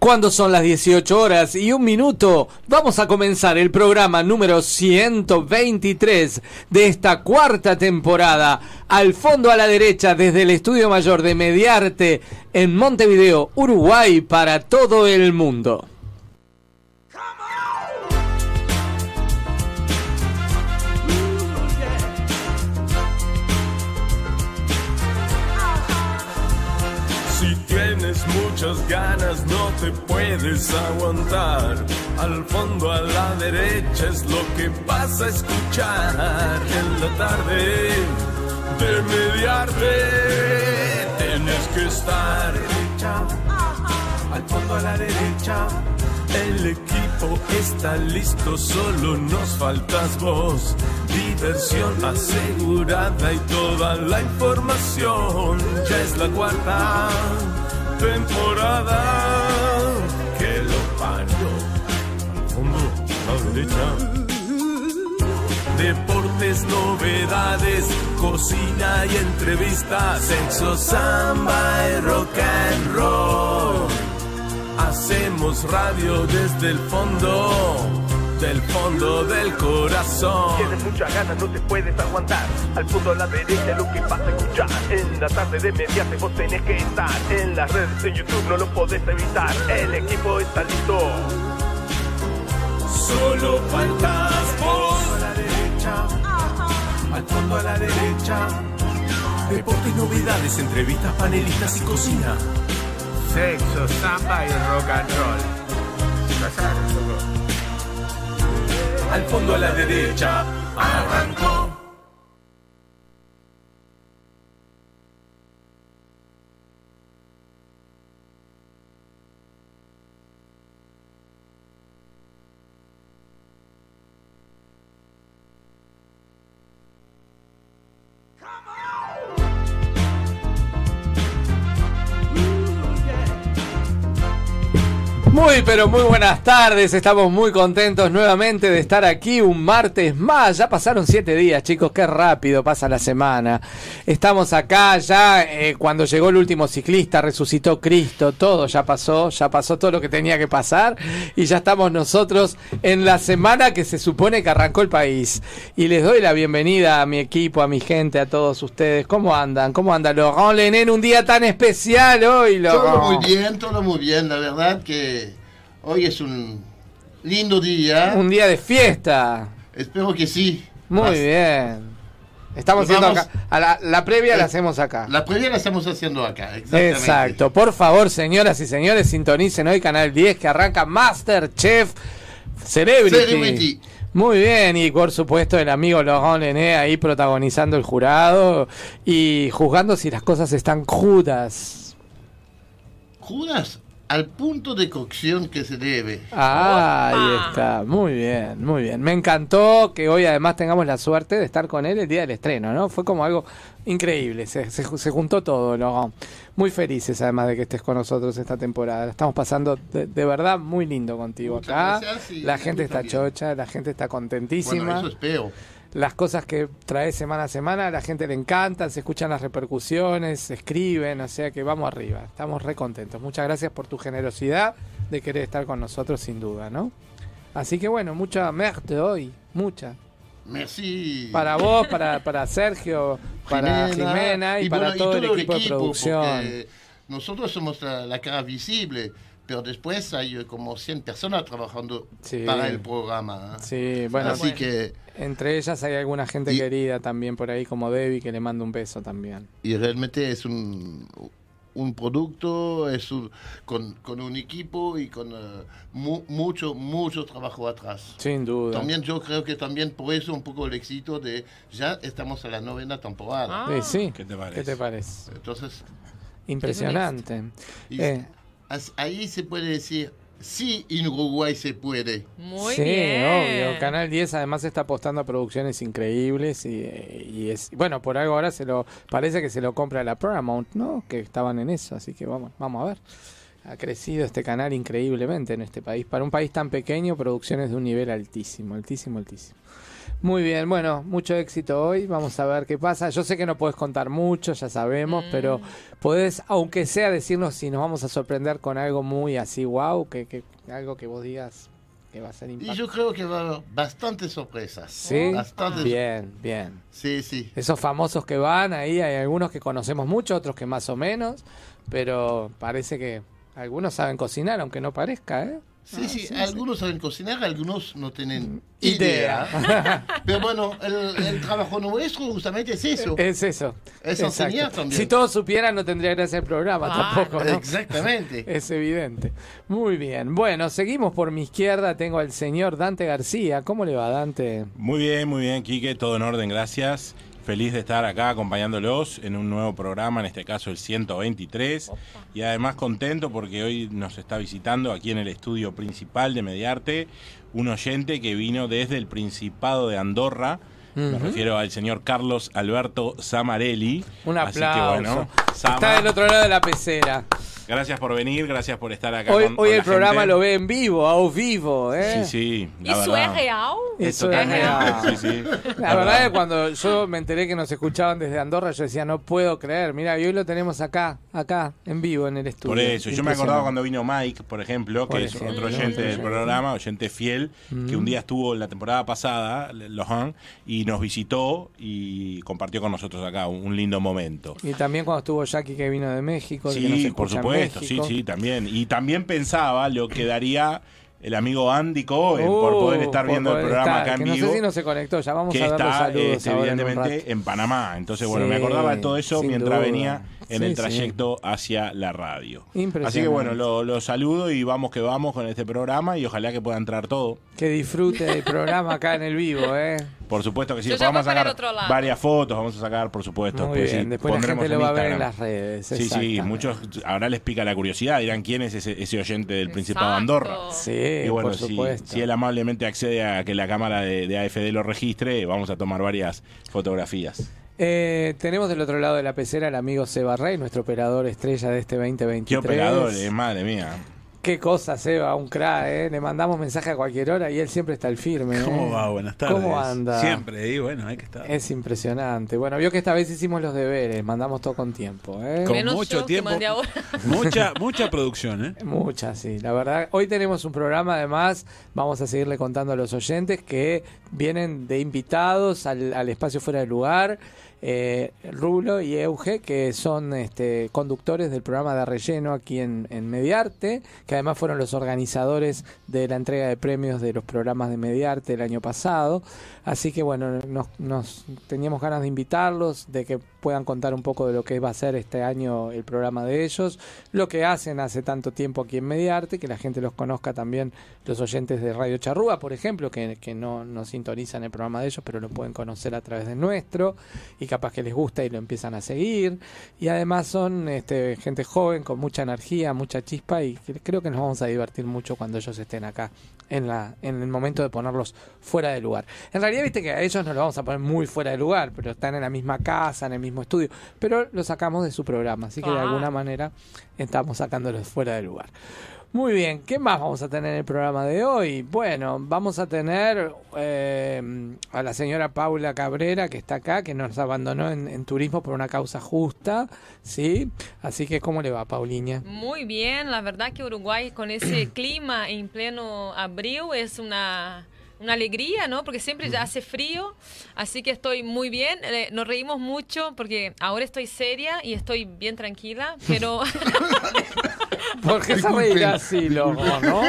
Cuando son las 18 horas y un minuto, vamos a comenzar el programa número 123 de esta cuarta temporada. Al fondo a la derecha, desde el estudio mayor de Mediarte en Montevideo, Uruguay, para todo el mundo. A escuchar en la tarde de mediarte. Tienes que estar al fondo a la derecha. El equipo está listo, solo nos faltas vos. Diversión asegurada y toda la información. Ya es la cuarta temporada que lo parió. Al fondo a la derecha. Deportes, novedades, cocina y entrevistas, sexo, samba y rock and roll. Hacemos radio desde el fondo, del fondo del corazón. Tienes muchas ganas, no te puedes aguantar. Al fondo a la derecha lo que vas a escuchar. En la tarde de mediante vos tenés que estar. En las redes de YouTube no lo podés evitar. El equipo está listo. Solo faltas vos. Derecha, Al fondo a la derecha. Deportes, novedades, entrevistas, panelistas y cocina. Sexo, samba y rock and roll. Al fondo a la derecha. Arrancó. Pero muy buenas tardes, estamos muy contentos nuevamente de estar aquí un martes más, ya pasaron siete días chicos, qué rápido pasa la semana, estamos acá ya eh, cuando llegó el último ciclista, resucitó Cristo, todo ya pasó, ya pasó todo lo que tenía que pasar y ya estamos nosotros en la semana que se supone que arrancó el país y les doy la bienvenida a mi equipo, a mi gente, a todos ustedes, ¿cómo andan? ¿Cómo anda Laurent Lenin un día tan especial hoy Laurent? Todo muy bien, todo muy bien. La verdad que hoy es un lindo día. Un día de fiesta. Espero que sí. Muy bien. Estamos haciendo acá. a la, la previa la Eh, hacemos acá. La previa la estamos haciendo acá. Exactamente. Exacto. Por favor, señoras y señores, sintonicen hoy Canal 10 que arranca Masterchef Celebrity. Celebrity. Muy bien, y por supuesto el amigo Laurent Lené ahí protagonizando el jurado y juzgando si las cosas están judas. Judas al punto de cocción que se debe. Ah, ahí está, muy bien, muy bien. Me encantó que hoy además tengamos la suerte de estar con él el día del estreno, ¿no? Fue como algo increíble, se, se, se juntó todo, ¿no? Muy felices además de que estés con nosotros esta temporada. Estamos pasando de, de verdad muy lindo contigo Muchas acá. gracias, la gente está también. chocha, la gente está contentísima Bueno, eso espero. Las cosas que trae semana a semana, a la gente le encantan, se escuchan las repercusiones, se escriben, o sea que vamos arriba, estamos re contentos. Muchas gracias por tu generosidad de querer estar con nosotros sin duda, ¿no? Así que bueno, mucha merte hoy, mucha. Merci. Para vos, para, para Sergio, para Jimena, y, para bueno, todo, el equipo de producción. Nosotros somos la, la cara visible, pero después hay eh, como 100 personas trabajando Sí. para el programa. ¿eh? Sí, bueno, Así que, entre ellas hay alguna gente Y- querida también por ahí, como Debbie, que le mando un beso también. y realmente es un, un producto, es un, con, con un equipo y con eh, mu- mucho, mucho trabajo atrás. Sin duda. También yo creo que también por eso un poco el éxito de ya estamos a la novena temporada. Sí, sí. ¿Qué te parece? ¿Qué te parece? Entonces, Impresionante. y Eh, ahí se puede decir, sí, en Uruguay se puede. Muy sí, bien. obvio. Canal 10 además está apostando a producciones increíbles y, y es bueno, por algo ahora se lo parece que se lo compra la Paramount, ¿no? Que estaban en eso, así que vamos, vamos a ver. Ha crecido este canal increíblemente en este país. Para un país tan pequeño, producciones de un nivel altísimo, altísimo, altísimo. Muy bien, bueno, mucho éxito hoy. Vamos a ver qué pasa. Yo sé que no puedes contar mucho, ya sabemos, pero podés, aunque sea, decirnos si nos vamos a sorprender con algo muy así, wow, que, que algo que vos digas que va a ser Y impactante. yo creo que va a haber bastantes sorpresas. Sí, Bastantes. bien, bien. Sí, sí. Esos famosos que van ahí, hay algunos que conocemos mucho, otros que más o menos, pero parece que algunos saben cocinar, aunque no parezca, ¿eh? Sí, sí, algunos saben cocinar, algunos no tienen Idea. idea. Pero bueno, el, el trabajo nuestro justamente es eso. Es eso. Es Exacto. enseñar también. Si todos supieran, no tendría gracia el programa Ah, tampoco, ¿no? Exactamente. Es evidente. Muy bien. Bueno, seguimos por mi izquierda. Tengo al señor Dante García. ¿Cómo le va, Dante? Muy bien, muy bien, Quique, todo en orden, gracias. Feliz de estar acá acompañándolos en un nuevo programa, en este caso el 123. Y además contento porque hoy nos está visitando aquí en el estudio principal de Mediarte un oyente que vino desde el Principado de Andorra. Me refiero al señor Carlos Alberto Samarelli. Un Así aplauso. que bueno, Sama, Está del otro lado de la pecera. gracias por venir, gracias por estar acá. Hoy, con- hoy con el la programa gente. lo ve en vivo, a vivo, ¿eh? Sí, sí. verdad. é real? Eso Es es real. totalmente- Sí, sí. La verdad es que cuando yo me enteré que nos escuchaban desde Andorra, yo decía, no puedo creer. Mira, y hoy lo tenemos acá, acá, en vivo en el estudio. Por eso, yo me acordaba cuando vino Mike, por ejemplo, que Por es ejemplo. otro oyente del programa, oyente fiel, que un día estuvo la temporada pasada, Lohan, y nos visitó y compartió con nosotros acá un, un lindo momento. Y también cuando estuvo Jackie que vino de México. que nos Sí, por supuesto, sí, sí, también. Y también pensaba lo que daría el amigo Andy Cohen Uh, por poder estar por viendo el programa estar, acá en que vivo. No sé si no se conectó, ya vamos que a está saludos este, evidentemente en, Panamá. Entonces, bueno, Sí, me acordaba de todo eso mientras duda. venía en Sí, el sí. trayecto hacia la radio. Impresionante. Así que bueno, lo, lo saludo y vamos que vamos con este programa y ojalá que pueda entrar todo. Que disfrute del programa acá en el vivo, ¿eh. Por supuesto que sí. Vamos a sacar otro lado. varias fotos, vamos a sacar, por supuesto. Muy después bien, sí, después la gente lo va a ver en las redes. Sí, sí, muchos ahora les pica la curiosidad, dirán quién es ese, ese oyente del Principado de. Andorra. Sí, Y bueno, por si, supuesto. si él amablemente accede a que la cámara de, de AFD lo registre, vamos a tomar varias fotografías. Eh, tenemos del otro lado de la pecera al amigo Seba Rey, nuestro operador estrella de este 2023. Qué operadores, madre mía. Qué cosa, Seba, un crack, ¿eh? Le mandamos mensaje a cualquier hora y él siempre está al firme. ¿eh? ¿Cómo va? Buenas tardes. ¿Cómo anda? Siempre, y bueno, hay que estar. Es impresionante. Bueno, vio que esta vez hicimos los deberes, mandamos todo con tiempo. ¿eh? Con Menos mucho yo, que tiempo. mandé ahora. Mucha, mucha producción, ¿eh? Muchas, sí, la verdad. Hoy tenemos un programa, además, vamos a seguirle contando a los oyentes que vienen de invitados al, al espacio fuera de lugar. Eh, Rulo y Euge, que son este, conductores del programa de relleno aquí en, en Mediarte, que además fueron los organizadores de la entrega de premios de los programas de Mediarte el año pasado. Así que bueno, nos, nos teníamos ganas de invitarlos, de que puedan contar un poco de lo que va a ser este año el programa de ellos, lo que hacen hace tanto tiempo aquí en Mediarte, que la gente los conozca también, los oyentes de Radio Charrúa, por ejemplo, que, no, no sintonizan el programa de ellos, pero lo pueden conocer a través del nuestro, y capaz que les gusta y lo empiezan a seguir. Y además son este, gente joven, con mucha energía, mucha chispa, y creo que nos vamos a divertir mucho cuando ellos estén acá, en, la, en el momento de ponerlos fuera de lugar. En realidad, viste que a ellos no los vamos a poner muy fuera de lugar, pero están en la misma casa, en el mismo estudio, pero los sacamos de su programa, así que de Ah. alguna manera estamos sacándolos fuera de lugar. Muy bien, ¿qué más vamos a tener en el programa de hoy? Bueno, vamos a tener eh, a la señora Paula Cabrera, que está acá, que nos abandonó en, turismo por una causa justa, ¿sí? Así que, ¿cómo le va, Paulinha? Muy bien, la verdad que Uruguay con ese clima en pleno abril es una, una alegría, ¿no? Porque siempre ya hace frío, así que estoy muy bien. Eh, nos reímos mucho porque ahora estoy seria y estoy bien tranquila, pero, ¿Por qué se reirá así, loco, no?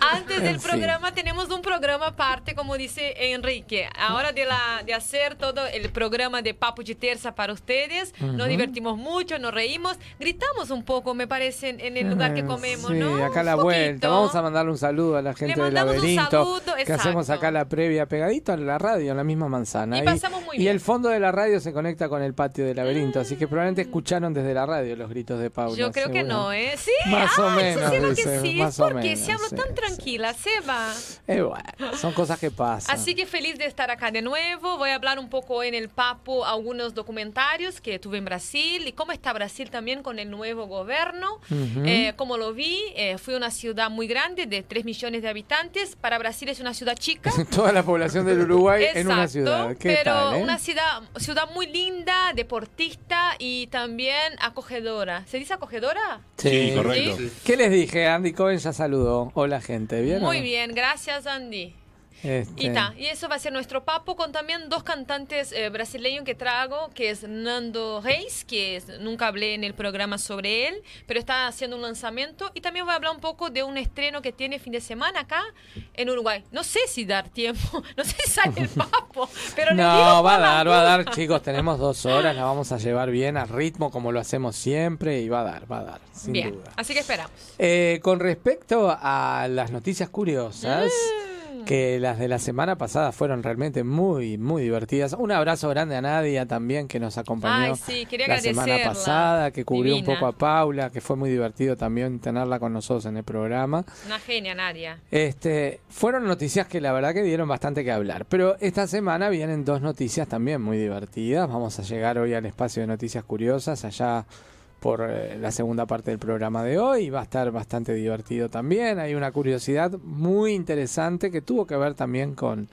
antes del programa tenemos un programa aparte, como dice Enrique. Ahora de, la, de hacer todo el programa de Papo de Terza para ustedes, nos divertimos mucho, nos reímos, gritamos un poco, me parece, en, en el lugar que comemos, sí, ¿no? acá a la vuelta. Vamos a mandarle un saludo a la gente del laberinto. Que exacto. hacemos acá la previa pegadito a la radio, en la misma manzana. Y pasamos muy y bien. el fondo de la radio se conecta con el patio del laberinto. Así que probablemente escucharon desde la radio los gritos de Paula. Yo creo que no, ¿eh? Sí, Más o ah, menos, Yo que sí. más o porque menos, se hablo sí, tan sí. tranquila, Seba. Eh, bueno, son cosas que pasan. Así que feliz de estar acá de nuevo. Voy a hablar un poco en el Papo algunos documentarios que tuve en Brasil y cómo está Brasil también con el nuevo gobierno. Eh, como lo vi, eh, fui a una ciudad muy grande de 3 millones de habitantes. Para Brasil es una ciudad chica. Toda la población del Uruguay en una Exacto, ciudad. ¿Qué pero tal, eh? una ciudad, ciudad muy linda, deportista y también acogedora. ¿Se dice acogedora? Sí, correcto. Sí. ¿Qué les dije? Andy Cohen ya saludó. Hola, gente. ¿Vieron? Muy bien, gracias Andy. Este, Y, ta, y eso va a ser nuestro papo con también dos cantantes eh, brasileños que trago, que es Nando Reis, que es- nunca hablé en el programa sobre él, pero está haciendo un lanzamiento. Y también voy a hablar un poco de un estreno que tiene fin de semana acá en Uruguay. No sé si dar tiempo, no sé si sale el papo, pero digo No, va a dar, va a dar, chicos. Tenemos dos horas, la vamos a llevar bien a ritmo como lo hacemos siempre y va a dar, va a dar, sin Bien, duda. así que esperamos. Eh, con respecto a las noticias curiosas, Mm. Que las de la semana pasada fueron realmente muy, muy divertidas. Un abrazo grande a Nadia también que nos acompañó Ay, sí, quería la semana pasada, que cubrió un poco a Paula, que fue muy divertido también tenerla con nosotros en el programa. Una genia, Nadia. Este, fueron noticias que la verdad que dieron bastante que hablar, pero esta semana vienen dos noticias también muy divertidas. Vamos a llegar hoy al espacio de noticias curiosas allá por eh, la segunda parte del programa de hoy. Va a estar bastante divertido también. Hay una curiosidad muy interesante que tuvo que ver también con,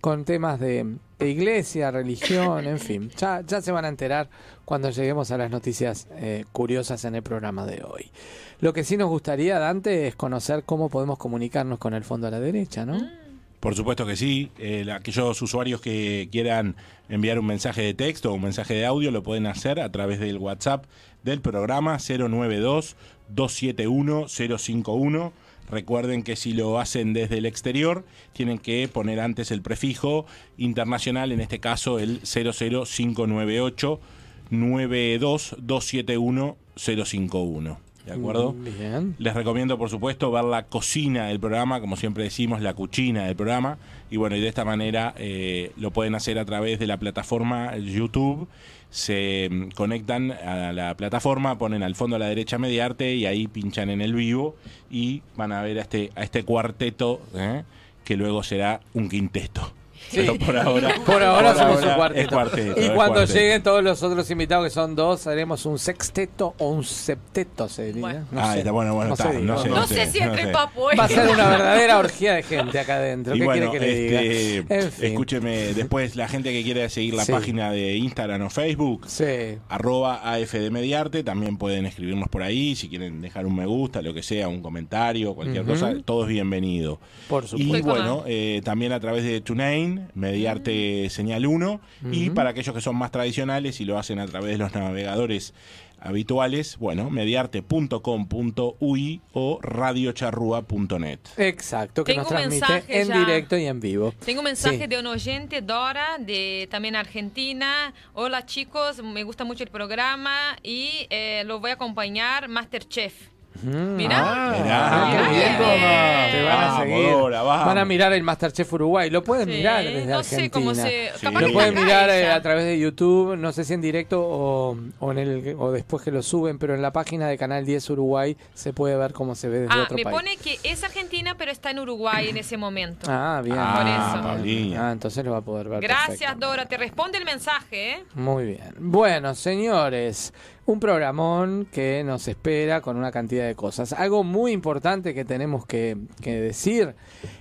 con temas de, de iglesia, religión, en fin. Ya, ya se van a enterar cuando lleguemos a las noticias eh, curiosas en el programa de hoy. Lo que sí nos gustaría, Dante, es conocer cómo podemos comunicarnos con el fondo a la derecha, ¿no? Por supuesto que sí. Eh, aquellos usuarios que quieran enviar un mensaje de texto o un mensaje de audio lo pueden hacer a través del WhatsApp del programa 092-271-051. Recuerden que si lo hacen desde el exterior, tienen que poner antes el prefijo internacional, en este caso el 00598 92271 051. ¿De acuerdo? Bien. Les recomiendo, por supuesto, ver la cocina del programa, como siempre decimos, la cuchina del programa. Y bueno, y de esta manera eh, lo pueden hacer a través de la plataforma YouTube. Se mm, conectan a la plataforma, ponen al fondo a la derecha Mediarte y ahí pinchan en el vivo y van a ver a este, a este cuarteto ¿eh? que luego será un quinteto. Pero por ahora, Por ahora somos un es cuarteto. y es cuando cuarteto. lleguen todos los otros invitados, que son dos, haremos un sexteto o un septeto, se diría. Bueno. No Ah, sé. está bueno, bueno, No está, sé, no sé, No sé si entre papo hoy. Va a ser una verdadera orgía de gente acá adentro. Y ¿Qué bueno, quiere que le diga? este, En fin. escúcheme, después la gente que quiera seguir la Sí. página de Instagram o Facebook, Sí. arroba AFDMediarte, también pueden escribirnos por ahí, si quieren dejar un me gusta, lo que sea, un comentario, cualquier cosa, todo es bienvenido. Por Y supuesto. bueno, eh, también a través de TuneIn, Mediarte Señal 1, y para aquellos que son más tradicionales y lo hacen a través de los navegadores habituales, bueno, mediarte.com.ui o radiocharrúa.net. Exacto, que Tengo nos transmite en ya. directo y en vivo. Tengo un mensaje Sí. de un oyente, Dora, de también Argentina. Hola chicos, me gusta mucho el programa y eh, lo voy a acompañar Masterchef. Mm. Mira. Ah, qué bien. bien. Te van a seguir. Van a mirar el Masterchef Uruguay. Lo pueden Sí, mirar desde no sé cómo se- Sí. Lo pueden mirar eh, a través de YouTube, no sé si en directo o, o en el o después que lo suben, pero en la página de Canal 10 Uruguay se puede ver cómo se ve desde Ah, otro me país. pone que es Argentina, pero está en Uruguay en ese momento. Ah, bien. Ah, Por eso. Ah, entonces lo va a poder ver. Gracias. Dora. Te responde el mensaje, ¿eh? Muy bien. Bueno, señores, un programón que nos espera con una cantidad de cosas. Algo muy importante que tenemos que, que decir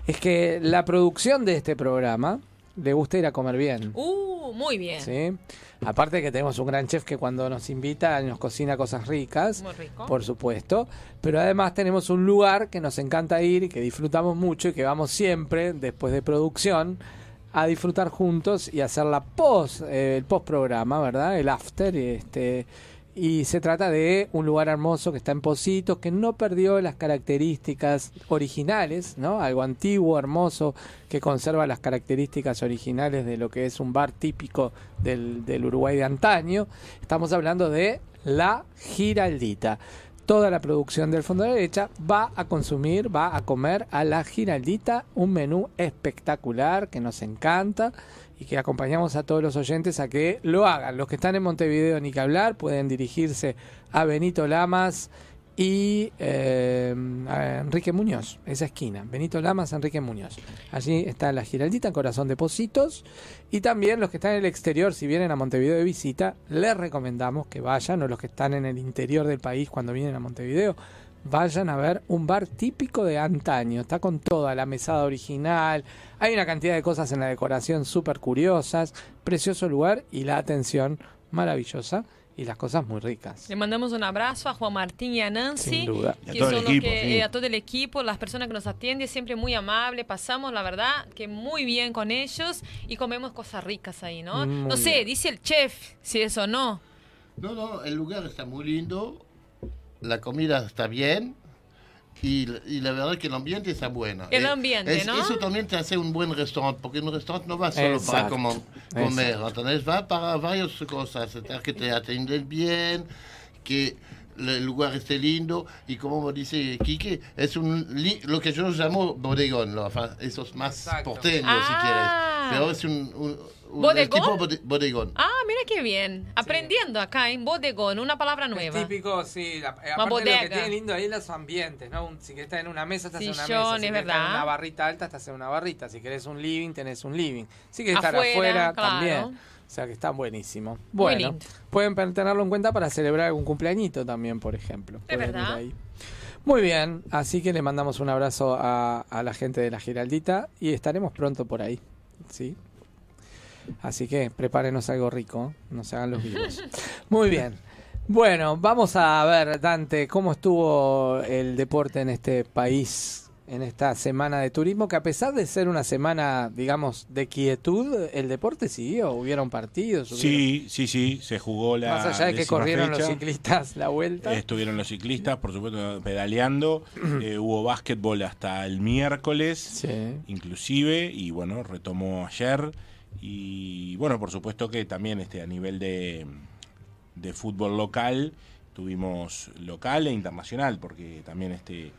es que la producción de este programa le gusta ir a comer bien. Uh, muy bien. ¿sí? Aparte que tenemos un gran chef que cuando nos invita nos cocina cosas ricas, Muy rico. por supuesto, pero además tenemos un lugar que nos encanta ir y que disfrutamos mucho y que vamos siempre después de producción a disfrutar juntos y hacer la post, eh, el post programa, ¿verdad? El after, este y se trata de un lugar hermoso que está en Positos, que no perdió las características originales, ¿no? Algo antiguo, hermoso, que conserva las características originales de lo que es un bar típico del, del Uruguay de antaño. Estamos hablando de La Giraldita. Toda la producción del Fondo de Derecha va a consumir, va a comer a La Giraldita, un menú espectacular que nos encanta que acompañamos a todos los oyentes a que lo hagan. Los que están en Montevideo, ni que hablar, pueden dirigirse a Benito Lamas y eh, a Enrique Muñoz, esa esquina, Benito Lamas, Enrique Muñoz. Allí está la Giraldita en Corazón de Positos y también los que están en el exterior, si vienen a Montevideo de visita, les recomendamos que vayan, o los que están en el interior del país cuando vienen a Montevideo, vayan a ver un bar típico de antaño, está con toda la mesada original, hay una cantidad de cosas en la decoración súper curiosas, precioso lugar y la atención maravillosa y las cosas muy ricas. Le mandamos un abrazo a Juan Martín y a Nancy, Sin duda. Y a todo el son equipo, que- sí. eh, a todo el equipo, las personas que nos atienden, siempre muy amable. Pasamos, la verdad, que muy bien con ellos y comemos cosas ricas ahí, ¿no? Muy no sé, bien. dice el chef si eso o no. No, no, el lugar está muy lindo, la comida está bien y, y la verdad que el ambiente está bueno. El Eh, ambiente, es- ¿no? Eso también te hace un buen restaurante, porque un restaurante no va solo para Exacto, como- comer, exacto. ¿entendés? Va para varias cosas, es que te atienden bien, que el lugar esté lindo y como dice Quique, es un lo que yo llamo bodegón, ¿no? Enfin, esos más Exacto. porteños Ah. si quieres, pero es un- un- ¿Bodegón? el tipo bode- bodegón. Ah, mira qué bien. Aprendiendo acá en bodegón, una palabra nueva. Es típico, sí. La, aparte Más lo que bodega. tiene lindo ahí los ambientes, ¿no? Un- si querés estar en una mesa, estás en una mesa. Si es querés estar en una barrita alta, estás en una barrita. Si querés un living, tenés un living. Si querés estar Afuera, afuera, claro. también. O sea que está buenísimo. Bueno, pueden tenerlo en cuenta para celebrar algún cumpleañito también, por ejemplo. Es Pueden ir verdad. ahí. Muy bien, así que le mandamos un abrazo a, a la gente de la Giraldita y estaremos pronto por ahí. ¿sí? Así que prepárenos algo rico, no se hagan los vivos. Muy bien. Bueno, vamos a ver, Dante, cómo estuvo el deporte en este país en esta semana de turismo, que a pesar de ser una semana, digamos, de quietud, el deporte siguió, hubieron partidos. hubieron- Sí, sí, sí, se jugó la. Más allá de que corrieron los ciclistas la vuelta. Estuvieron los ciclistas, por supuesto, pedaleando. Eh, hubo básquetbol hasta el miércoles, Sí. inclusive, y bueno, retomó ayer. Y bueno, por supuesto que también este a nivel de, de fútbol local, tuvimos local e internacional, porque también este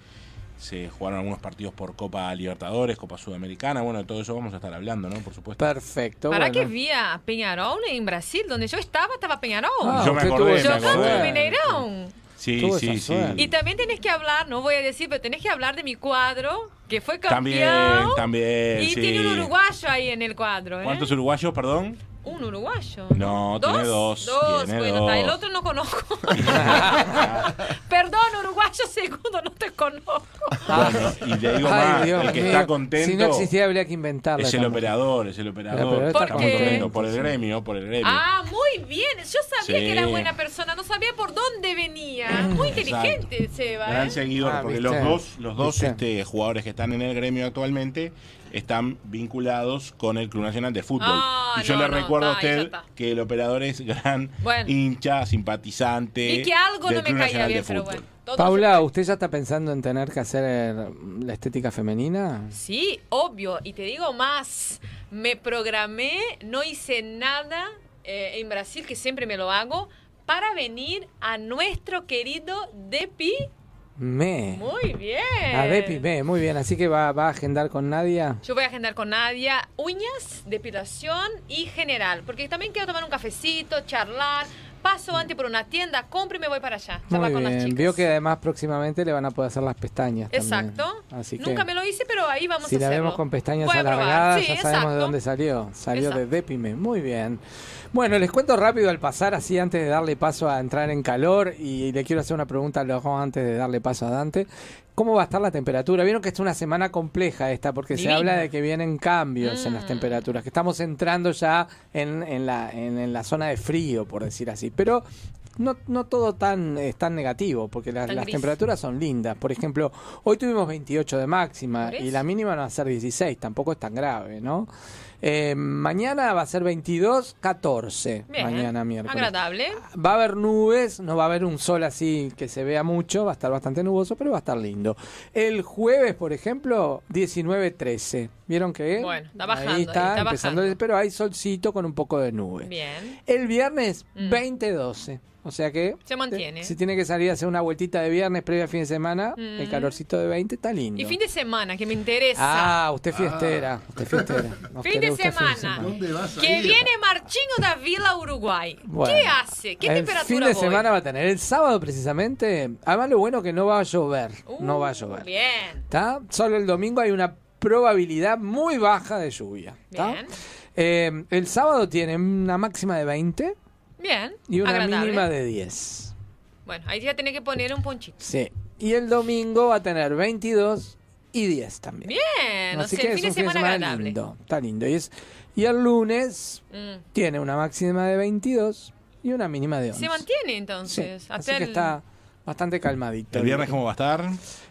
se jugaron algunos partidos por Copa Libertadores, Copa Sudamericana, bueno, de todo eso vamos a estar hablando, ¿no? Por supuesto. Perfecto. ¿Para bueno. que vi a Peñarol en Brasil? Donde yo estaba, estaba Peñarol. Ah, Yo me acordé, tuvo me acordé. Mineirão. Sí, tuvo sí, sí. Y también tenés que hablar, no voy a decir, pero tenés que hablar de mi cuadro, que fue También, campeón. también, Y sí. tiene un uruguayo ahí en el cuadro, ¿eh? ¿Cuántos uruguayos, perdón? Un uruguayo. No, tiene dos, Dos, tiene bueno, dos. está, el otro no conozco. Perdón, uruguayo segundo, no te conozco. Bueno, y te digo Ay, más, Dios el que mío. está contento Si no existía, habría que inventarla. es el también. operador, es el El operador. operador está Estamos contento, contentos por el gremio, por el gremio. Ah, muy bien. Yo sabía Sí. que era buena persona, no sabía por dónde venía. Muy inteligente, Seba. Gran ¿eh? seguidor, Ah, porque los dos, los dos este, jugadores que están en el gremio actualmente están vinculados con el Club Nacional de Fútbol. Ah, y yo no, le no, recuerdo a está, usted que el operador es gran Bueno. hincha, simpatizante. Y que algo del no me Club caía Nacional bien, de pero Fútbol. bueno. Todo Paula, ¿usted ya está pensando en tener que hacer eh, la estética femenina? Sí, obvio. Y te digo más, me programé, no hice nada eh, en Brasil, que siempre me lo hago, para venir a nuestro querido Depi. Me. Muy bien. A Depi, me, muy bien. Así que va, va a agendar con Nadia. Yo voy a agendar con Nadia uñas, depilación y general, porque también quiero tomar un cafecito, charlar. Paso antes por una tienda, compro y me voy para allá. Muy con las bien. chicas. Vio que además próximamente le van a poder hacer las pestañas. también. Exacto. Así que Nunca me lo hice, pero ahí vamos si a la hacerlo. vemos con pestañas alargadas, Sí, ya sabemos de dónde salió. Salió de. Depime. Muy bien. Bueno, les cuento rápido al pasar, así antes de darle paso a entrar en calor, y le quiero hacer una pregunta a dos antes de darle paso a Dante. ¿Cómo va a estar la temperatura? Vieron que es una semana compleja esta, porque se habla de que vienen cambios en las Mm. temperaturas, que estamos entrando ya en, en la, en, en la zona de frío, por decir así. Pero no, no todo tan, es tan negativo, porque las, Tan las gris. temperaturas son lindas. Por ejemplo, hoy tuvimos 28 de máxima y la mínima no va a ser 16, tampoco es tan grave, ¿no? Eh, mañana va a ser 22, 14, Bien. mañana miércoles. Agradable. Va a haber nubes, no va a haber un sol así que se vea mucho, va a estar bastante nuboso, pero va a estar lindo. El jueves, por ejemplo, 19, 13. ¿Vieron que? Bueno, está bajando, Ahí ahí está, está empezando, bajando. pero hay solcito con un poco de nube. Bien. El viernes, Mm. 20, 12. O sea que. Se mantiene. eh, Si tiene que salir a hacer una vueltita de viernes previa a fin de semana, Mm. el calorcito de 20 está lindo. Y fin de semana, que me interesa. Ah, usted fiestera. Usted fiestera. Usted fin de usted fin de semana. ¿Dónde vas a Que ir? viene Marchinho da Vila Uruguay. Bueno, ¿Qué hace? ¿Qué el temperatura fin de voy? semana va a tener. El sábado precisamente. Además lo bueno que no va a llover. Uh, no va a llover. Bien. ¿Está? Solo el domingo hay una probabilidad muy baja de lluvia. Bien. Eh, el sábado tiene una máxima de 20 Bien. y una Agradable. mínima de 10. Bueno, ahí ya tiene que poner un ponchito. Sí. Y el domingo va a tener 22 y 10 también. Bien. Así o sea, que el es fin de un fin de semana semana agradable. lindo. Está lindo. Y, es, y el lunes Mm. tiene una máxima de 22 y una mínima de 11. Se mantiene Sí, entonces. así hasta que el- está bastante calmadito. ¿El viernes cómo va a estar?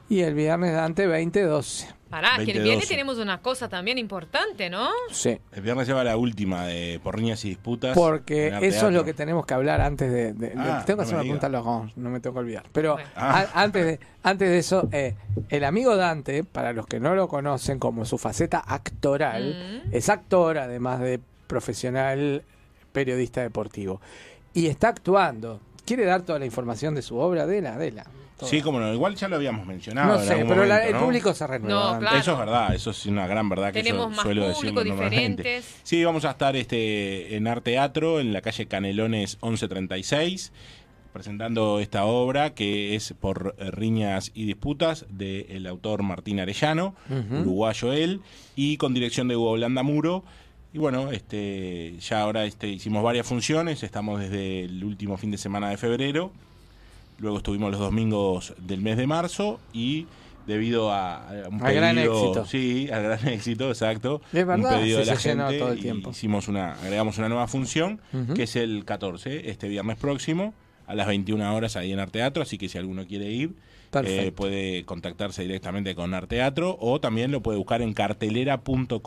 Y el viernes Dante 20-12. Pará, que el 20-12. viernes tenemos una cosa también importante, ¿no? Sí. El viernes lleva la última de porriñas y disputas. Porque eso es lo que tenemos que hablar antes de... de- de- Ah, tengo que no hacer una pregunta a los Gons, no me tengo que olvidar. Pero Bueno. Ah. a- antes, de, antes de eso, eh, el amigo Dante, para los que no lo conocen como su faceta actoral, Mm. es actor además de profesional periodista deportivo. Y está actuando. ¿Quiere dar toda la información de su obra? Dela, dela. Sí, como no, igual ya lo habíamos mencionado. No sé, pero la- el ¿no? público se renueva. No, claro. Eso es verdad, eso es una gran verdad que Tenemos yo más suelo normalmente. diferentes. Sí, vamos a estar este en Arte Teatro, en la calle Canelones 1136, presentando esta obra que es por eh, Riñas y Disputas del autor Martín Arellano, uruguayo él, y con dirección de Hugo Blandamuro. Y bueno, este, ya ahora este, hicimos varias funciones, estamos desde el último fin de semana de febrero, luego estuvimos los domingos del mes de marzo y debido a, un Al gran pedido- éxito. sí, al gran éxito, exacto, Es verdad, un pedido sí, de la se gente todo el tiempo. hicimos una, agregamos una nueva función que es el 14, este viernes próximo a las 21 horas ahí en Arteatro, así que si alguno quiere ir eh, puede contactarse directamente con Arteatro o también lo puede buscar en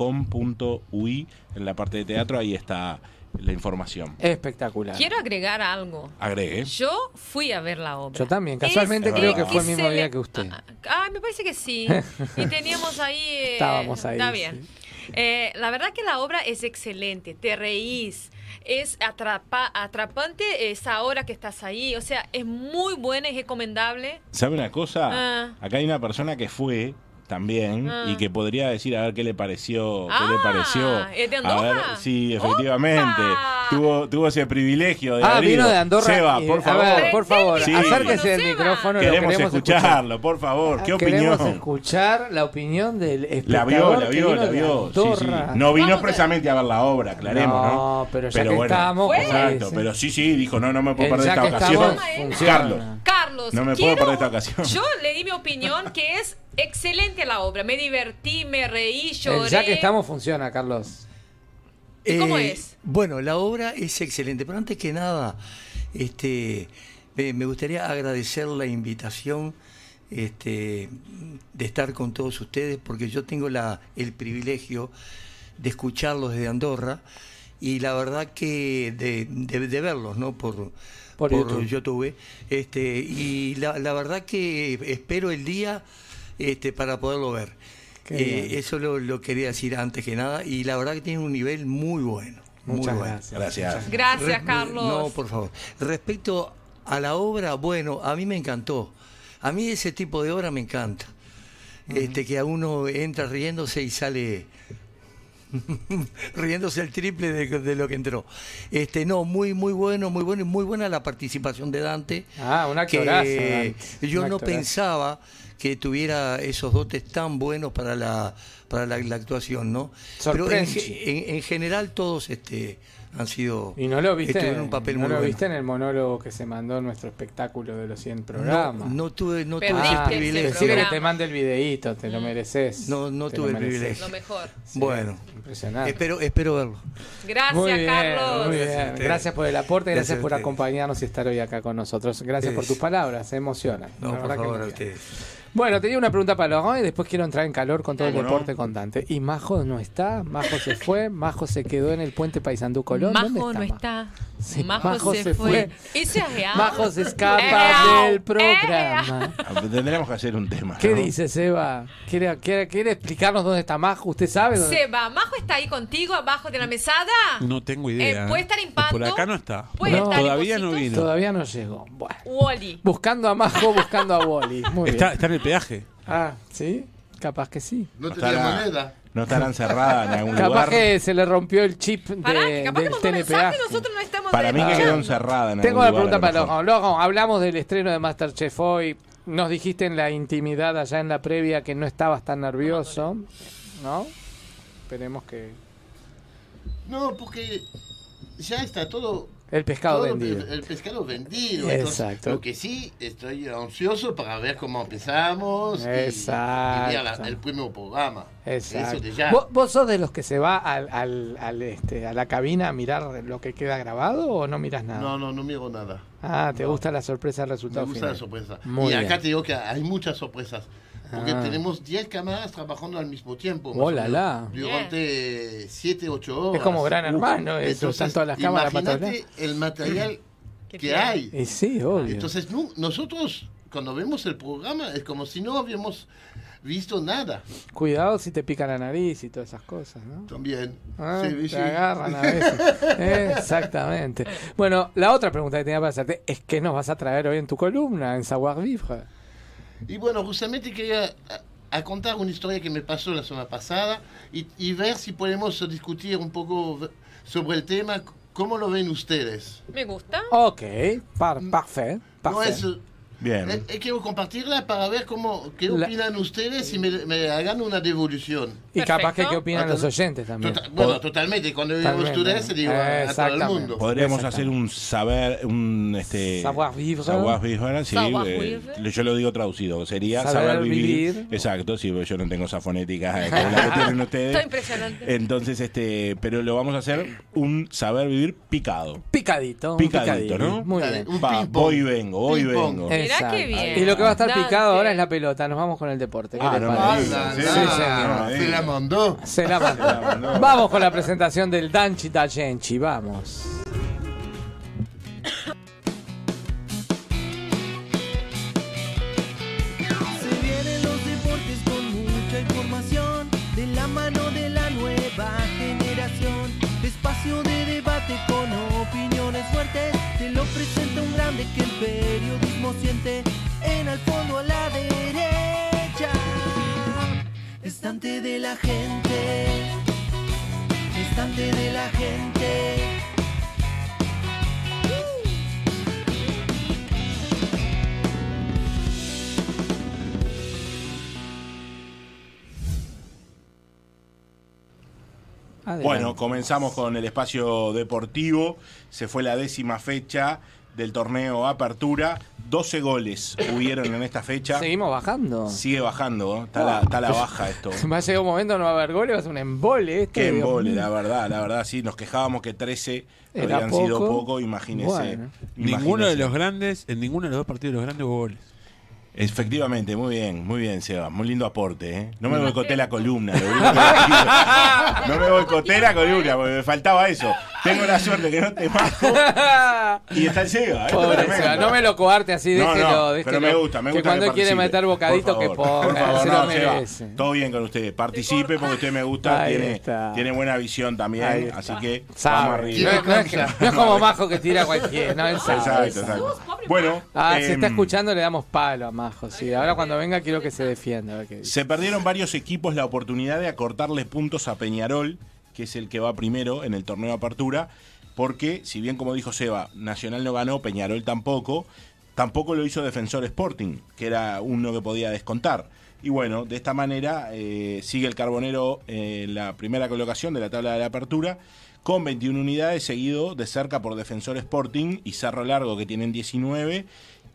cartelera.com.ui en la parte de teatro, ahí está la información. Espectacular. Quiero agregar algo. Agregue. Yo fui a ver la obra. Yo también, casualmente Es creo que fue el mismo día que usted. Ah, ah, me parece que sí. Y teníamos ahí. eh, Estábamos ahí, Está bien. sí. Eh, la verdad que la obra es excelente. Te reís. Es atrapa- atrapante esa hora que estás ahí. O sea, es muy buena y recomendable. ¿Sabe una cosa? Ah. Acá hay una persona que fue también Ah. y que podría decir a ver qué le pareció, qué Ah, le pareció. ¿es de A Andorra? ver, sí, efectivamente. ¡Opa! Tuvo, tuvo ese privilegio de Ah, vino de Andorra. Seba, por a favor. ver, por favor, Sí. acérquese del Seba. micrófono. lo Queremos, queremos escuchar. escucharlo, por favor. ¿Qué Queremos opinión? escuchar la opinión del La vio, la vio, la vio. Sí, sí. Andorra. No vino Vamos a- expresamente a ver la obra, aclaremos, ¿no? No, pero ya que bueno, estamos. Exacto, sí, sí. pero sí, sí, dijo, no, no me puedo El perder esta ocasión. Carlos. Carlos, No me puedo perder esta ocasión. Yo le di mi opinión que es excelente la obra. Me divertí, me reí, lloré. El ya que estamos funciona, Carlos. ¿Y cómo Eh, es? Bueno, la obra es excelente, pero antes que nada, este, me, me gustaría agradecer la invitación este, de estar con todos ustedes, porque yo tengo la, el privilegio de escucharlos desde Andorra y la verdad que de, de- de verlos, ¿no? Por, Por YouTube. YouTube. Este, y la, la verdad que espero el día este, para poderlo ver. Eh, eso lo, lo quería decir antes que nada y la verdad que tiene un nivel muy bueno. muy Muchas bueno. gracias. Gracias. Gracias, Re- Carlos. No, por favor. Respecto a la obra, bueno, a mí me encantó. A mí ese tipo de obra me encanta. Este que a uno entra riéndose y sale riéndose el triple de, de lo que entró. Este, no, muy muy bueno, muy bueno y muy buena la participación de Dante. Ah, un que Dante. yo no actorazo. pensaba que tuviera esos dotes tan buenos para la para la, la actuación, ¿no? Pero en, en- en general todos este han sido Y no lo viste, en un papel no muy lo bueno. viste en el monólogo que se mandó en nuestro espectáculo de los 100 No, programas. no tuve no tuve Perdiste ah, ese privilegio. que te mande el videíto, te lo mereces. No, no tuve el privilegio. Lo mejor. Sí, Bueno. Impresionante. Espero espero verlo. Gracias, muy bien, Carlos. muy bien. Gracias por el aporte, gracias, por acompañarnos y estar hoy acá con nosotros. Gracias por tus palabras, se emocionan. No, por favor, a ustedes. Bueno, tenía una pregunta para Laurent y después quiero entrar en calor con todo el deporte con Dante. ¿Y Majo no está? ¿Majo se fue? ¿Majo se quedó en el puente Paysandú Colón? ¿Dónde Majo no Majo? está. Sí, Majo, Majo se, se fue. fue. Eso es real. Majo se Es escapa del programa. Ah, Tendremos que hacer un tema. ¿Qué ¿no? dice Seba? ¿Quiere, quiere, quiere explicarnos dónde está Majo? ¿Usted sabe dónde Seba, ¿Majo está ahí contigo abajo de la mesada? No tengo idea. Eh, ¿Puede estar en Pato? Por acá no está. ¿Puede No. estar en Todavía no vino. Todavía no llegó. Bueno. Wally. Buscando a Majo, buscando a Wally. Muy Está, bien. está en el peaje. Ah, ¿sí? Capaz que sí. No Hasta tenía moneda. no estarán cerradas en algún Capaz lugar. que se le rompió el chip de, Pará, que capaz que del mandó TNPA. mensaje y nosotros no estamos Para mí que escuchando. quedó encerrada en Tengo algún una lugar, pregunta a para lo mejor. Logan. Logan, hablamos del estreno de Masterchef hoy. Nos dijiste en la intimidad allá en la previa que no estabas tan nervioso, ¿no? Esperemos que No, porque ya está todo. El pescado todo vendido. El, el pescado vendido. Entonces, Exacto. lo que sí, estoy ansioso para ver cómo empezamos. y- Y, ver la- Exacto. el primer programa. Exacto. Eso ya. ¿Vos, vos sos de los que se va al, al, al, este, a la cabina a mirar lo que queda grabado o no miras nada? No, no, no miro nada. Ah, ¿te No. gusta la sorpresa del Me resultado gusta final? la sorpresa. Muy y acá bien. te digo que hay muchas sorpresas. Porque Ah. tenemos 10 cámaras trabajando al mismo tiempo. Oh, la, la. Durante 7, 8 horas. Es como Gran Hermano, eso, están todas las cámaras para Imagínate el material que hay. Y sí, obvio. Entonces, nu- nosotros, cuando vemos el programa, es como si no habíamos visto nada. Cuidado si te pica la nariz y todas esas cosas, ¿no? También. Ah, Sí, te sí. agarran a veces. Exactamente. Bueno, la otra pregunta que tenía para hacerte es ¿qué nos vas a traer hoy en tu columna, en Savoir Vivre? Y bueno, justamente quería a, a contar una historia que me pasó la semana pasada y, y ver si podemos discutir un poco sobre el tema, cómo lo ven ustedes. Me gusta. Ok, par, parfait, No parfait. es, eh, Bien. eh, eh, quiero compartirla para ver cómo, qué La- opinan ustedes y me, me hagan una devolución. y capaz que qué opinan Ah, los oyentes también. Tota- bueno, totalmente. Cuando digo ustedes, digo a- a, todo el mundo. Podríamos hacer un saber, un este Savoir vivre. savoir vivre, sí, Savoir eh, yo lo digo traducido, sería Saber saber, vivir. vivir. Exacto, sí, porque yo no tengo esa fonética eh, como la que tienen ustedes. Está impresionante. Entonces, este, pero lo vamos a hacer un saber vivir picado. Picadito. un Picadito, ¿no? Muy Dale, bien. un Va, ping-pong. voy y vengo, voy y vengo. Mirá qué bien. Y lo que va a estar picado ahora es la pelota. Nos vamos con el deporte. ¿Qué Ah, te parece? se la mandó. Se la mandó. Vamos con la presentación del Danchi Tagenchi. Vamos. Se vienen los deportes con mucha información de la mano de la nueva generación. Espacio de debate con opiniones fuertes. Lo presenta un grande que el periodismo siente. En al fondo a la derecha. Estante de la gente. Estante de la gente. Adelante. Bueno, comenzamos con el espacio deportivo. Se fue la décima fecha del torneo Apertura. 12 goles hubieron en esta fecha. Seguimos bajando. Sigue bajando, ¿no? está, la, está la baja esto. Va a llegar un momento, no va a haber goles, va a ser un embole. Esto, Qué embole, la verdad, la verdad, sí, nos quejábamos que 13 Era habían sido poco. imagínese. Bueno. Ninguno de los grandes, en ninguno de los dos partidos de los grandes hubo goles. Efectivamente, muy bien, muy bien, Seba. Muy lindo aporte, ¿eh? No me boicoté la columna. lo que no me boicoté la columna, porque me faltaba eso. Tengo la suerte que no te majo. Y está el Seba. ¿eh? Pobre. Seba, no me lo coarte así, No, déjelo, no, déjelo. pero me gusta, me Que gusta cuando que él quiere meter bocadito, Por que ponga, por favor, se no, lo Seba, merece. todo bien con usted. Participe porque usted me gusta, tiene, tiene buena visión también. Así que Sabe. vamos No, arriba. no es, que- no es como Majo que tira cualquiera, no, él sabe. Exacto, exacto. Bueno, Ah, si está em, escuchando le damos palo a Majo, Ahora cuando venga quiero que se defienda. Se perdieron varios equipos la oportunidad de acortarle puntos a Peñarol, que es el que va primero en el torneo de apertura, porque si bien como dijo Seba, Nacional no ganó, Peñarol tampoco, tampoco lo hizo Defensor Sporting, que era uno que podía descontar. Y bueno, de esta manera eh, sigue el Carbonero en la primera colocación de la tabla de la apertura, con 21 unidades, seguido de cerca por Defensor Sporting y Cerro Largo, que tienen 19,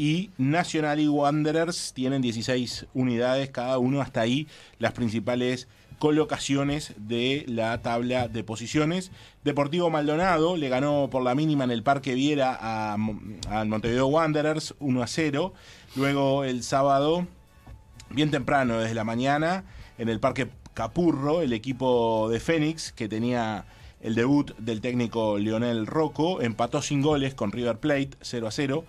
y Nacional y Wanderers tienen 16 unidades cada uno. Hasta ahí las principales colocaciones de la tabla de posiciones. Deportivo Maldonado le ganó por la mínima en el Parque Viera al Montevideo Wanderers 1 a 0. Luego el sábado, bien temprano desde la mañana, en el Parque Capurro, el equipo de Fénix, que tenía el debut del técnico Lionel Rocco, empató sin goles con River Plate 0 a 0.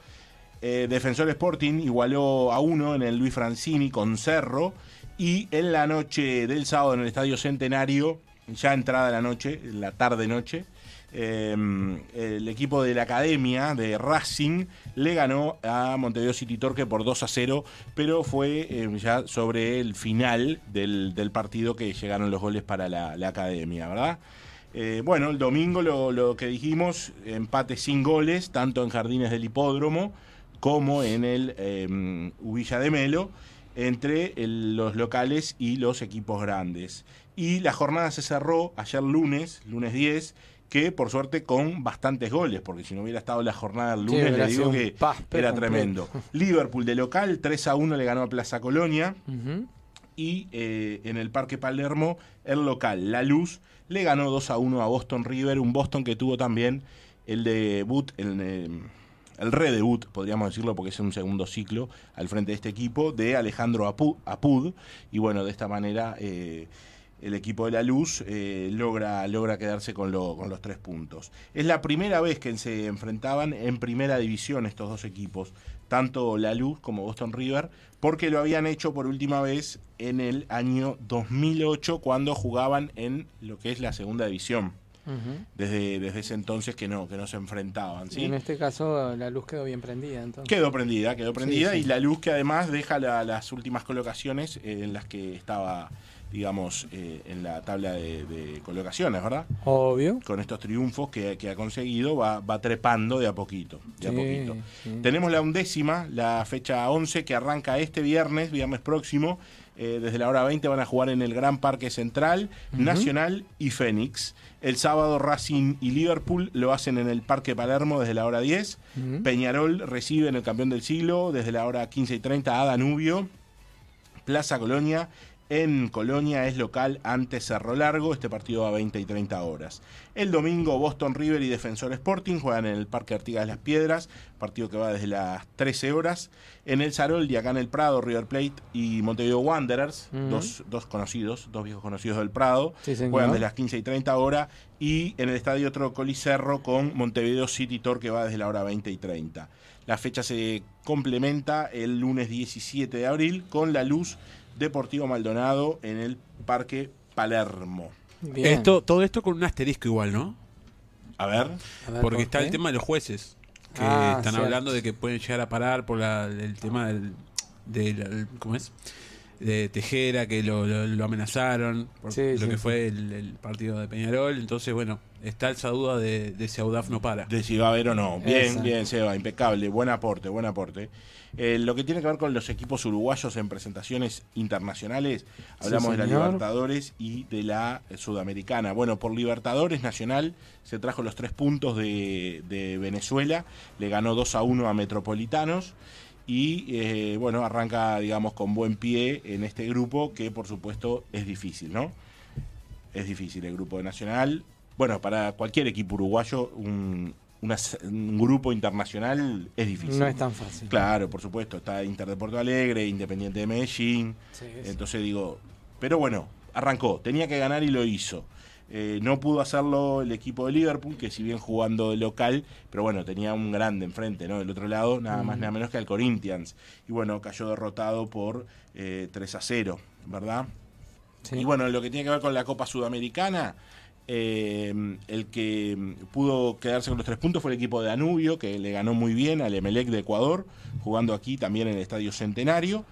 Eh, Defensor Sporting igualó a uno en el Luis Francini con Cerro. Y en la noche del sábado en el Estadio Centenario, ya entrada la noche, la tarde-noche, eh, el equipo de la academia de Racing le ganó a Montevideo City Torque por 2 a 0, pero fue eh, ya sobre el final del, del partido que llegaron los goles para la, la academia, ¿verdad? Eh, bueno, el domingo lo, lo que dijimos, empate sin goles, tanto en Jardines del Hipódromo como en el eh, Ubilla de Melo, entre el- los locales y los equipos grandes. Y la jornada se cerró ayer lunes, lunes 10, que por suerte con bastantes goles, porque si no hubiera estado la jornada Sí, lunes, le digo que era completo. tremendo. Liverpool de local, 3 a 1 le ganó a Plaza Colonia y eh, en el Parque Palermo, el local, La Luz, le ganó 2 a 1 a Boston River, un Boston que tuvo también el debut, el, eh, el redebut, podríamos decirlo, porque es un segundo ciclo al frente de este equipo, de Alejandro Apu- Apud, y bueno, de esta manera eh, el equipo de La Luz eh, logra, logra quedarse con, lo- con los tres puntos. Es la primera vez que se enfrentaban en primera división estos dos equipos, tanto La Luz como Boston River, porque lo habían hecho por última vez en el año 2008 cuando jugaban en lo que es la segunda división. Desde, desde ese entonces que no, que no se enfrentaban. ¿sí? Y en este caso la luz quedó bien prendida. Entonces. Quedó prendida, quedó prendida Sí, sí. y la luz que además deja la- las últimas colocaciones eh, en las que estaba, digamos, eh, en la tabla de, de colocaciones, ¿verdad? Obvio. Con estos triunfos que, que ha conseguido, va, va trepando de a poquito, de a poquito. sí. Tenemos la undécima, la fecha 11, que arranca este viernes, viernes próximo. Eh, desde la hora 20 van a jugar en el Gran Parque Central, Nacional y Fénix. El sábado Racing y Liverpool lo hacen en el Parque Palermo desde la hora 10. Ujú. Peñarol recibe en el campeón del siglo desde la hora 15 y 30 a Danubio. Plaza Colonia. En Colonia es local ante Cerro Largo. Este partido va a 20 y 30 horas. El domingo Boston River y Defensor Sporting juegan en el Parque Artigas Las Piedras. Partido que va desde las 13 horas. En el Sarol y acá en el Prado, River Plate y Montevideo Wanderers. Dos, dos conocidos, dos viejos conocidos del Prado. Sí, juegan desde las 15 y 30 horas. Y en el Estadio Trócoli Cerro con Montevideo City Tor que va desde la hora 20 y 30. La fecha se complementa el lunes 17 de abril con la luz Deportivo Maldonado en el Parque Palermo. Bien. Esto, todo esto con un asterisco igual, ¿no? A ver. A ver, Porque ¿por está qué? el tema de los jueces, que Ah, están cierto. hablando de que pueden llegar a parar por la- el tema del, del- ¿cómo es? De Tejera, que lo, lo- lo amenazaron por Sí, lo sí, que sí. fue el, el partido de Peñarol. Entonces, bueno, está esa duda de, de si Audaf no para. De si va a haber o no. Bien, bien, Seba, impecable. Buen aporte, buen aporte. Eh, lo que tiene que ver con los equipos uruguayos en presentaciones internacionales, hablamos de la. Libertadores y de la eh, Sudamericana. Bueno, por Libertadores Nacional se trajo los tres puntos de, de Venezuela, le ganó 2 a 1 a Metropolitanos. Y eh, bueno, arranca, digamos, con buen pie en este grupo, que por supuesto es difícil, ¿no? es difícil el grupo de Nacional. Bueno, para cualquier equipo uruguayo, un, una- un grupo internacional es difícil. No es tan fácil. Claro, por supuesto. Está Inter de Porto Alegre, Independiente de Medellín. Sí, sí. Entonces digo, pero bueno, arrancó. Tenía que ganar y lo hizo. Eh, no pudo hacerlo el equipo de Liverpool, que si bien jugando de local, pero bueno, tenía un grande enfrente, ¿no? Del otro lado, nada más, nada menos que al Corinthians. Y bueno, cayó derrotado por eh, 3 a 0, ¿verdad? Sí. Y bueno, lo que tiene que ver con la Copa Sudamericana, eh, el que pudo quedarse con los tres puntos fue el equipo de Danubio, que le ganó muy bien al Emelec de Ecuador, jugando aquí también en el Estadio Centenario.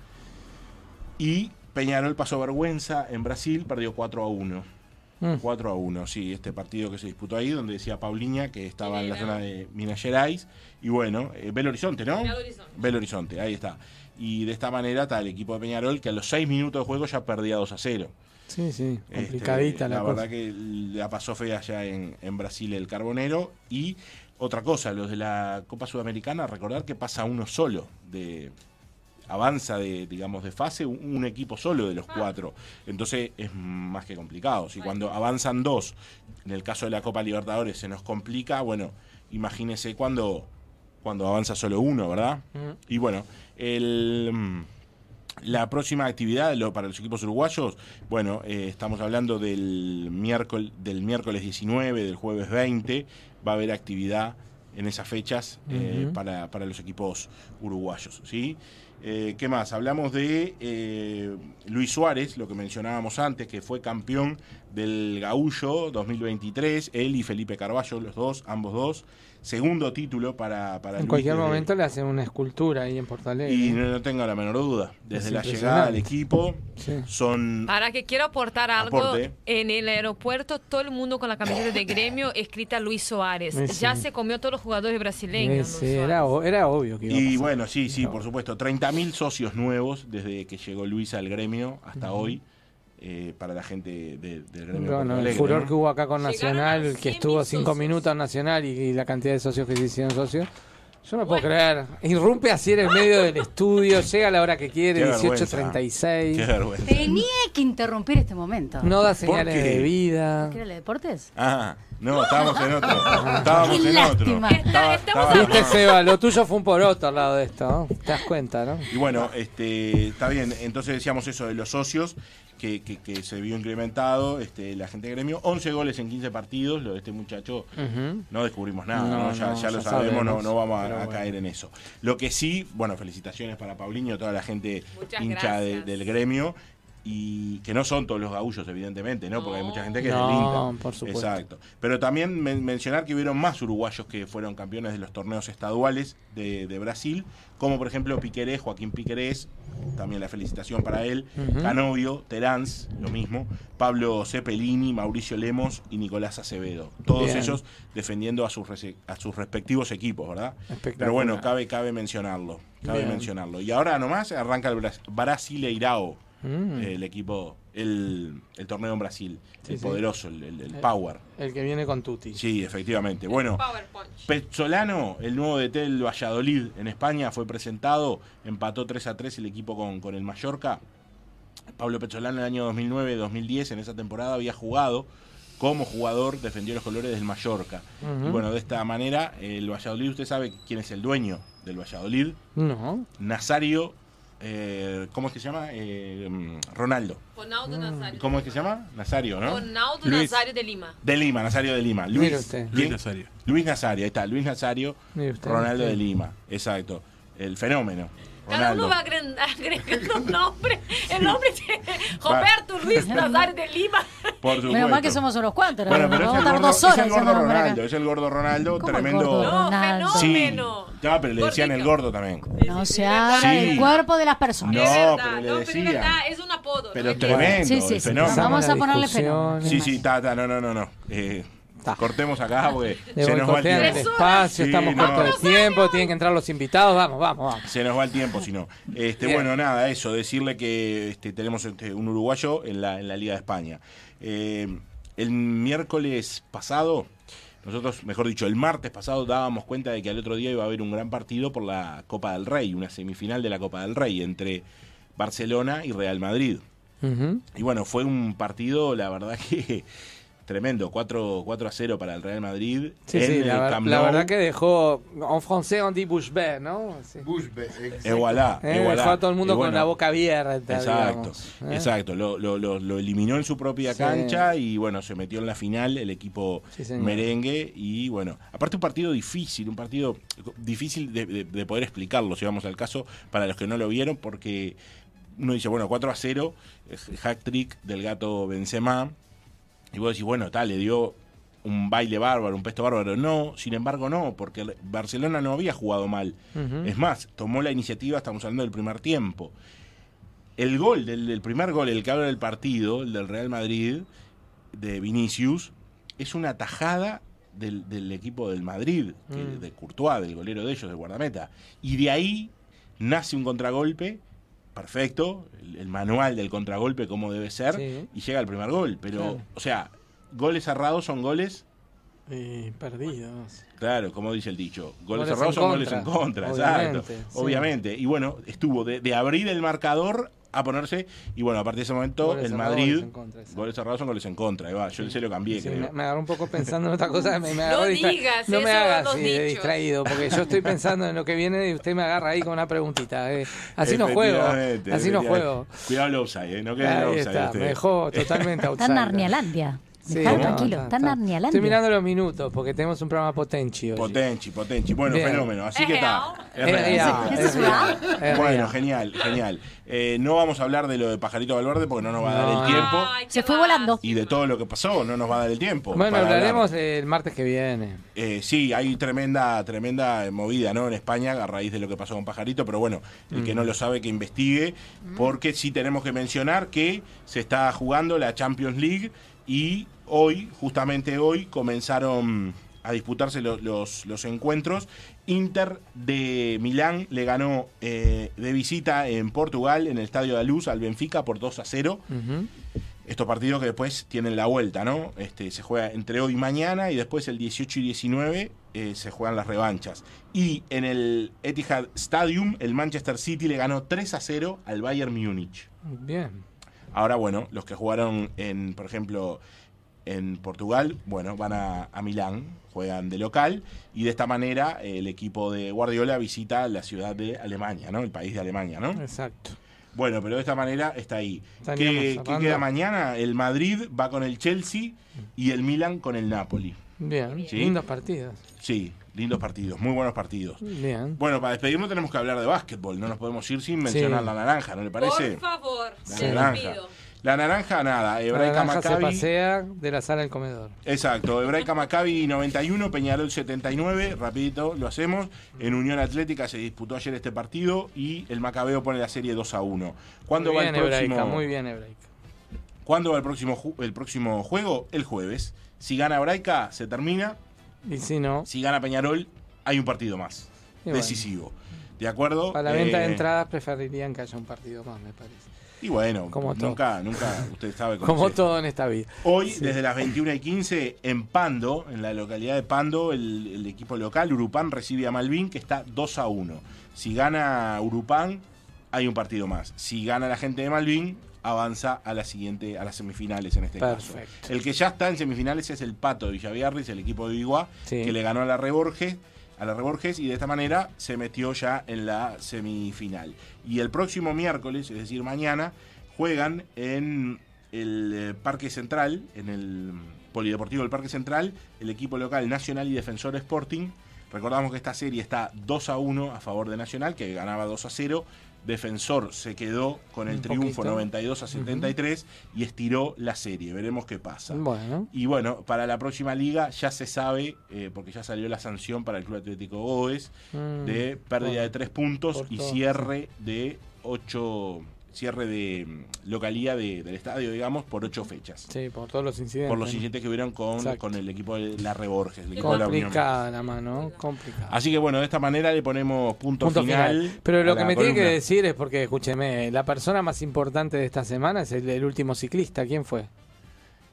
Y Peñarol pasó vergüenza en Brasil, perdió 4 a 1. Mm. 4 a 1, sí, este partido que se disputó ahí, donde decía Paulinha que estaba en la zona de Minas Gerais. Y bueno, eh, Belo Horizonte, ¿no? Belo Horizonte. Belo Horizonte, ahí está. Y de esta manera está el equipo de Peñarol que a los 6 minutos de juego ya perdía 2 a 0. Sí, sí, Este, complicadita la, la cosa. verdad que la pasó fea allá en, en Brasil el Carbonero. Y otra cosa, los de la Copa Sudamericana, recordar que pasa uno solo de avanza de digamos de fase un, un equipo solo de los cuatro entonces es más que complicado si cuando avanzan dos en el caso de la Copa Libertadores se nos complica bueno imagínese cuando cuando avanza solo uno verdad Mm. y bueno el mm, la próxima actividad lo- para los equipos uruguayos, bueno, eh, estamos hablando del miércoles, del miércoles 19, del jueves 20, va a haber actividad en esas fechas eh, para, para los equipos uruguayos. ¿sí? Eh, ¿Qué más? Hablamos de eh, Luis Suárez, lo que mencionábamos antes, que fue campeón del Gaullo 2023, él y Felipe Carballo, los dos, ambos dos. Segundo título para, para En Luis cualquier desde- momento le hacen una escultura ahí en Portalegre. Y no, no tengo la menor duda. Desde Es la llegada al equipo, Sí. son Para que quiero aportar algo, Aporte. en el aeropuerto todo el mundo con la camiseta de gremio escrita Luis Suárez. Sí. Ya se comió todos los jugadores brasileños. Sí, era, era obvio que iba a Y pasar. bueno, sí, sí, por supuesto. 30.000 socios nuevos desde que llegó Luis al gremio hasta hoy. Eh, para la gente de- del gremio. Bueno, Porto el Alegre, furor ¿no? que hubo acá con Nacional, que 100.000 estuvo cinco minutos Nacional y, y la cantidad de socios que se hicieron socios. Yo no puedo creer. Irrumpe así en el medio del estudio, llega a la hora que quiere, Qué vergüenza. 18.36. Qué vergüenza. Tenía que interrumpir este momento. No da ¿Por señales de vida. ¿Qué era el de deportes? Ah, no, estábamos en otro. Estábamos Qué en lástima. otro. Estaba- estamos estaba- Viste, no. Seba, lo tuyo fue un poroto al lado de esto, ¿no? Te das cuenta, ¿no? Y bueno, este, está bien. Entonces decíamos eso de los socios, que, que- que se vio incrementado este, la gente de gremio. 11 goles en 15 partidos, lo de este muchacho. No descubrimos nada, No, ¿no? ya, no, ya lo ya sabemos, no, sabemos, no vamos a, bueno. caer en eso. Lo que sí, bueno, felicitaciones para Paulinho, toda la gente Muchas hincha de- del gremio. Y que no son todos los gaullos, evidentemente, ¿no? Porque hay mucha gente que es del Inter. por supuesto. Exacto. Pero también men- mencionar que hubieron más uruguayos que fueron campeones de los torneos estaduales de, de Brasil, como por ejemplo Piqueré, Joaquín Piquerés, también la felicitación para él, Ujú. Canovio, Terans, lo mismo, Pablo Cepelini, Mauricio Lemos y Nicolás Acevedo. Todos Bien. ellos defendiendo a sus, a sus respectivos equipos, ¿verdad? Pero bueno, cabe, cabe mencionarlo. Cabe Bien. mencionarlo. Y ahora nomás arranca el Bras- Brasileirao, Mm. el equipo, el, el torneo en Brasil, Sí, el sí. poderoso, el, el- el Power. El que viene con Tuti. Sí, efectivamente. Bueno, Power Punch. Pezzolano, el nuevo DT del Valladolid en España, fue presentado, empató 3 a 3 el equipo con, con el Mallorca. Pablo Pezzolano en el año 2009-2010, en esa temporada, había jugado como jugador, defendió los colores del Mallorca. Y bueno, de esta manera, el Valladolid, usted sabe quién es el dueño del Valladolid, No. Nazario, eh, ¿cómo es que se llama? Eh, mm, Ronaldo. Ronaldo Nazario. ¿Cómo es que se llama? Nazario, ¿no? Ronaldo Luis. Nazario de Lima. De Lima, Nazario de Lima. Luis, Mire usted. Luis. Nazario. Luis Nazario, ahí está, Luis Nazario, Mire usted, Ronaldo sí. de Lima, exacto. El fenómeno. Cada uno va agre- agregando un nombre. El nombre de Roberto Luis Nazario de Lima. Por supuesto. Menos mal que somos unos cuantos. Bueno, Vamos pero a es el estar gordo, dos horas es el gordo. Ronaldo, es el gordo Ronaldo, ¿Cómo el tremendo. gordo? No, Ronaldo. Sí, fenómeno. ya, pero le decían el gordo también. No se Sí, habla sí. del cuerpo de las personas. No, es verdad, pero le no, pero es decían. es un apodo. Pero no tremendo, Sí, sí, sí. fenómeno. Vamos a ponerle fenómeno. Sí, sí, ta, ta, no, no, no, no. Eh, Ta. cortemos acá porque se nos va el tiempo. Sí, estamos no. cortos de tiempo, tienen que entrar los invitados, vamos, vamos, vamos. Se nos va el tiempo, si no. Este, Bien. bueno, nada, eso, decirle que este, tenemos este, un uruguayo en la, en la Liga de España. Eh, el miércoles pasado, nosotros, mejor dicho, el martes pasado dábamos cuenta de que al otro día iba a haber un gran partido por la Copa del Rey, una semifinal de la Copa del Rey entre Barcelona y Real Madrid. Y bueno, fue un partido, la verdad que tremendo, 4, 4 a 0 para el Real Madrid. Sí, en sí, el la, Camp la verdad que dejó, en francés on dit bouche bée, ¿no? Sí. Exacto. Et voilà, Eh, voilà. dejó a todo el mundo con la boca abierta. Exacto, digamos, ¿eh? exacto. Lo, lo- lo- lo eliminó en su propia Sí. cancha y bueno, se metió en la final el equipo merengue y bueno, aparte un partido difícil, un partido difícil de, de- de poder explicarlo, si vamos al caso, para los que no lo vieron, porque uno dice, bueno, 4 a 0, hack trick del gato Benzema, y vos decís, bueno, tal, le dio un baile bárbaro, un pesto bárbaro. No, sin embargo no, porque el- Barcelona no había jugado mal. Es más, tomó la iniciativa, estamos hablando del primer tiempo. El gol, del, del primer gol, el que abre el partido, el del Real Madrid, de Vinicius, es una tajada del, del equipo del Madrid, que- Mm. de Courtois, del golero de ellos, del guardameta. Y de ahí nace un contragolpe, perfecto, el, el manual del contragolpe como debe ser, Sí. y llega el primer gol. Pero, Claro. o sea, goles cerrados son goles Y perdidos. Claro, como dice el dicho, goles, Goles cerrados son goles en contra, contra, obviamente, exacto. sí. Obviamente. Y bueno, estuvo de, de abrir el marcador a ponerse, y bueno, a partir de ese momento, Goles el Madrid, goles en contra, goles cerrados son goles en contra. Ahí va, yo se lo cambié, Sí, creo. me, me agarró un poco pensando en otra cosa. Me, me No distra- digas no me hagas dichos. distraído, porque yo estoy pensando en lo que viene y usted me agarra ahí con una preguntita. eh. Así no juego. Así no juego. Cuidado el offside, eh, no quede el offside. está, usted. me dejó totalmente Está en. Narnialandia. Dejalo no, tranquilo, está- está. Estoy mirando los minutos porque tenemos un programa potenchi hoy. Potenchi, potenchi. Bueno, Bien. fenómeno. Así que está. Bueno, genial, genial. Eh, no vamos a hablar de lo de Pajarito Valverde porque no nos va a dar No. el tiempo. Ay, Se fue volando. Y de todo lo que pasó, no nos va a dar el tiempo. Bueno, hablaremos hablar. el martes que viene. Eh, sí, hay tremenda, tremenda movida, ¿no? En España a raíz de lo que pasó con Pajarito, pero bueno, el Mm. que no lo sabe que investigue, porque sí tenemos que mencionar que se está jugando la Champions League y hoy, justamente hoy, comenzaron a disputarse lo- los, los encuentros. Inter de Milán le ganó eh, de visita en Portugal, en el Estadio de Luz, al Benfica por 2 a 0 Ujú. estos partidos que después tienen la vuelta, ¿no? Este, se juega entre hoy y mañana y después el 18 y 19 eh, se juegan las revanchas. Y en el Etihad Stadium, el Manchester City le ganó 3 a 0 al Bayern Múnich. Bien. Ahora, bueno, los que jugaron en, por ejemplo, en Portugal, bueno, van a, a Milán, juegan de local y de esta manera eh, el equipo de Guardiola visita la ciudad de Alemania, ¿no? El país de Alemania, ¿no? Exacto. Bueno, pero de esta manera está ahí. ¿Qué, qué queda mañana? El Madrid va con el Chelsea y el Milan con el Napoli. Bien. Sí. Lindos partidos. Sí, lindos partidos, muy buenos partidos. Bien. Bueno, para despedirnos tenemos que hablar de básquetbol. No nos podemos ir sin mencionar Sí. la naranja, ¿no le parece? Por favor, La lo naranja. pido. La naranja, nada. La Hebraica naranja se Maccabi. pasea de la sala al comedor. Exacto, Hebraica Maccabi 91, Peñarol 79, rapidito lo hacemos. En Unión Atlética se disputó ayer este partido y el Macabeo pone la serie 2 a 1. ¿Cuándo muy va bien, el próximo? Hebraica, muy bien, Hebraica. ¿Cuándo va el próximo, el próximo juego? El jueves. Si gana Hebraica, se termina. Y si no, Si gana Peñarol, hay un partido más. Bueno. decisivo. ¿De acuerdo? para la venta de Eh, entradas preferirían que haya un partido más, me parece. Y bueno, Como todo. nunca, nunca, usted sabe cómo Como es. todo en esta vida. Hoy, Sí. desde las 21 y 15, en Pando, en la localidad de Pando, el, el equipo local, Urupán, recibe a Malvin, que está 2 a 1. Si gana Urupán, hay un partido más. Si gana la gente de Malvin, avanza a la siguiente, a las semifinales en este caso. Perfecto. El que ya está en semifinales es el Pato de Villaviarris, el equipo de Sí. que le ganó a la Reborges, a la Reborges y de esta manera se metió ya en la semifinal. Y el próximo miércoles, es decir, mañana, juegan en el eh, Parque Central, en el Polideportivo del Parque Central, el equipo local Nacional y Defensor Sporting. Recordamos que esta serie está 2 a 1 a favor de Nacional, que ganaba 2 a 0. Defensor se quedó con el Un triunfo poquito. 92 a 73 y estiró la serie. Veremos qué pasa. Bueno, Y bueno, para la próxima liga ya se sabe, eh, porque ya salió la sanción para el Club Atlético Goes, Mm, de pérdida de tres puntos y cierre de ocho, cierre de mm, localía de- del estadio, digamos, por ocho fechas. sí, por todos los incidentes. Por los incidentes que hubieron con, Exacto. con el equipo de la Reborges, el equipo de la Unión. Complicada la mano, complicada. Así que bueno, de esta manera le ponemos punto, Punto final. final. Pero lo que me tiene que decir es porque, escúcheme, la persona más importante de esta semana es el, el último ciclista. ¿Quién fue?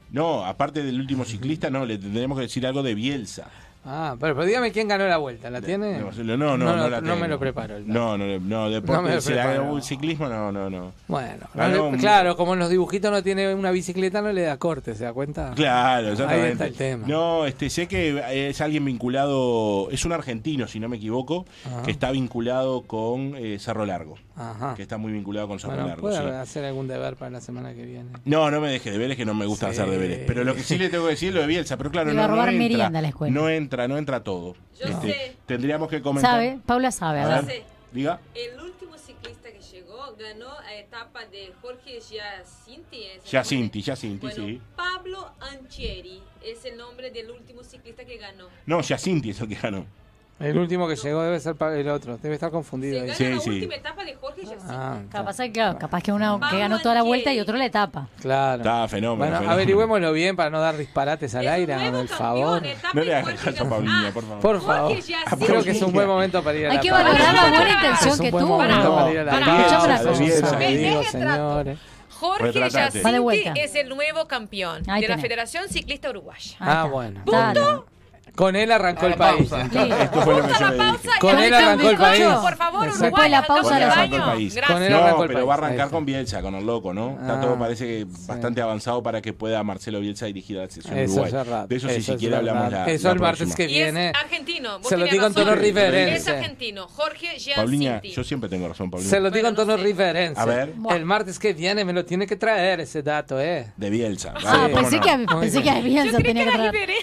No, aparte del último ciclista, no, le tendremos que decir algo de Bielsa. Ah, pero, pero dígame quién ganó la vuelta. ¿La tiene? No, no, no, no, lo- la no me tengo. lo preparo. No, no, no, deporte, No si la- el ciclismo, no, no, no. Bueno, no le- un- claro, como en los dibujitos no tiene una bicicleta, no le da corte, ¿se da cuenta? Claro, exactamente. Ahí está el tema. No, este, sé que es alguien vinculado, es un argentino, si no me equivoco, Ajá. que está vinculado con eh, Cerro Largo. Ajá. Que está muy vinculado con Cerro Bueno, Largo. puede sí. hacer algún deber para la semana que viene. No, no me deje deberes que no me gusta Sí. hacer deberes. Pero lo que sí le tengo que decir es lo de Bielsa, pero claro, no, a no robar entra. merienda a la escuela. No entra, no entra todo. Yo Este, sé. Tendríamos que comentar. ¿Sabe? Paula sabe, ver. ver, diga. El último ciclista que llegó ganó a etapa de Jorge Giacinti. ¿es el Jacinti, nombre? Jacinti, Bueno, sí. Pablo Anchieri es el nombre del último ciclista que ganó. No, Jacinti es el que ganó. El último que llegó debe ser pa- el otro, debe estar confundido ahí. Ganó Sí, la sí. última etapa de Jorge. Ah, Capaz, que, claro, capaz que uno que ganó toda la vuelta y otro la etapa. claro. Está fenómeno. Bueno, fenómeno. averigüémoslo bien para no dar disparates al Es un aire, el favor. No le hagas caso a. Paulina, Ah, por favor. Por favor. Giacinti. Creo que es un buen momento para ir a Hay la que pausa. valorar la buena intención que buen tuvo. para ir a la. Jorge Retratate. Va de Giacinti vuelta. es el nuevo campeón Ahí de la. Federación Ciclista Uruguaya. Ah, bueno. Dale. Con él arrancó el país. Esto fue lo que yo le dije. Con él arrancó el país. Por favor. Uruguay, Después de la pausa Con él la el arrancó el baño. país. Con él arrancó No, el pero va a país, arrancar con Bielsa, con el loco, ¿no? Está Ah. todo parece que bastante avanzado para que pueda Marcelo Bielsa dirigir a la selección Eso Uruguay. De eso, si siquiera hablamos la Eso el martes que viene. argentino. Se lo digo en tono riverense. Es argentino. Jorge Paulina, Giacinti. yo siempre tengo razón, Paulina. Se lo digo en tono riverense. A ver. El martes que viene me lo tiene que traer ese dato, ¿eh? De Bielsa. Ah, pensé que, que tenía que era traer.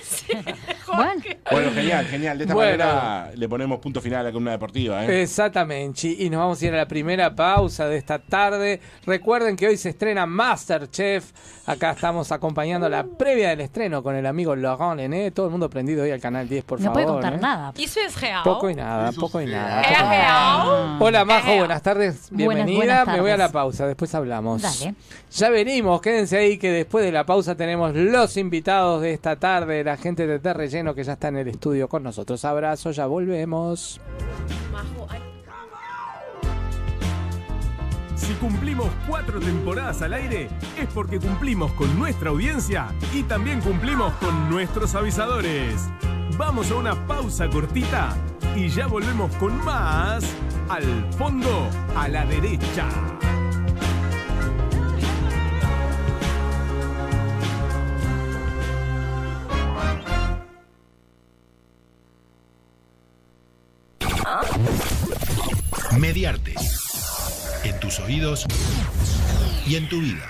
Bueno, Jorge. Bueno, genial, genial. De esta Bueno. manera le ponemos punto final a la columna deportiva, ¿eh? Exactamente. Y nos vamos a ir a la primera pausa de esta tarde. Recuerden que hoy se estrena Masterchef. Acá estamos acompañando la previa del estreno con el amigo Laurent Lené. Todo el mundo prendido hoy al canal 10, por no favor. puede contar ¿eh? nada. Eso es real. Poco y nada, poco y nada. ¿Es poco y nada. Hola Majo, buenas tardes, Buenas, bienvenida. Me voy a la pausa, después hablamos. Dale. Ya venimos, quédense ahí que después de la pausa tenemos los invitados de esta tarde, la gente de Te Relleno que ya está en el estudio con nosotros. Abrazo, ya volvemos. Si cumplimos cuatro temporadas al aire, es porque cumplimos con nuestra audiencia y también cumplimos con nuestros avisadores. Vamos a una pausa cortita y ya volvemos con más al fondo a la derecha. Mediarte. En tus oídos y en tu vida.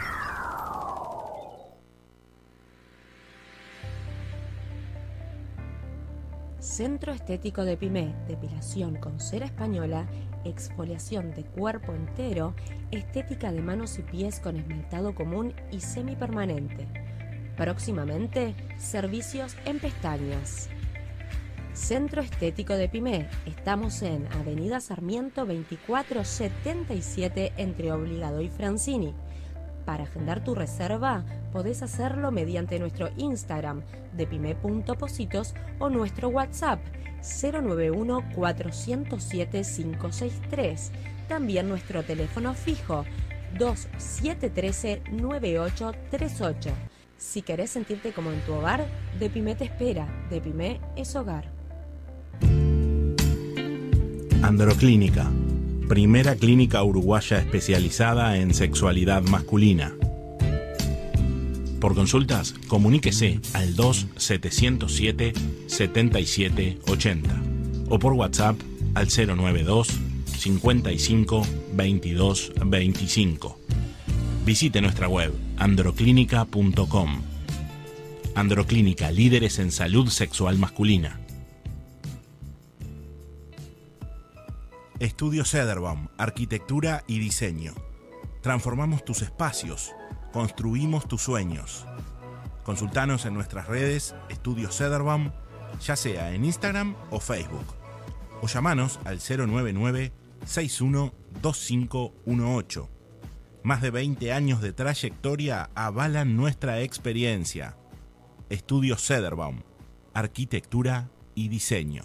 Centro Estético de Pimé, depilación con cera española, exfoliación de cuerpo entero, estética de manos y pies con esmaltado común y semipermanente. Próximamente, servicios en pestañas. Centro Estético de Pimé. Estamos en Avenida Sarmiento 2477 entre Obligado y Francini. Para agendar tu reserva, podés hacerlo mediante nuestro Instagram de o nuestro WhatsApp 091-407-563. También nuestro teléfono fijo 2713-9838. Si querés sentirte como en tu hogar, De Pime te espera. De Pime es hogar. Androclínica, primera clínica uruguaya especializada en sexualidad masculina. Por consultas, comuníquese al 2-707-7780 o por WhatsApp al 092 55 22 25. Visite nuestra web androclínica.com. Androclínica, líderes en salud sexual masculina. Estudio Cederbaum, Arquitectura y Diseño. Transformamos tus espacios, construimos tus sueños. Consultanos en nuestras redes Estudio Cederbaum, ya sea en Instagram o Facebook. O llamanos al 099 612518. Más de 20 años de trayectoria avalan nuestra experiencia. Estudio Cederbaum, Arquitectura y Diseño.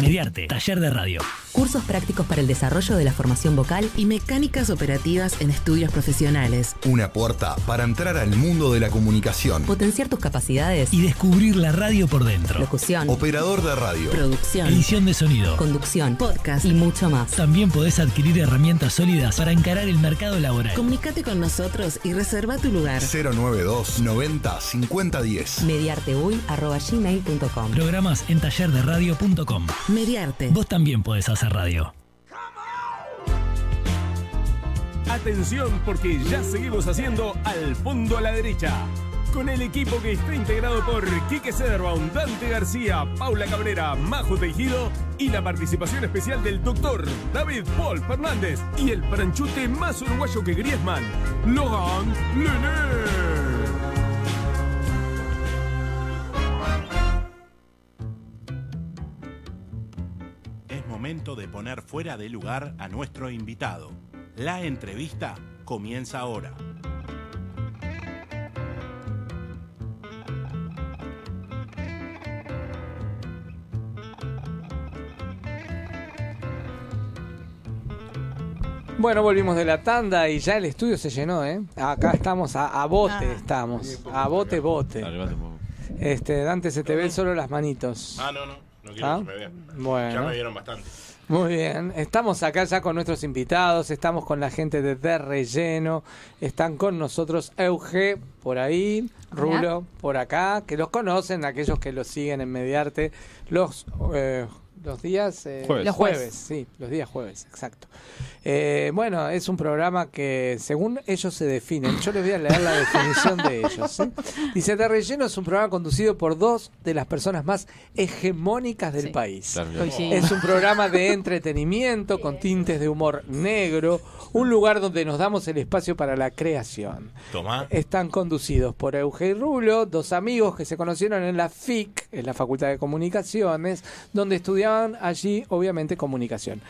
Mediarte, taller de radio. Cursos prácticos para el desarrollo de la formación vocal y mecánicas operativas en estudios profesionales. Una puerta para entrar al mundo de la comunicación. Potenciar tus capacidades. Y descubrir la radio por dentro. Locución. Operador de radio. Producción. Edición de sonido. Conducción. Podcast. Y mucho más. También podés adquirir herramientas sólidas para encarar el mercado laboral. Comunicate con nosotros y reserva tu lugar. 092 90 50 10. Mediarteuy.gmail.com Programas en tallerderradio.com. Mediarte. Vos también podés hacer radio. Atención porque ya seguimos haciendo al fondo a la derecha. con el equipo que está integrado por Quique Cederbaum, Dante García, Paula Cabrera, Majo Tejido y la participación especial del doctor David Paul Fernández y el franchute más uruguayo que Griezmann, Logan Lené. Fuera de lugar a nuestro invitado. La entrevista comienza ahora. Bueno, volvimos de la tanda y ya el estudio se llenó, ¿eh? Acá estamos, a, a bote estamos, a bote, bote. Este, Dante, se te ven solo las manitos. Ah, no, no. No quiero ¿Ah? que me vean. Bueno. Ya me vieron bastante. Muy bien, estamos acá ya con nuestros invitados, estamos con la gente de De Relleno, están con nosotros Euge por ahí, Rulo por acá, que los conocen, aquellos que los siguen en Mediarte, los eh, los días eh, Jueves. los jueves, sí, los días jueves, exacto. Eh, bueno, es un programa que según ellos se definen, yo les voy a leer la definición de ellos. ¿sí? Dice, De Relleno es un programa conducido por dos de las personas más hegemónicas del país. Es un programa de entretenimiento con tintes de humor negro, un lugar donde nos damos el espacio para la creación. Tomá. Están conducidos por Euge y Rulo, dos amigos que se conocieron en la FIC, en la Facultad de Comunicaciones, donde estudiaban allí, obviamente, comunicación.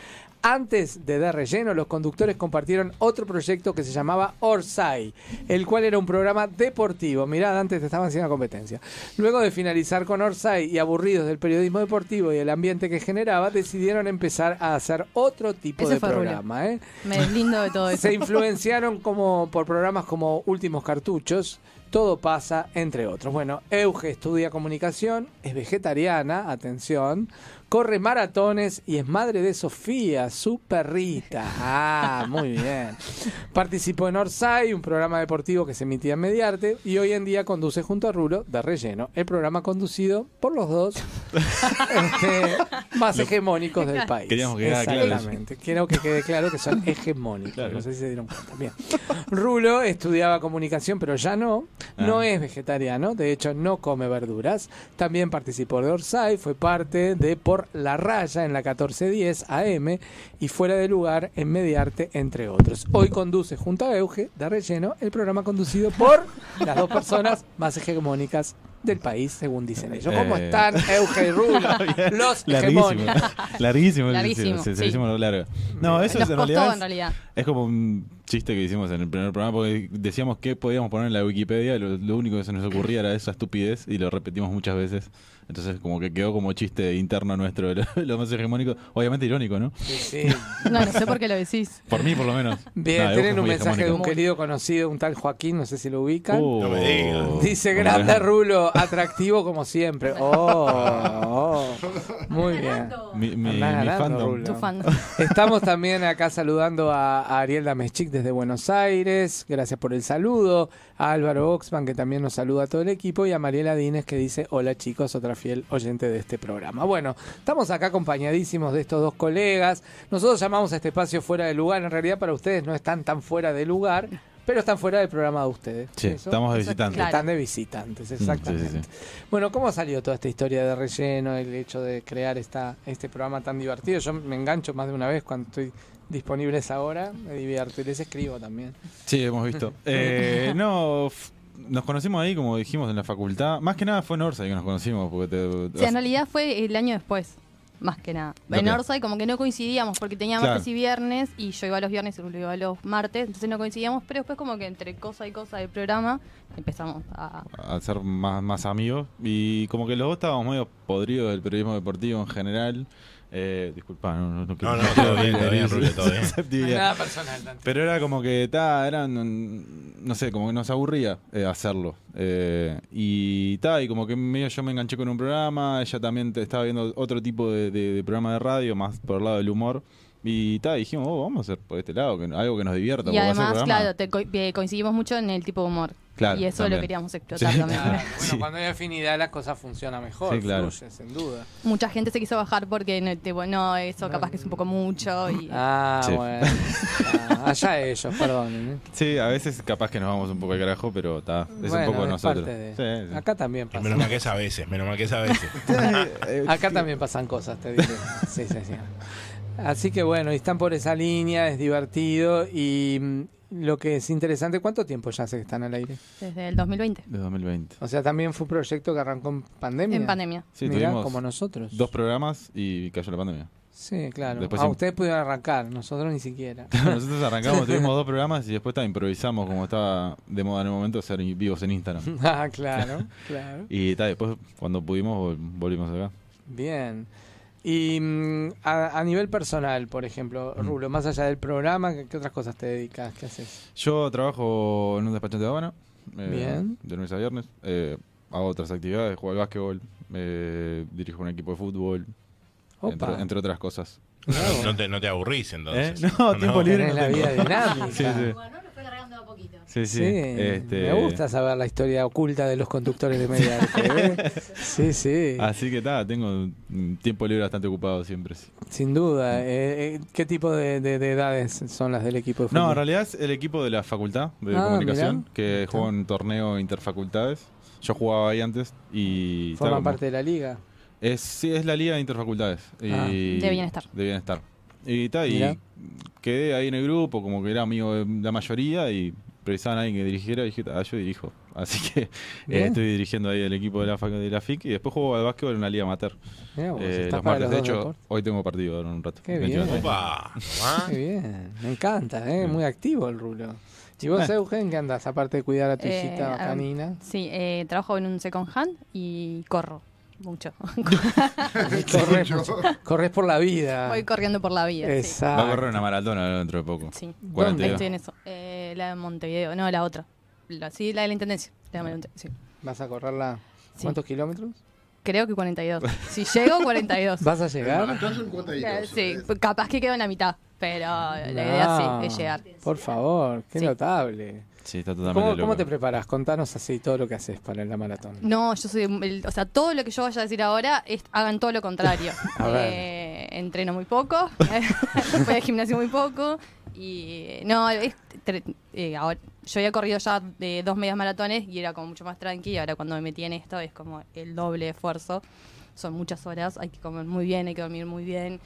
Antes de dar relleno, los conductores compartieron otro proyecto que se llamaba Orsay, el cual era un programa deportivo. Mirá, antes te estaban haciendo competencia. Luego de finalizar con Orsay y aburridos del periodismo deportivo y el ambiente que generaba, decidieron empezar a hacer otro tipo Ese de programa. ¿eh? Me deslindo de todo eso. Se influenciaron como por programas como Últimos Cartuchos, Todo pasa, entre otros. Bueno, Euge estudia comunicación, es vegetariana, atención, corre maratones y es madre de Sofía, su perrita. Ah, muy bien. Participó en Orsay, un programa deportivo que se emitía en Mediarte, y hoy en día conduce junto a Rulo de Relleno, el programa conducido por los dos este, más hegemónicos del país. Queríamos que quedara claro. Exactamente. Quiero que quede claro que son hegemónicos. No sé si se dieron cuenta. Bien. Rulo estudiaba comunicación, pero ya no. No Ah. es vegetariano. De hecho, no come verduras. También participó de Orsay. Fue parte de Por la Raya en la 1410 AM y Fuera de Lugar en Mediarte, entre otros. Hoy conduce junto a Euge de Relleno el programa conducido por las dos personas más hegemónicas del país, según dicen ellos. ¿Cómo Eh. están, Euge y Rulo? Los Larguísimo. hegemónicos. Larguísimo. Larguísimo, Se, se, sí. lo largo. No, eso es, en costó, realidad, en realidad. Es como un chiste que hicimos en el primer programa porque decíamos que podíamos poner en la Wikipedia y lo, lo único que se nos ocurría era esa estupidez y lo repetimos muchas veces. Entonces como que quedó como chiste interno nuestro, lo, lo más hegemónico. Obviamente irónico, ¿no? Sí. No, no sé por qué lo decís. Por mí, por lo menos. Bien, Nada, tienen un mensaje de un querido conocido, un tal Joaquín, no sé si lo ubican. Oh. No me digas. Dice, grande Rulo, atractivo como siempre. Oh, oh, muy bien. Mi, mi, mi ganando, fandom. Rulo. Tu fan. Estamos también acá saludando a, a Ariel Dameschik desde Buenos Aires. Gracias por el saludo. A Álvaro Oxman, que también nos saluda a todo el equipo. Y a Mariela Dines, que dice: Hola chicos, otra fiel oyente de este programa. Bueno, estamos acá acompañadísimos de estos dos colegas. Nosotros llamamos a este espacio fuera de lugar. En realidad, para ustedes no están tan fuera de lugar. Pero están fuera del programa de ustedes. Sí, estamos de visitantes. Están de visitantes, exactamente. Mm, sí, sí, sí. Bueno, ¿cómo salió toda esta historia de relleno, el hecho de crear esta, este programa tan divertido? Yo me engancho más de una vez cuando estoy disponible a esa hora, me divierto y les escribo también. Sí, hemos visto. Eh, no, nos conocimos ahí, como dijimos, en la facultad. Más que nada fue en Orsay que nos conocimos. Porque te, Sí, en realidad fue el año después, más que nada. En Orsay como que no coincidíamos porque tenía Claro. martes y viernes y yo iba los viernes y Rulo iba los martes, entonces no coincidíamos, pero después como que entre cosa y cosa del programa empezamos a... a ser más, más amigos. Y como que los dos estábamos medio podridos del periodismo deportivo en general. Eh, disculpa, no, no, no, quiero- No, no, todo bien, todo bien, Rubio, todo bien. Nada personal, Dante. Pero era como que, ta, eran, no sé, como que nos aburría eh, hacerlo. Eh, y ta, y como que medio yo me enganché con un programa, ella también te- estaba viendo otro tipo de, de- de programa de radio, más por el lado del humor. Y ta, dijimos, oh, vamos a hacer por este lado, que, algo que nos divierta. Y además, claro, te co- eh, coincidimos mucho en el tipo de humor. Claro, y eso también. lo queríamos explotar Sí. también. Claro, bueno, cuando hay afinidad las cosas funcionan mejor, Sí, claro. fluye, sin duda. Mucha gente se quiso bajar porque no, tipo, no, eso capaz que es un poco mucho. Y... Ah, Sí. bueno. Ah, allá ellos, perdonen. ¿eh? Sí, a veces capaz que nos vamos un poco al carajo, pero está, es Bueno, un poco es nosotros. parte de- Sí, sí. Acá también pasa. Menos mal que es a veces, menos mal que es a veces. Acá también pasan cosas, te digo. Sí, sí, sí. Así que bueno, y están por esa línea, es divertido y mm, lo que es interesante, ¿cuánto tiempo ya hace que están al aire? Desde el 2020. De 2020. O sea, también fue un proyecto que arrancó en pandemia. En pandemia. Sí, Mirá, tuvimos como nosotros. Dos programas y cayó la pandemia. Sí, claro. Después ah, ustedes pudieron arrancar, nosotros ni siquiera. Nosotros arrancamos, tuvimos dos programas y después ta, improvisamos como estaba de moda en el momento ser vivos en Instagram. ah, claro, claro. Y ta, después cuando pudimos vol- volvimos acá. Bien. Y mm, a, a nivel personal, por ejemplo, Mm. Rulo, más allá del programa, ¿qué, qué otras cosas te dedicas? ¿Qué haces? Yo trabajo en un despachante de aduana. eh, Bien. De lunes a viernes. Eh, hago otras actividades, juego al básquetbol, eh, dirijo un equipo de fútbol, entre, entre otras cosas. No, no te, no te aburrís entonces. ¿Eh? No, tiempo libre Tenés no la tengo. vida dinámica. Sí, sí. Sí, sí. Sí, Este- me gusta saber la historia oculta de los conductores de Mediarte. ¿eh? Sí, sí, Así que está, tengo un tiempo libre bastante ocupado siempre. sí. sin duda. Eh, eh, ¿Qué tipo de, de- de edades son las del equipo de fútbol? No, en realidad es el equipo de la facultad de Ah, comunicación mirá. que juega un torneo interfacultades. Yo jugaba ahí antes y... ¿Forman como- parte de la liga? Es, sí, es la liga de interfacultades. Ah. y- De bienestar. De bienestar. Y, está, y quedé ahí en el grupo, como que era amigo de la mayoría y precisaban a alguien que dirigiera y dije, ah, yo dirijo. Así que eh, estoy dirigiendo ahí el equipo de la, de la FIC y después juego al básquetbol en una liga amateur. Mirá vos, Eh, estás los para martes, los de hecho, deportes. hoy tengo partido ahora en un rato. Qué 21 bien. Opa. Qué bien, me encanta, ¿eh? muy activo el Rulo. ¿Y vos, Eh. Eugen, qué andás? Aparte de cuidar a tu hijita canina. Sí, eh, trabajo en un second hand y corro mucho. corres, corres por la vida. Voy corriendo por la vida. Exacto. Va a correr una maratona dentro de poco. Sí. 42. Estoy en eso. Eh, la de Montevideo, no, la otra. La, sí, la de la Intendencia. La de sí. ¿Vas a correrla Sí. cuántos kilómetros? Creo que 42. Si llego, 42. ¿Vas a llegar? Maratón son 42. Eh, Sí, capaz que quedo en la mitad, pero la idea sí es llegar. Por favor, qué Sí. notable. Sí, está totalmente ¿Cómo, loco. cómo te preparas? Contanos así todo lo que haces para la maratón. No, yo soy. el- o sea, todo lo que yo vaya a decir ahora es, hagan todo lo contrario. A ver. Eh, entreno muy poco, voy al gimnasio muy poco. Y no, es tre- eh, ahora, yo había corrido ya de dos medias maratones y era como mucho más tranqui. Y ahora cuando me metí en esto es como el doble esfuerzo. Son muchas horas, hay que comer muy bien, hay que dormir muy bien.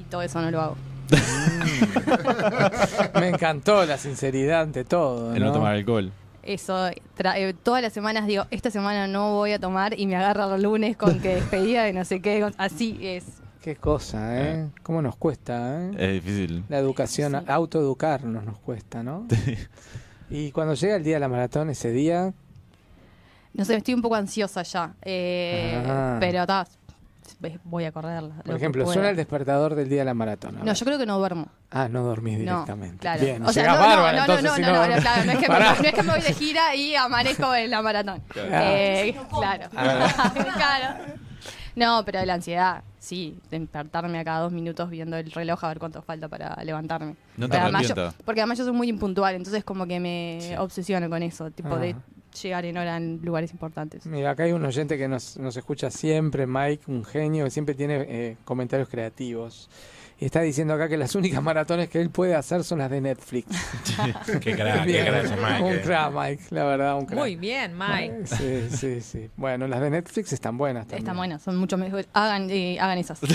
Y todo eso no lo hago. Me encantó la sinceridad ante todo. El no tomar alcohol. Eso, eh, todas las semanas digo, esta semana no voy a tomar y me agarra el lunes con que despedida de no sé qué. Así es. Qué cosa, ¿eh? ¿Cómo nos cuesta, eh? Es difícil. La educación, autoeducarnos nos cuesta, ¿no? Y cuando llega el día de la maratón, ese día, No sé, estoy un poco ansiosa ya. eh, Ah. Pero ta, voy a correrla. por ejemplo, suena el despertador del día de la maratón. a No, yo creo que no duermo. Ah, no dormís No, directamente. claro. Bien, o sea, no, no, bárbara, no, no, no, si no, no, dormís. claro, no es, que me, Pará. no es que me voy de gira y amanezco en la maratón. Claro. Eh, claro. Ah. Claro. No, pero la ansiedad, sí, despertarme a cada dos minutos viendo el reloj a ver cuánto falta para levantarme. No te además yo- porque además yo soy muy impuntual, entonces como que me obsesiono con eso, tipo de Ah. Llegar en hora en lugares importantes. Mira, acá hay un oyente que nos, nos escucha siempre, Mike, un genio, que siempre tiene eh, comentarios creativos. Y está diciendo acá que las únicas maratones que él puede hacer son las de Netflix. Qué crack, qué crack Mike, Un eh. crack, Mike, la verdad, un crack. Muy bien, Mike. Sí, sí, sí. Bueno, las de Netflix están buenas también. Están buenas, son mucho mejor. Hagan, eh, hagan esas. Sí,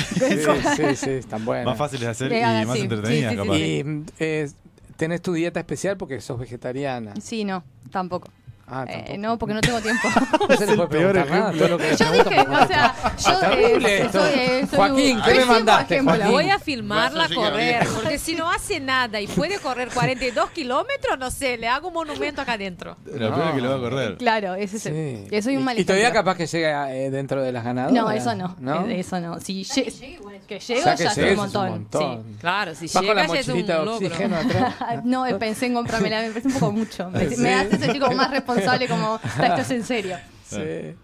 sí, sí, están buenas. Más fáciles de hacer y hagan, más sí. entretenidas, Sí, sí, capaz. Y eh, tenés tu dieta especial porque sos vegetariana. Sí, no, tampoco. Ah, Eh, no, porque no tengo tiempo. No se le puede preguntar nada, todo lo que le Yo dije, o sea, yo eh, soy, eh, soy Joaquín, un- ¿qué me mandaste, ejemplo. Joaquín? Voy a filmarla a correr, porque si no hace nada y puede correr 42 kilómetros, no sé, le hago un monumento acá adentro. Lo peor es que lo va a correr. Claro, ese es el- Sí. soy un mal y, y todavía capaz que llega eh, dentro de las ganadoras. No, eso no. ¿No? Eso no. Si lle- que llego ya es un es un montón. Sí. Claro, si la llega ya es un logro. no, pensé en comprármela, me parece un poco mucho. Me hace sentir como más responsable, como, "Ta, esto es en serio. Sí.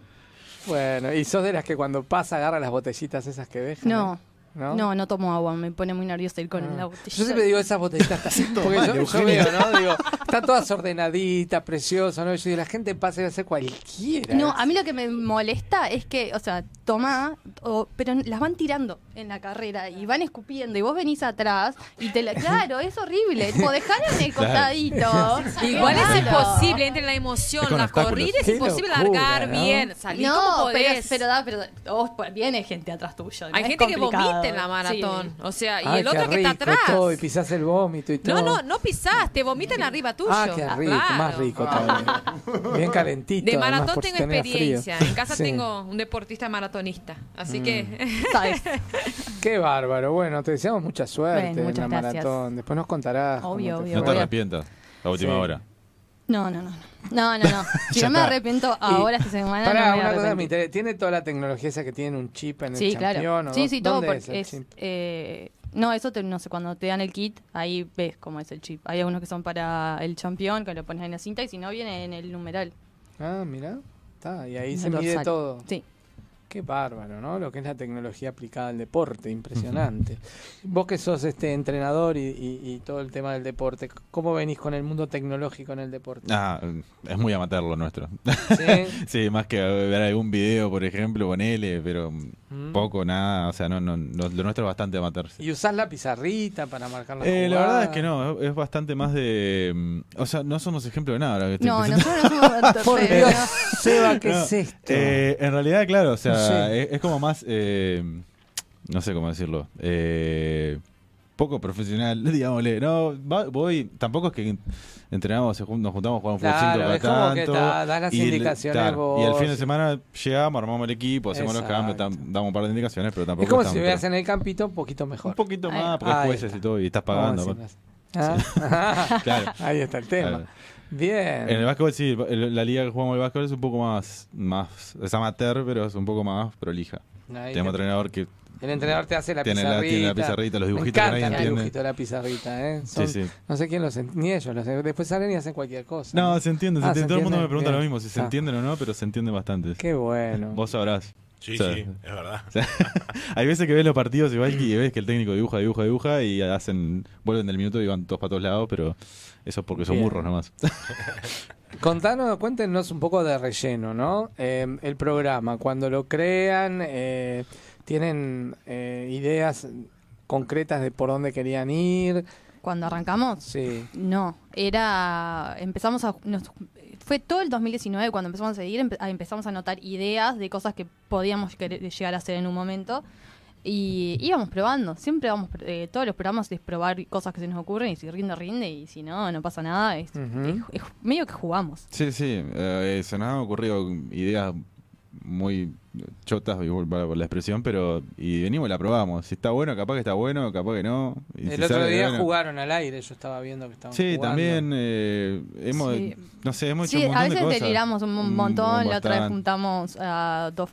Bueno, y sos de las que cuando pasa agarra las botellitas esas que dejan. No, ¿no? No, no tomo agua, me pone muy nerviosa ir con la botella. Yo siempre digo esas botellitas porque mal, yo, yo veo, ¿no? Digo, están todas ordenaditas, preciosas, ¿no? Yo digo, la gente pasa a hacer cualquiera. No, a mí lo que me molesta es que, o sea, toma, o- pero las van tirando en la carrera y van escupiendo y vos venís atrás y te la... Claro, es horrible. Tipo, dejalo en el costadito. Igual es imposible, entre la emoción, la corrida, es imposible locura, largar ¿no? bien. Salir no, como pero, podés. pero, da, pero vos, viene gente atrás tuyo. Hay gente que complicado. vomita en la maratón. O sea, y Ay, el otro qué que está atrás. todo, y pisás el vómito y todo. No, no, no pisás, te vomitan arriba tuyo. Ah, qué rico, claro. más rico todavía. Bien calentito. De maratón tengo experiencia. frío. En casa Sí. tengo un deportista maratonista. Así Mm. que. Qué bárbaro. Bueno, te deseamos mucha suerte Bueno, en muchas la gracias. maratón. Después nos contarás. cómo Obvio, te obvio. No te arrepientas. La última Sí. hora. No, no, no. No, no, no. Si no me arrepiento ahora esta semana, Pará, no me voy a una cosa me arrepentir. interesa. ¿Tiene toda la tecnología esa que tiene un chip en el Sí, champión? claro. o Sí, sí, todo ¿Dónde porque es el es, chip? eh, no, eso te- no sé, cuando te dan el kit, ahí ves cómo es el chip. Hay algunos que son para el campeón, que lo pones en la cinta, y si no, viene en el numeral. Ah, mira. Está, y ahí se el mide todo. Sí. Qué bárbaro, ¿no? Lo que es la tecnología aplicada al deporte, impresionante. Vos que sos este entrenador y, y- y todo el tema del deporte, ¿cómo venís con el mundo tecnológico en el deporte? Ah, es muy amateur lo nuestro. ¿Sí? Sí, más que ver algún video, por ejemplo, con él, pero Mm. poco, nada. O sea, no, no, lo, lo nuestro es bastante amateur. ¿Y usás la pizarrita para marcar las Eh, la verdad es que no, es, es bastante más de... mm, O sea, no somos ejemplo de nada. ahora que estoy No, nosotros no somos Por Dios. Seba, ¿qué No, es esto? eh, en realidad, claro, o sea, Sí. es, es como más, eh, no sé cómo decirlo, eh, poco profesional, digámosle. No, va- voy, tampoco es que entrenamos, nos juntamos, jugamos fútbol Claro, 5 cada que tanto. ta- las y el- indicaciones claro, Y el fin de semana llegamos, armamos el equipo, hacemos los cambios, tam- damos un par de indicaciones, pero tampoco Es como si estuvieras en el campito un poquito mejor. Un poquito más, porque Ahí jueces está. y todo, y estás pagando. más. Ah, Claro. Ahí está el tema. Claro. Bien. En el básquetbol sí, el- la liga que jugamos el básquetbol es un poco más, más, es amateur, pero es un poco más prolija. Ahí Tenemos te- entrenador que El entrenador te hace la Tiene la- pizarrita. tiene la pizarrita, los Me dibujitos que encanta nadie entiende. dibujito de la pizarrita, ¿eh? Sí, Son- sí. No sé quién los en- ni ellos los en- Después salen y hacen cualquier cosa. No, se entiende, se Ah, entiende. Todo el mundo me pregunta Bien. lo mismo, si se Ah. entienden o no, pero se entiende bastante. Qué bueno. Vos sabrás. Sí, O sea, sí, es verdad. o sea, hay veces que ves los partidos igual y ves que el técnico dibuja, dibuja, dibuja y hacen, vuelven del minuto y van todos para todos lados, pero eso es porque son Bien. burros nomás. Contanos, cuéntenos un poco de relleno, ¿no? Eh, el programa, cuando lo crean, eh, tienen eh, ideas concretas de por dónde querían ir. Cuando arrancamos, Sí. no, era, empezamos a, nos- fue todo el 2019 cuando empezamos a seguir, empe- a- empezamos a notar ideas de cosas que podíamos llegar a hacer en un momento y íbamos probando, siempre vamos, eh, todos los programas es probar cosas que se nos ocurren y si rinde, rinde y si no, no pasa nada, es, es- es medio que jugamos. Sí, sí, eh, se nos han ocurrido ideas muy chotas, por la expresión, pero y venimos y la probamos. Si está bueno, capaz que está bueno, capaz que no. Y El si otro sale, día bueno. jugaron al aire, yo estaba viendo que estaban Sí, jugando. también eh, hemos, Sí. no sé, hemos Sí, hecho un a montón de veces cosas. deliramos un Mm, montón. La otra vez juntamos a dos,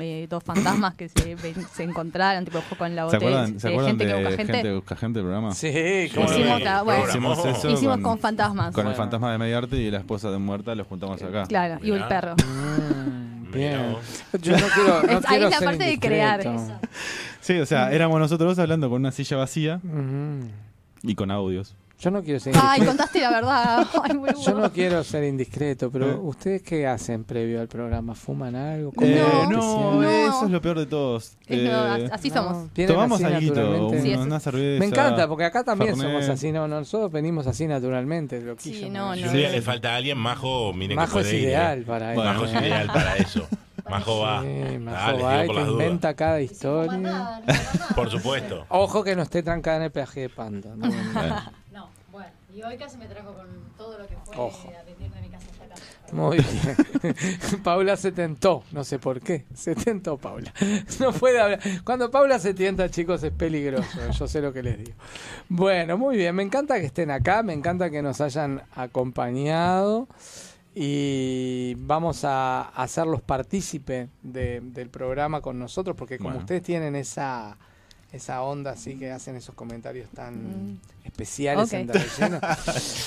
eh, dos fantasmas que se, se encontraron, tipo con la ¿Se botella. acuerdan, ¿se de acuerdan gente de que busca gente. que busca gente el programa? Sí. Hicimos la- bueno, hicimos eso hicimos con fantasmas. Con el Bueno. fantasma de Mediarte y la esposa de muerta los juntamos acá. Claro, y el perro. Bien. Yo no quiero, no Es- ahí es la parte de crear. indiscreto. Sí, o sea, éramos nosotros dos hablando con una silla vacía y con audios. Yo no quiero ser Ay, indiscreto. contaste la verdad. Ay, muy Yo bueno. no quiero ser indiscreto, pero Eh. ¿ustedes qué hacen previo al programa? ¿Fuman algo? Eh, ¿Comen algo no? No. eso es lo peor de todos. Eh, así somos. Tomamos. Sí, eso- una cerveza. Me encanta, porque acá también Fernet. somos así, no, nosotros venimos así naturalmente, loquillo. Sí, no, Si no. un día le falta a alguien, Majo, miren Majo que es ir, ideal para Majo eso, es ideal para eso. Majo va. Sí, Majo va y por te dudas. inventa cada historia. Por supuesto. Ojo que no esté trancada en el peaje de Pando. ¿no? Y hoy casi me trajo con todo lo que fue Ojo. a venir de mi casa hasta acá. Muy bien. Paula se tentó, no sé por qué. Se tentó Paula. No puede hablar. Cuando Paula se tienta, chicos, es peligroso. Yo sé lo que les digo. Bueno, muy bien. Me encanta que estén acá. Me encanta que nos hayan acompañado. Y vamos a hacerlos partícipe de- del programa con nosotros, porque como Bueno. ustedes tienen esa esa onda así que hacen esos comentarios tan Mm. especiales Ok. en.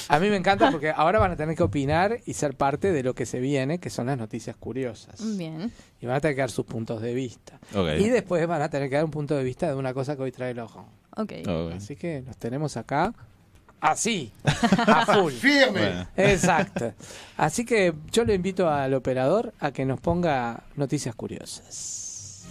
A mí me encanta porque ahora van a tener que opinar y ser parte de lo que se viene, que son las noticias curiosas. Bien. Y van a tener que dar sus puntos de vista. Y después van a tener que dar un punto de vista de una cosa que hoy trae el ojo. Ok. Ok. Así que los tenemos acá así, a full. Firme. Bueno. Exacto. Así que yo le invito al operador a que nos ponga noticias curiosas.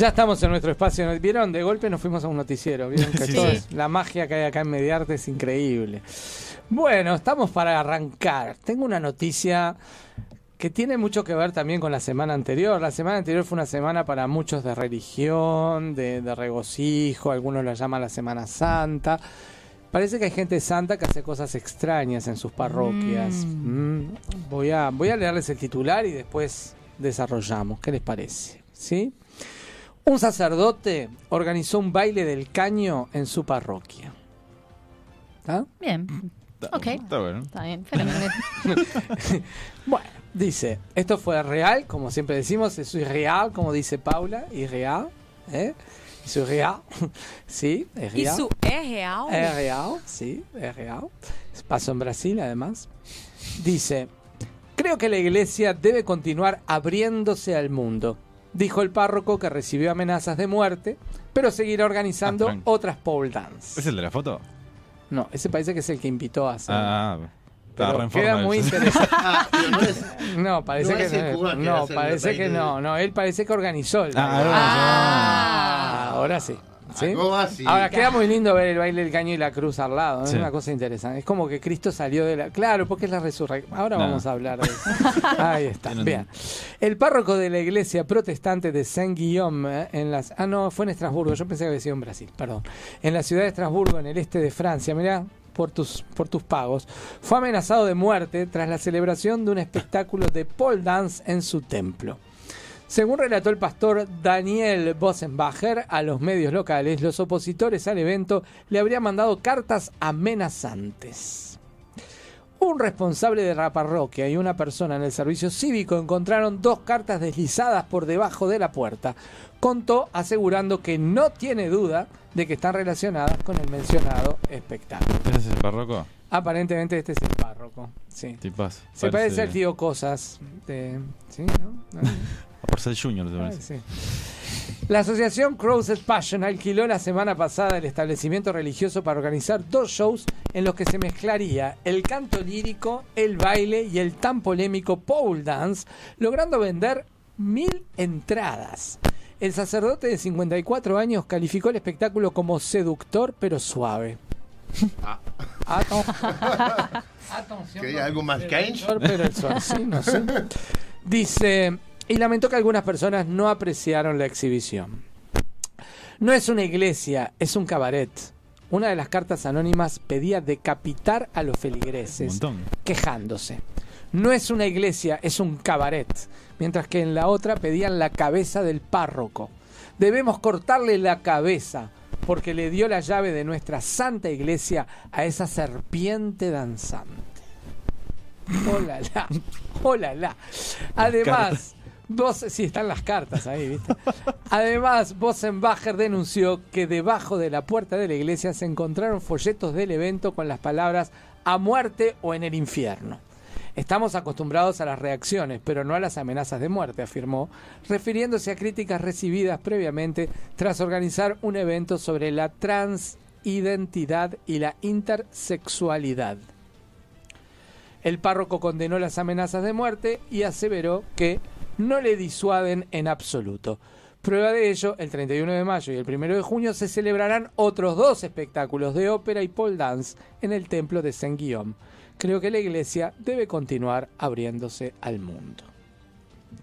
Ya estamos en nuestro espacio. ¿Vieron? De golpe nos fuimos a un noticiero. ¿Vieron? Que Sí. todo es- la magia que hay acá en Mediarte es increíble. Bueno, estamos para arrancar. Tengo una noticia que tiene mucho que ver también con la semana anterior. La semana anterior fue una semana para muchos de religión, de, de regocijo, algunos la llaman la Semana Santa. Parece que hay gente santa que hace cosas extrañas en sus parroquias. Mm, Voy, a, voy a leerles el titular y después desarrollamos. ¿Qué les parece? ¿Sí? Un sacerdote organizó un baile del caño en su parroquia. ¿Está? Bien. Ok. Está bueno. Está bien. fenomenal. Bueno, dice, esto fue real, como siempre decimos, es real, como dice Paula, y real, ¿eh? Es real, sí, es real. Isso é real? Es real, sí, es real. Pasó en Brasil, además. Dice, creo que la iglesia debe continuar abriéndose al mundo, dijo el párroco que recibió amenazas de muerte, pero seguirá organizando Ah, tranqui. otras pole dance. ¿Es el de la foto? No, ese parece que es el que invitó a hacer. Ah, estaba Pero re en queda forma muy ese. interesante. Ah, pero no es- No, parece No que es el no. que No, hace el parece que baile no, no, él parece que organizó el Ah, baile. ahora Ah, ahora sí. ¿Sí? Ahora queda muy lindo ver el baile del caño y la cruz al lado, es Sí. una cosa interesante. Es como que Cristo salió de la. Claro, porque es la resurrección. Ahora No. vamos a hablar de eso. Ahí está. Bien. El párroco de la iglesia protestante de Saint-Guillaume, eh, en las. Ah, no, fue en Estrasburgo. Yo pensé que había sido en Brasil, perdón. En la ciudad de Estrasburgo, en el este de Francia. Mirá, por tus, por tus pagos. Fue amenazado de muerte tras la celebración de un espectáculo de pole dance en su templo. Según relató el pastor Daniel Bossenbacher a los medios locales, los opositores al evento le habrían mandado cartas amenazantes. Un responsable de la parroquia y una persona en el servicio cívico encontraron dos cartas deslizadas por debajo de la puerta. Contó asegurando que no tiene duda de que están relacionadas con el mencionado espectáculo. ¿Ese es el párroco? Aparentemente este es el párroco. Sí. Tipas. Se parece al tío Cosas. De, ¿sí? ¿no? ¿No? A Porcel Junior, te Ah, parece. sí. La asociación Crowded Passion alquiló la semana pasada el establecimiento religioso para organizar dos shows en los que se mezclaría el canto lírico, el baile y el tan polémico pole dance, logrando vender mil entradas. El sacerdote de 54 años calificó el espectáculo como seductor pero suave. Ato- Atención, ¿Quería algo más Cage? pero el suave, sí, no sé. Dice, y lamentó que algunas personas no apreciaron la exhibición. No es una iglesia, es un cabaret. Una de las cartas anónimas pedía decapitar a los feligreses, quejándose. No es una iglesia, es un cabaret. Mientras que en la otra pedían la cabeza del párroco. Debemos cortarle la cabeza porque le dio la llave de nuestra santa iglesia a esa serpiente danzante. Hola, la, hola, la. Además, vos, sí, están las cartas ahí, ¿viste? Además, Bossenbacher denunció que debajo de la puerta de la iglesia se encontraron folletos del evento con las palabras a muerte o en el infierno. Estamos acostumbrados a las reacciones, pero no a las amenazas de muerte, afirmó, refiriéndose a críticas recibidas previamente tras organizar un evento sobre la transidentidad y la intersexualidad. El párroco condenó las amenazas de muerte y aseveró que no le disuaden en absoluto. Prueba de ello, el 31 de mayo y el 1 de junio se celebrarán otros dos espectáculos de ópera y pole dance en el templo de Saint-Guillaume. Creo que la iglesia debe continuar abriéndose al mundo.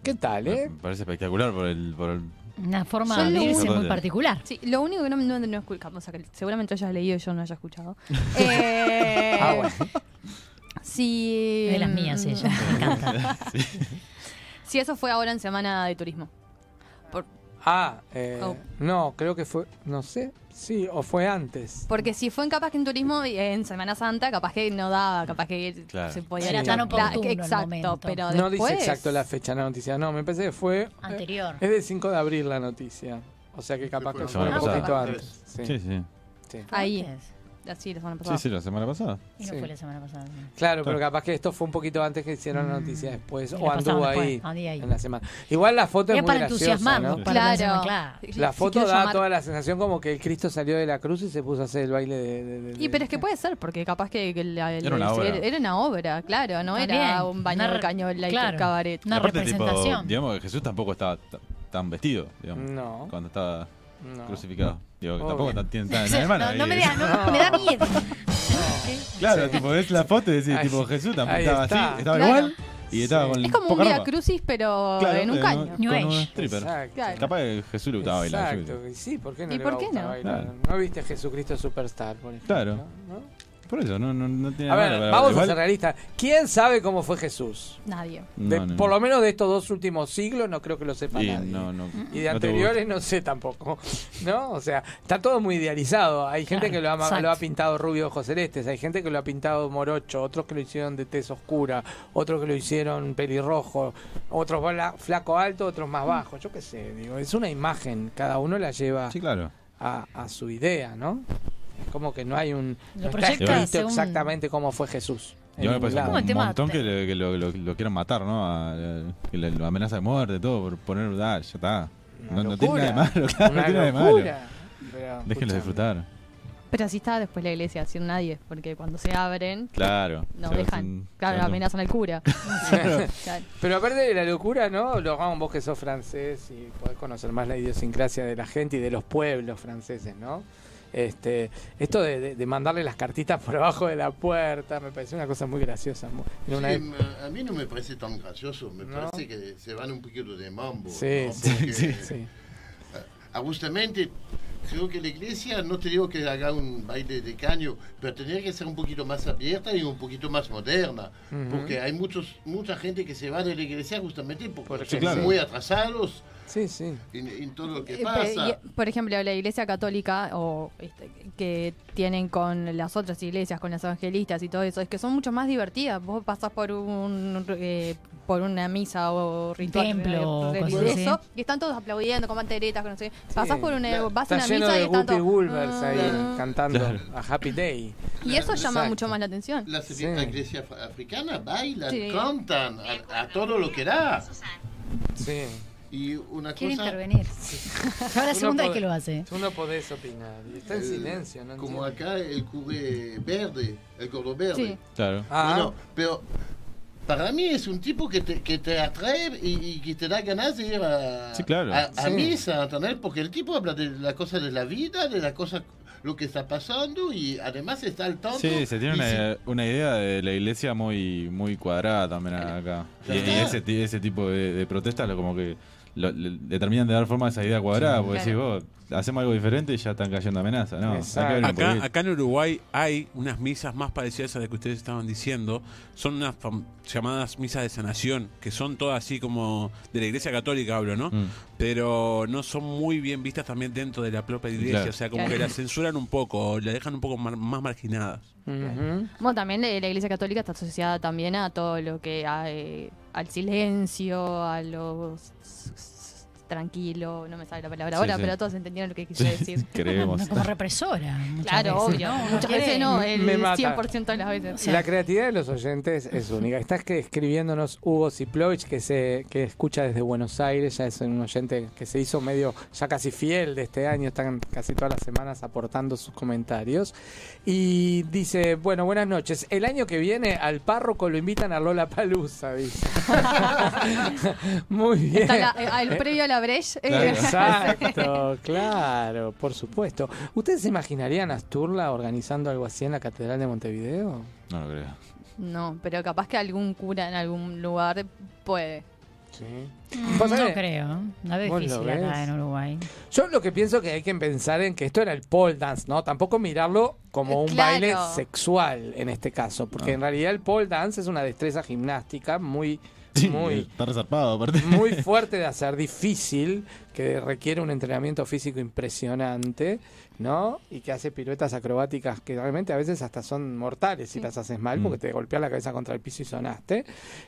¿Qué tal, eh? Me parece espectacular por el. Por el Una forma Yo de vivirse muy particular. Sí, lo único que no, no, no escuchamos, o sea, que seguramente hayas leído y yo no haya escuchado. Eh, Ah, bueno. Si, De las mías ella, me encanta. Si eso fue ahora en Semana de Turismo. Por- Ah, eh, Oh. no, creo que fue, no sé, sí, o fue antes. porque si fue en capaz que en Turismo y en Semana Santa, capaz que no daba, capaz que Claro. se podía... Era ir- tan Claro, oportuno el Exacto, momento. pero No después... dice exacto la fecha la noticia, no, me parece que fue... eh, Anterior. Es del 5 de abril la noticia, o sea que capaz que la fue un poquito antes. Sí. Sí, sí. Sí. Ahí. Así, la semana pasada. Sí, sí, la semana pasada. Y no Sí. fue la semana pasada. Claro, pero capaz que esto fue un poquito antes que hicieron la noticia después, Y o la pasaron anduvo después, ahí, andí ahí. en la semana. Igual la foto es, Es muy para graciosa, entusiasmarnos, ¿no? para Claro. pensar, claro. La Si foto quiero da llamar- toda la sensación como que el Cristo salió de la cruz y se puso a hacer el baile de... de- de- Y pero es que puede ser, porque capaz que, que la- Era una obra. era una obra, claro, no era un baño Una de re- cañola y claro. cabaret. Una Aparte, tipo, representación. digamos que Jesús tampoco estaba tan vestido, digamos. No. Cuando estaba No. crucificado. Digo, que tampoco tan- tiene tan malo No, me digas, no, me da miedo. Claro, tipo, ves la foto y decís, Ahí- tipo, Jesús tampoco ahí estaba está. así, estaba Claro. igual y estaba con Es como un poca Via ropa. Crucis, pero Claro, en un eh, caño. con New un Age. stripper. Exacto. Claro. Capaz que Jesús le gustaba bailar. yo qué sé. Exacto, y sí, ¿por qué no ¿Y le por a qué gustar no? bailar? Claro. ¿No viste Jesucristo Superstar, por ejemplo? Claro. ¿no? Por eso, no, no, no tiene A nada ver, vamos igual- a ser realistas. ¿Quién sabe cómo fue Jesús? Nadie. De- No, no, por no. lo menos de estos dos últimos siglos no creo que lo sepa Y nadie. no, no, Y de anteriores no sé tampoco, ¿no? O sea, está todo muy idealizado. Hay gente Claro, que lo ha, exacto. lo ha pintado rubio ojos celestes, hay gente que lo ha pintado morocho, otros que lo hicieron de tez oscura, otros que lo hicieron pelirrojo, otros bla- flaco alto, otros más bajo. Yo qué sé, digo, es una imagen, cada uno la lleva Sí, claro. a, a su idea, ¿no? Es como que no hay un... Lo no está proyecta escrito según- exactamente cómo fue Jesús. Yo me parece un tema montón que, le- que lo, lo- lo quieran matar, ¿no? A- a- que le- lo amenaza de muerte, todo, por poner, ah, ya está. No, no tiene nada de malo, claro, no Una tiene nada de malo. Déjenlo disfrutar. Pero así está después la iglesia, sin nadie, porque cuando se abren, Claro. no se dejan. Claro, amenazan al cura. Claro. Claro. Pero aparte de la locura, ¿no? Lo hagan vos que sos francés y podés conocer más la idiosincrasia de la gente y de los pueblos franceses, ¿no? Este, esto de, de- de mandarle las cartitas por abajo de la puerta me pareció una cosa muy graciosa. una Sí, a mí no me parece tan gracioso, me No. parece que se van un poquito de mambo. Sí, ¿no? sí, Porque, sí, sí. justamente, creo que la iglesia, no te digo que haga un baile de caño, pero tendría que ser un poquito más abierta y un poquito más moderna. Ujú. Porque hay muchos mucha gente que se va de la iglesia justamente porque Porque son sí. muy atrasados Sí, sí. en, en todo lo que Eh, pasa. y, por ejemplo, la iglesia católica o este, que tienen con las otras iglesias, con las evangelistas y todo eso, es que son mucho más divertidas. Vos pasás por un eh, por una misa o ritual Templo, eh, cosas religioso así. y están todos aplaudiendo con banderetas, con no sé. Pasás por una, la- vas a una lleno misa y de están Guppy todos, Wolvers ahí "Ah". cantando Claro. a Happy Day. Y eso llama Exacto. mucho más la atención. La, Sí. la iglesia af- africana bailan, Sí. cantan a, a todo lo que da. Sí. Y una Quiere cosa, intervenir. Ahora segunda vez que lo hace. Tú no podés opinar. Está en el- silencio, ¿no? como entiendo. acá el curé verde, el gordo verde. Sí. Claro. Ah, Bueno, pero para mí es un tipo que te, que te atrae y, y que te da ganas de ir a, Sí, claro. a, a Sí. misa, ¿entendés? Porque el tipo habla de la cosa de la vida, de la cosa, lo que está pasando y además está al tanto. Sí, se tiene una, una idea de la iglesia muy muy cuadrada también acá. Y, y ese, ti- ese tipo de, de protestas lo, como que lo- le, le terminan de dar forma a esa idea cuadrada, porque decís vos, hacemos algo diferente y ya están cayendo amenazas, ¿no? Acá, acá en Uruguay hay unas misas más parecidas a las que ustedes estaban diciendo. Son unas llamadas misas de sanación, que son todas así como de la iglesia católica, hablo, ¿no? Mm. Pero no son muy bien vistas también dentro de la propia iglesia. Claro. O sea, como Claro. que las censuran un poco, o la dejan un poco mar- más marginadas. Bueno, también eh, la iglesia católica está asociada también a todo lo que hay, al silencio, a los tranquilo, no me sale la palabra ahora, sí. pero todos entendieron lo que quise decir. Creemos. Como represora. Claro, veces, obvio. Muchas veces no, el Me mata. 100% de las veces. La creatividad de los oyentes es única. Estás escribiéndonos Hugo Ziplovich, que se que escucha desde Buenos Aires, ya es un oyente que se hizo medio, ya casi fiel de este año, están casi todas las semanas aportando sus comentarios. Y dice, bueno, buenas noches. El año que viene al párroco lo invitan a Lola Palusa, dice. Muy bien. Está la- eh, al previo a la Eh, Exacto, claro, por supuesto. ¿Ustedes se imaginarían a Asturla organizando algo así en la Catedral de Montevideo? No lo creo. No, pero capaz que algún cura en algún lugar puede. Sí. Mm, ¿Vos No sabés? creo. No es ¿Vos lo difícil acá en Uruguay. Yo lo que pienso que hay que pensar en que esto era el pole dance, ¿no? Tampoco mirarlo como un claro. baile sexual en este caso, porque en realidad el pole dance es una destreza gimnástica muy, muy, Está resarpado, aparte. muy fuerte de hacer, difícil, que requiere un entrenamiento físico impresionante, ¿no? Y que hace piruetas acrobáticas que realmente a veces hasta son mortales si las haces mal, Mm. porque te golpeas la cabeza contra el piso y sonaste.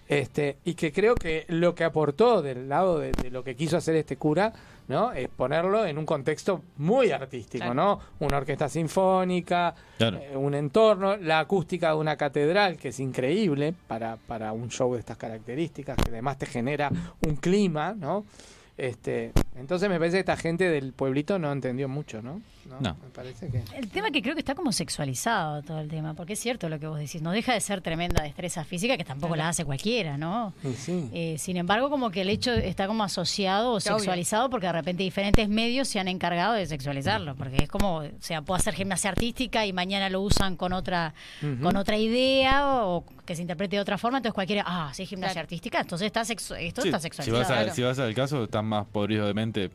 Este, y que creo que lo que aportó del lado de, de lo que quiso hacer este cura, ¿no? Es ponerlo en un contexto muy artístico, Claro. ¿no? Una orquesta sinfónica, Claro. eh, un entorno, la acústica de una catedral que es increíble para, para un show de estas características, que además te genera un clima, ¿no? Este, entonces me parece que esta gente del pueblito no entendió mucho, ¿no? No. Me parece que... El tema que creo que está como sexualizado todo el tema, porque es cierto lo que vos decís, no deja de ser tremenda destreza física que tampoco la hace cualquiera, ¿no? Sí. Eh, sin embargo, como que el hecho está como asociado o obvio. sexualizado porque de repente diferentes medios se han encargado de sexualizarlo, porque es como, o sea, puedo hacer gimnasia artística y mañana lo usan con otra con otra idea o que se interprete de otra forma, entonces cualquiera, ah, sí, gimnasia Claro. artística, entonces está sexu- esto Sí, está si, sexualizado. vas a, si vas al caso, están más podridos de mente,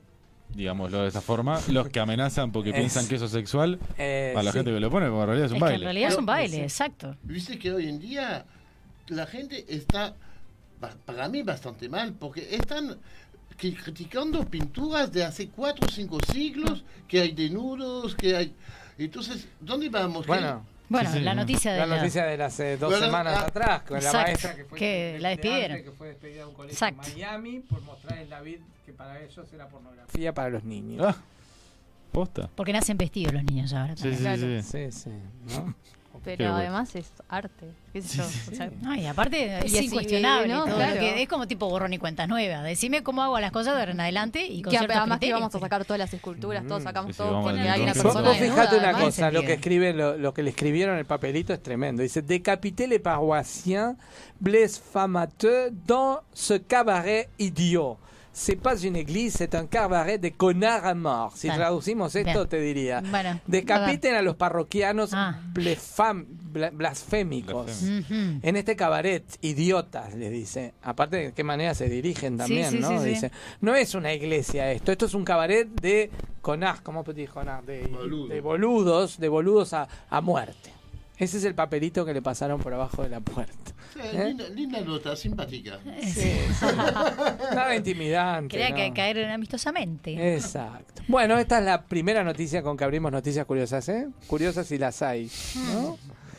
digámoslo de esa forma, los que amenazan porque Es- piensan que eso es sexual, Eh, a la sí. gente que lo pone, como en realidad es un Es que en baile. realidad es un baile, exacto. Viste que hoy en día la gente está, para mí, bastante mal, porque están cri- criticando pinturas de hace cuatro o cinco siglos, que hay desnudos, que hay... Entonces, ¿dónde vamos? Bueno, Bueno, Sí, sí, la noticia de la noticia de las eh, dos Bueno, semanas ah, atrás, con la maestra que fue que la de despidieron. que fue despedida de un colegio Exacto. en Miami por mostrar el David que para ellos era pornografía para los niños. Ah, posta. Porque nacen vestidos los niños ahora. También. sí, sí. Sí, sí, ¿no? Pero Qué bueno. además es arte. qué sé yo, o sea, No, y aparte es incuestionable. ¿no? todo Claro. lo que- es como tipo borrón y cuentas nuevas. Decime cómo hago las cosas de ahora en adelante y con que además que íbamos a sacar todas las esculturas, todos Mm. sacamos Sí, sí, todo porque hay una persona vos fijate una además. cosa, lo que sentido. escribe, lo, lo que le escribieron en el papelito es tremendo. Dice, décapité les paroissiens, blasphémateux dans ce cabaret idiot. C'est pas une église, c'est un cabaret de connards à mort. Si Claro. traducimos esto, Bien. te diría. Bueno, Decapiten a los parroquianos Ah. blefam- blasfémicos. En este cabaret, idiotas, les dice. Aparte de qué manera se dirigen también, sí, ¿no? sí, sí. Dice, no es una iglesia esto, esto es un cabaret de conaz, ¿cómo dijo? Conaz? De, Boludo. de boludos, de boludos a, a muerte. Ese es el papelito que le pasaron por abajo de la puerta. Sí, ¿Eh? linda, linda nota, simpática. Nada intimidante. Quería ¿no? que caer amistosamente. Exacto. Bueno, esta es la primera noticia con que abrimos noticias curiosas, ¿eh? Curiosas si las hay, ¿no?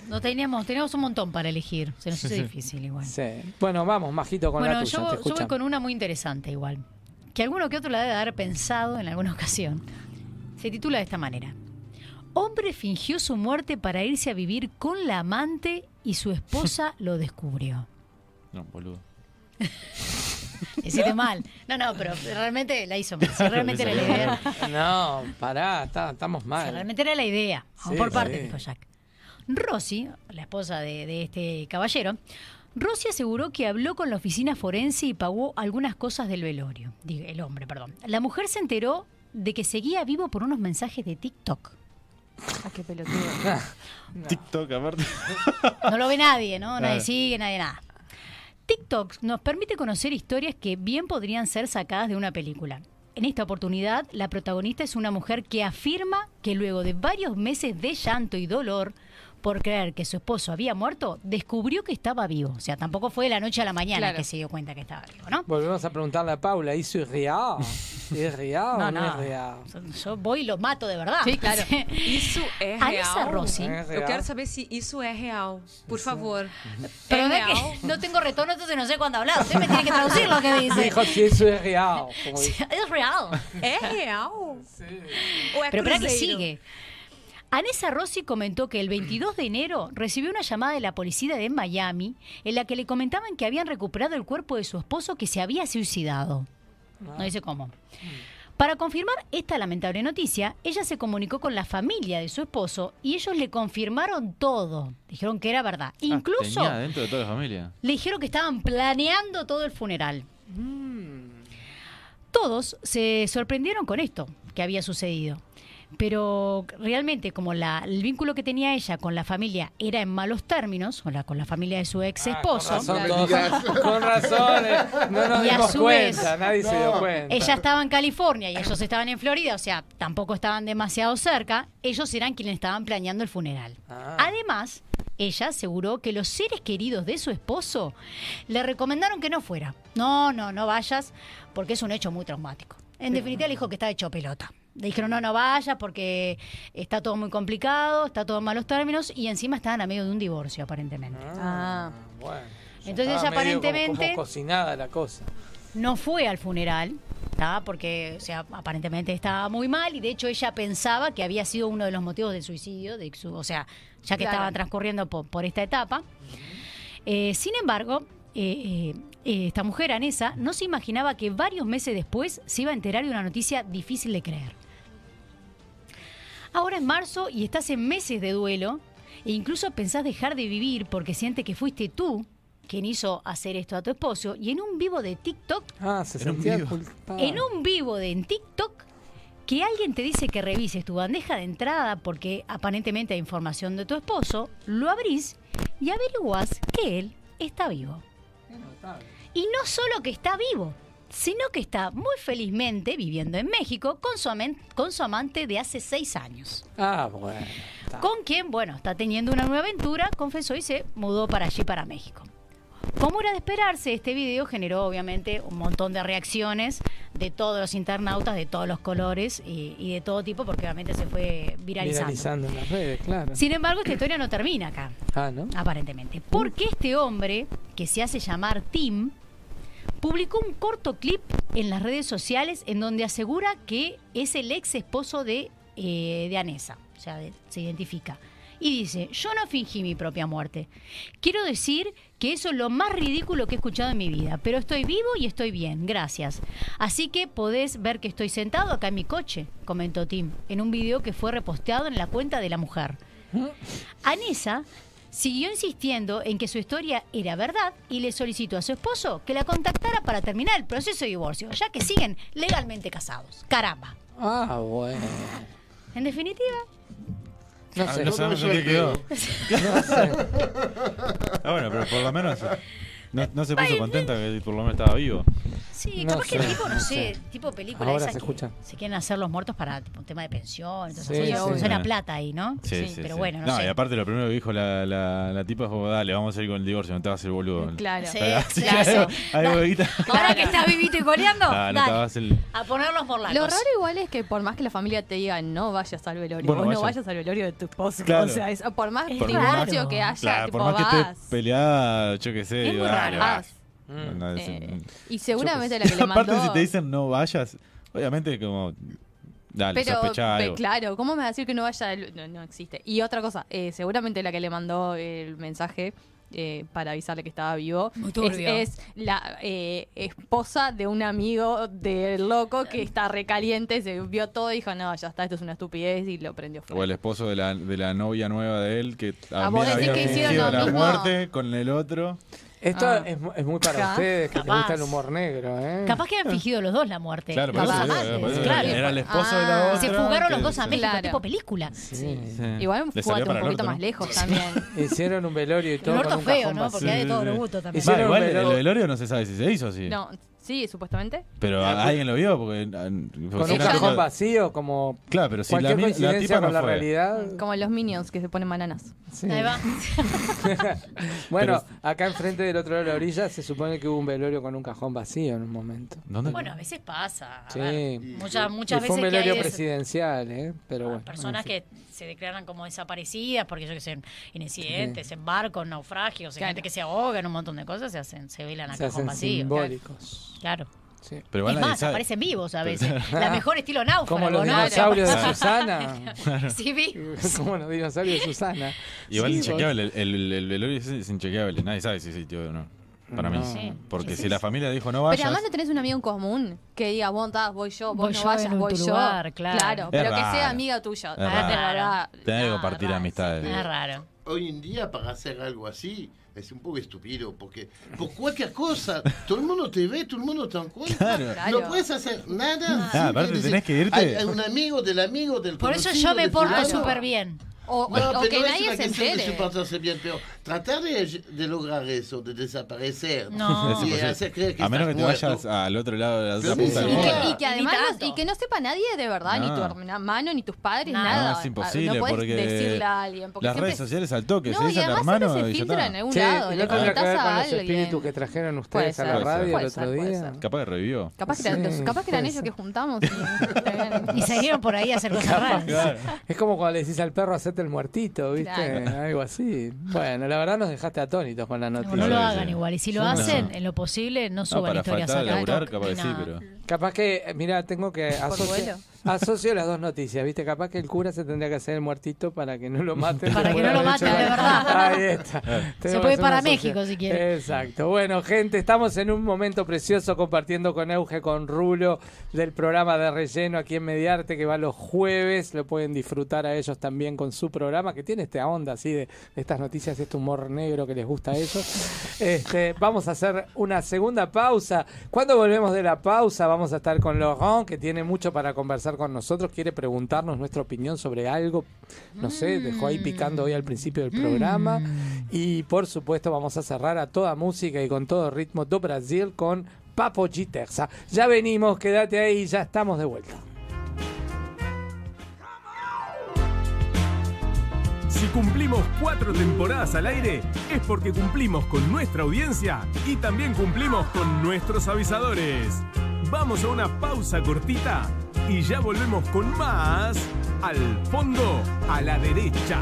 No teníamos, teníamos un montón para elegir. Se nos Sí, hizo sí. difícil igual. Sí. Bueno, vamos, Majito, con la Bueno, tuya. yo, te yo voy con una muy interesante igual. Que alguno que otro la debe haber pensado en alguna ocasión. Se titula de esta manera. Hombre fingió su muerte para irse a vivir con la amante y su esposa lo descubrió. No, boludo. Hiciste mal. No, no, pero realmente la hizo mal. Si realmente era la idea. No, pará, está- estamos si mal. realmente era la idea. Vamos Sí, por partes, sí. dijo Jack. Rosy, la esposa de, de este caballero, Rosy aseguró que habló con la oficina forense y pagó algunas cosas del velorio. Digo, el hombre, perdón. La mujer se enteró de que seguía vivo por unos mensajes de TikTok. Ah, qué pelotudo. TikTok, aparte. No lo ve nadie, ¿no? Nadie sigue, nadie nada. TikTok nos permite conocer historias que bien podrían ser sacadas de una película. En esta oportunidad, la protagonista es una mujer que afirma que luego de varios meses de llanto y dolor por creer que su esposo había muerto, descubrió que estaba vivo. O sea, tampoco fue de la noche a la mañana Claro. que se dio cuenta que estaba vivo, ¿no? Volvemos a preguntarle a Paula, ¿y soy real? ¿Es real No, o no, no. es real? Yo voy y lo mato de verdad. Sí, claro. Isso é Anissa real? Rossi. Real. Eu quero saber se isso é real. Por favor. Pero es real? que no tengo retorno, entonces no sé cuándo hablar. Usted me tiene que traducir lo que dice. Dijo si eso es real. como Sí. Es real. É real? É Pero espera que sigue. Anessa Rossi comentó que el 22 de enero recibió una llamada de la policía de Miami en la que le comentaban que habían recuperado el cuerpo de su esposo que se había suicidado. No dice cómo. Para confirmar esta lamentable noticia, ella se comunicó con la familia de su esposo y ellos le confirmaron todo. Dijeron que era verdad. Incluso Ah, Tenía dentro de toda la familia. le dijeron que estaban planeando todo el funeral. Mm. todos se sorprendieron con esto que había sucedido. Pero realmente, como la, el vínculo que tenía ella con la familia era en malos términos, con la, con la familia de su ex esposo, Ah, Con razón, con razón, eh, no nos Y a su cuenta, vez, nadie se dio cuenta. ella estaba en California y ellos estaban en Florida, o sea, tampoco estaban demasiado cerca, ellos eran quienes estaban planeando el funeral. Ah. Además, ella aseguró que los seres queridos de su esposo le recomendaron que no fuera. No, no, no vayas, porque es un hecho muy traumático. En definitiva, le dijo que estaba hecho pelota. Le dijeron, no, no vayas porque está todo muy complicado, está todo en malos términos y encima estaban a medio de un divorcio, aparentemente. Ah. Bueno. Entonces ella medio como- aparentemente como cocinada la cosa. no fue al funeral, ¿tá? porque o sea, aparentemente estaba muy mal y de hecho ella pensaba que había sido uno de los motivos del suicidio, de su, o sea, ya que Claro. estaba transcurriendo por, por esta etapa. Eh, sin embargo, eh, eh, eh, esta mujer, Anesa, no se imaginaba que varios meses después se iba a enterar de una noticia difícil de creer. Ahora es marzo y estás en meses de duelo e incluso pensás dejar de vivir porque siente que fuiste tú quien hizo hacer esto a tu esposo y en un vivo de TikTok Ah, se En un sentía vivo. en un vivo de en TikTok que alguien te dice que revises tu bandeja de entrada porque aparentemente hay información de tu esposo, lo abrís y averiguás que él está vivo. Y no solo que está vivo, sino que está muy felizmente viviendo en México con su, con su amante de hace seis años. Ah, bueno. Con quien, bueno, está teniendo una nueva aventura, confesó y se mudó para allí, para México. Como era de esperarse, este video generó obviamente un montón de reacciones de todos los internautas, de todos los colores y, y de todo tipo, porque obviamente se fue viralizando. Viralizando en las redes, claro. Sin embargo, esta historia no termina acá, Ah, ¿no? aparentemente. Porque este hombre, que se hace llamar Tim, publicó un corto clip en las redes sociales en donde asegura que es el ex esposo de, eh, de Anesa. O sea, de- se identifica. Y dice, yo no fingí mi propia muerte. Quiero decir que eso es lo más ridículo que he escuchado en mi vida, pero estoy vivo y estoy bien, gracias. Así que podés ver que estoy sentado acá en mi coche, comentó Tim, en un video que fue reposteado en la cuenta de la mujer. Anesa siguió insistiendo en que su historia era verdad y le solicitó a su esposo que la contactara para terminar el proceso de divorcio, ya que siguen legalmente casados. Caramba. Ah, bueno. En definitiva, No Ah, sé. no sabemos en qué quedó. No sé. Ah, bueno, pero por lo menos no, no se puso contenta que por lo menos estaba vivo. sí, No capaz que el sé, tipo, no, no sé, sé. tipo película Ahora esa se que escucha. se quieren hacer los muertos para tipo, un tema de pensión, entonces Sí, eso sí. suena plata ahí, ¿no? Sí, sí, pero sí. bueno, no, sé. y aparte lo primero que dijo la, la, la tipa es como, dale, vamos a ir con el divorcio, no te vas a hacer boludo. Claro. Sí, Así que claro. algo- algo de guita. Ahora que estás vivito y coleando, Ah, no te dale, el... a ponerlos por la Lo raro igual es que por más que la familia te diga no vayas al velorio, Bueno, vos no vaya. vayas al velorio de tu esposo. Claro. O sea, es- por más divorcio que haya, Claro, tipo, por más que vas. estés peleada, yo qué sé, Es digo, muy dale, raro. vas. Mm. No, es- Eh, y seguramente la que le Aparte, mandó- si te dicen no vayas, obviamente como, dale, Pero, pe- algo. claro, ¿cómo me va a decir que no vaya? No, no existe. Y otra cosa, eh, seguramente la que le mandó el mensaje eh, para avisarle que estaba vivo Muy es, turbio. es la eh, esposa de un amigo del loco que está recaliente, se vio todo y dijo, no, ya está, esto es una estupidez y lo prendió fuego. O el esposo de la, de la novia nueva de él que Ah, vos decís había que hicieron fingido lo la mismo. muerte con el otro. Esto Ah. es, es muy para Ca- ustedes que les capaz. gusta el humor negro, ¿eh? Capaz que han fingido los dos la muerte. Claro, los dos amantes, claro. era el esposo de la Ah. otra. Se fugaron los dos a México, Claro. tipo película. Sí. Sí. Igual salió fúgate un el poquito orto, más ¿no? lejos también. Hicieron un velorio y todo Un con orto un feo, cajón ¿no? Porque hay de Sí, todo sí, los sí. gustos también. Hicieron Va, igual un el velo- velorio no se sabe si se hizo, sí. No, sí, supuestamente. Pero Ah, alguien lo vio porque... ah, Con porque un era cajón tipo- vacío, como Claro, pero si la, cualquier mi- la coincidencia tipa no con la fue. realidad. Como los minions que se ponen bananas. Sí. Ahí va. Bueno, acá enfrente del otro lado de la orilla se supone que hubo un velorio con un cajón vacío en un momento. ¿Dónde? Bueno, a veces pasa. a Sí. ver, muchas, muchas y fue un veces que velorio hay des- presidencial, ¿eh? Pero bueno. personas en fin. que se declaran como desaparecidas porque yo que sé, en en incidentes, en barcos, naufragios, en Claro. gente que se ahoga en un montón de cosas, se hacen, se velan a se cajón hacen vacío. simbólicos. Claro. Sí. Pero igual es más, sabe. aparecen vivos a Pero- veces. La mejor estilo náufrago, Como los ¿no? dinosaurios de Claro. Susana. Sí, vi. Como los dinosaurios de Susana. Igual Sí, inchequeable, el, el, el velorio es, inchequeable, nadie sabe si se o no. Para mí. No. Sí. Porque Sí, si la sí. familia dijo no Pero vayas, además no tenés un amigo en común que diga, vos estás, voy yo, vos Voy no yo vayas, voy yo. lugar, claro. pero que raro. sea amiga tuya. Es Ah, raro. tenés que Ah, compartir raro, amistades. Es raro. Hoy en día, para hacer algo así, es un poco estúpido, porque por cualquier cosa, todo el mundo te ve, todo el mundo te encuentra. Claro. No Claro. puedes hacer nada. Ah, aparte Dice, tenés que irte. Hay, hay un amigo del amigo del Por eso yo me porto súper bien. O, No, o- que no es nadie una se de entere. bien, pero tratar de, de lograr eso, de desaparecer. No. Es Y hacer creer que a menos que te vayas muerto. al otro lado de la otra Sí, punta del sí. Y y que además no- y que no sepa nadie de verdad, ni tu No. hermano, ni tus padres, Nada. nada. No, es imposible No puedes porque decirle a alguien. Porque las siempre- redes sociales al toque, No, se y dice al además hermano siempre se y ya filtra está. en algún Che, lado. ¿y Le no tendrá que comentás ver con a los alguien. espíritus que trajeron ustedes a la radio el otro día? Capaz que revivió. Capaz que, eran, Sí, capaz que eran puede ellos que juntamos. Y, salieron por ahí a hacer cosas raras. Es como cuando le decís al perro el muertito, ¿viste? Claro. Algo así. Bueno, la verdad nos dejaste atónitos con la No, noticia. no lo hagan igual. Y si lo No. hacen, en lo posible, no No, suban para historias faltar a a laburar, TikTok capaz que sí, pero. Capaz que, mira, tengo que vuelo. Asocio las dos noticias, ¿viste? Capaz que el cura se tendría que hacer el muertito para que no lo maten. Para que no lo maten, de verdad. Ahí está. Se Tenemos puede ir para México, si quiere. Exacto. Bueno, gente, estamos en un momento precioso compartiendo con Euge, con Rulo, del programa de relleno aquí en Mediarte, que va los jueves. Lo pueden disfrutar a ellos también con su programa, que tiene esta onda así de, de estas noticias, este humor negro que les gusta a ellos. Este, vamos a hacer una segunda pausa. Cuando volvemos de la pausa, vamos a estar con Laurent, que tiene mucho para conversar con nosotros. Quiere preguntarnos nuestra opinión sobre algo. No sé, dejó ahí picando hoy al principio del programa. Y por supuesto, vamos a cerrar a toda música y con todo ritmo do Brasil con Papo G Terza. Ya venimos, quédate ahí, ya estamos de vuelta. Si cumplimos cuatro temporadas al aire, es porque cumplimos con nuestra audiencia y también cumplimos con nuestros avisadores. Vamos a una pausa cortita y ya volvemos con más al fondo a la derecha.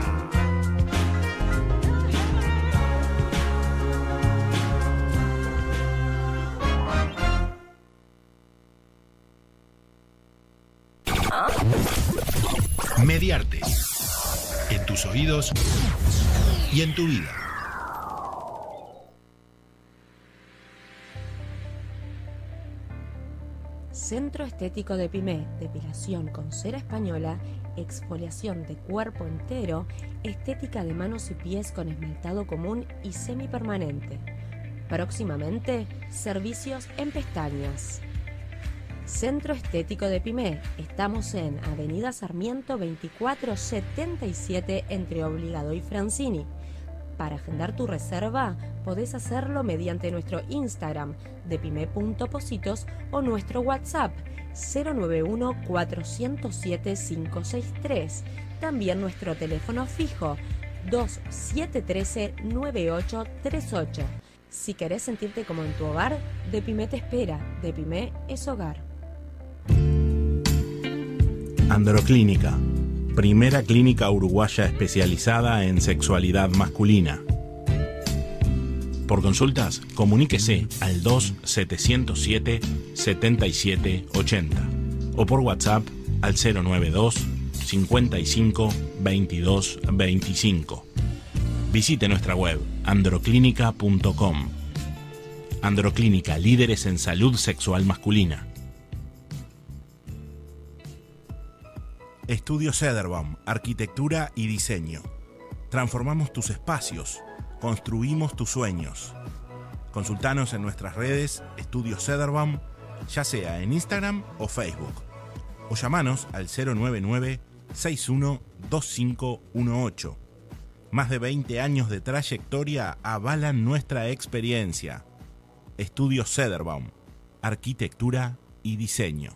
Mediarte. En tus oídos y en tu vida. Centro Estético de Pimé, depilación con cera española, exfoliación de cuerpo entero, estética de manos y pies con esmaltado común y semipermanente. Próximamente, servicios en pestañas. Centro Estético de Pimé. Estamos en Avenida Sarmiento 2477 entre Obligado y Francini. Para agendar tu reserva, podés hacerlo mediante nuestro Instagram de pime.positos o nuestro WhatsApp 091-407-563. También nuestro teléfono fijo 2713-9838. Si querés sentirte como en tu hogar, De Pime te espera. De Pime es hogar. Androclínica, primera clínica uruguaya especializada en sexualidad masculina. Por consultas, comuníquese al 2-707-7780 o por WhatsApp al 092 55 22 25. Visite nuestra web androclínica.com. Androclínica, líderes en salud sexual masculina. Estudio Cederbaum, Arquitectura y Diseño. Transformamos tus espacios, construimos tus sueños. Consultanos en nuestras redes Estudio Cederbaum, ya sea en Instagram o Facebook. O llamanos al 099 612518. Más de 20 años de trayectoria avalan nuestra experiencia. Estudio Cederbaum, Arquitectura y Diseño.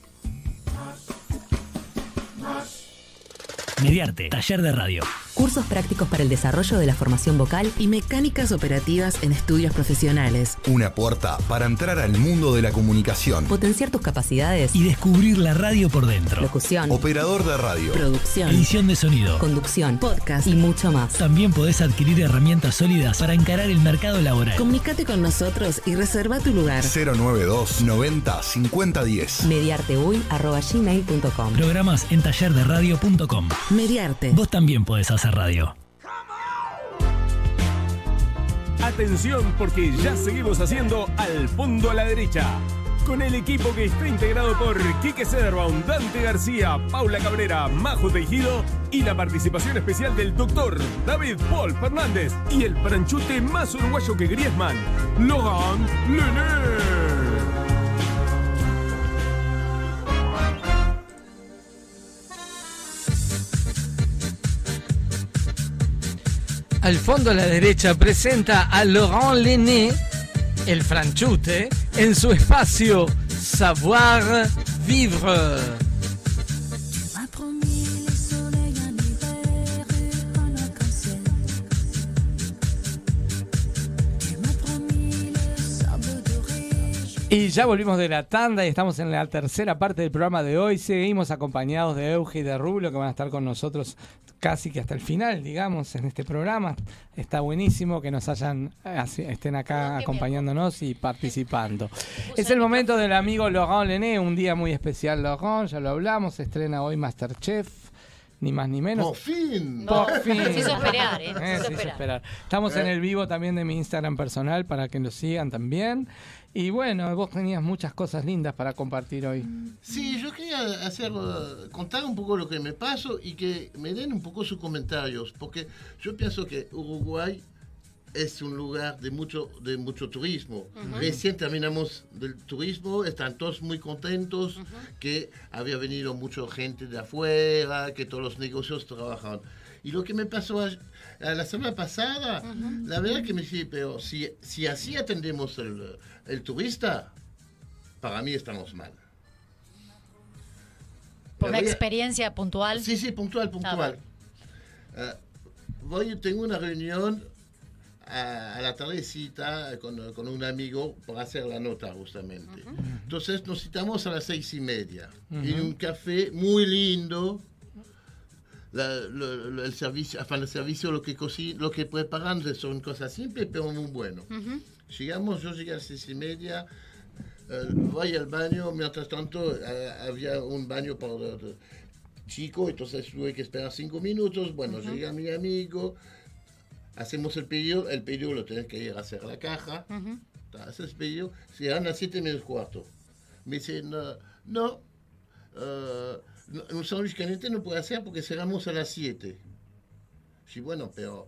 Mediarte, taller de radio. Cursos prácticos para el desarrollo de la formación vocal y mecánicas operativas en estudios profesionales. Una puerta para entrar al mundo de la comunicación. Potenciar tus capacidades Y descubrir la radio por dentro. Locución. Operador de radio. Producción. Edición de sonido. Conducción. Podcast. Y mucho más. También podés adquirir herramientas sólidas para encarar el mercado laboral. Comunicate con nosotros y reserva tu lugar. 092 90 50 10. Mediarteuy.gmail.com Programas en tallerderadio.com. Mediarte. Vos también podés hacer radio. Atención porque ya seguimos haciendo Al Fondo a la Derecha. Con el equipo que está integrado por Quique Cederbaum, Dante García, Paula Cabrera, Majo Tejido y la participación especial del doctor David Paul Fernández y el franchute más uruguayo que Griezmann, Logan Lené. Al fondo a la derecha presenta a Laurent Lené, el franchute, en su espacio Savoir Vivre. Y ya volvimos de la tanda y estamos en la tercera parte del programa de hoy. Seguimos acompañados de Euge y de Rublo que van a estar con nosotros casi que hasta el final, digamos, en este programa. Está buenísimo que nos hayan eh, estén acá acompañándonos y participando. Es el momento del amigo Laurent Lené, un día muy especial Laurent, ya lo hablamos, estrena hoy Masterchef. Ni más ni menos. Por fin. Por fin. se hizo esperar, ¿eh? Se hizo se hizo esperar. esperar. Estamos en Eh. el vivo también de mi Instagram personal para que lo sigan también. Y bueno, vos tenías muchas cosas lindas para compartir hoy. Sí, yo quería hacer, contar un poco lo que me pasó y que me den un poco sus comentarios, porque yo pienso que Uruguay es un lugar de mucho, de mucho turismo. Ujú. Recién terminamos del turismo, están todos muy contentos, que había venido mucha gente de afuera, que todos los negocios trabajaban. Y lo que me pasó a, a la semana pasada, la verdad que me dije, pero si, si así atendemos el, el turista, para mí estamos mal. Por una experiencia puntual. Sí, sí, puntual, puntual. Ah, voy, tengo una reunión a, a la tardecita con, con un amigo para hacer la nota justamente. Entonces nos citamos a las seis y media en Ujú. un café muy lindo. La- lo- lo- el servicio, el servicio, lo que coci- lo que preparan son cosas simples pero muy bueno. Llegamos, yo llegué a las seis y media, eh, voy al baño, mientras tanto eh, había un baño para chico, entonces tuve que esperar cinco minutos, bueno, Ujú. llega mi amigo, hacemos el pedido, el pedido lo tenés que ir a hacer a la caja, haces el pedido, se dan a siete menos cuarto. Me dice, no, no, eh, no, un sándwich caliente no puede hacer porque cerramos a las 7. Sí, bueno, pero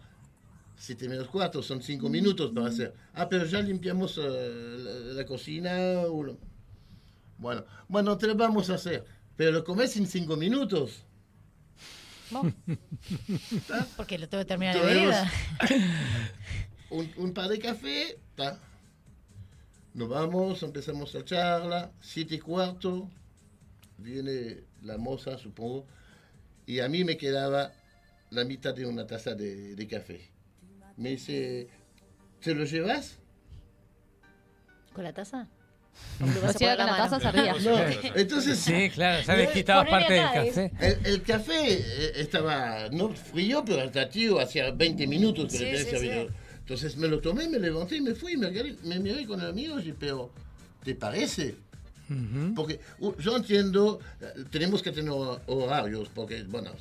7 menos cuarto son 5 minutos para hacer. Ah, pero ya limpiamos eh, la, la cocina. Bueno, bueno, te lo vamos a hacer. Pero lo comes en 5 minutos. Porque lo tengo que terminar de vereda. un, un par de café. ta. Nos vamos, empezamos la charla. Siete y cuarto. Viene la moza, supongo. Y a mí me quedaba la mitad de una taza de, de café. Me dice, ¿te lo llevas? ¿Con la taza? O sea, con la taza se ría. No, entonces... Sí, claro, ya le quitabas Ponele parte del café. El, el café eh, estaba no frío, pero hasta tío, hacía 20 minutos que Sí, le tenía sí, servido. sí. Entonces me lo tomé, me levanté y me fui. Me, me miré con el amigo y dije, pero ¿te parece? Porque uh, yo entiendo, eh, tenemos que tener horarios, porque, bueno,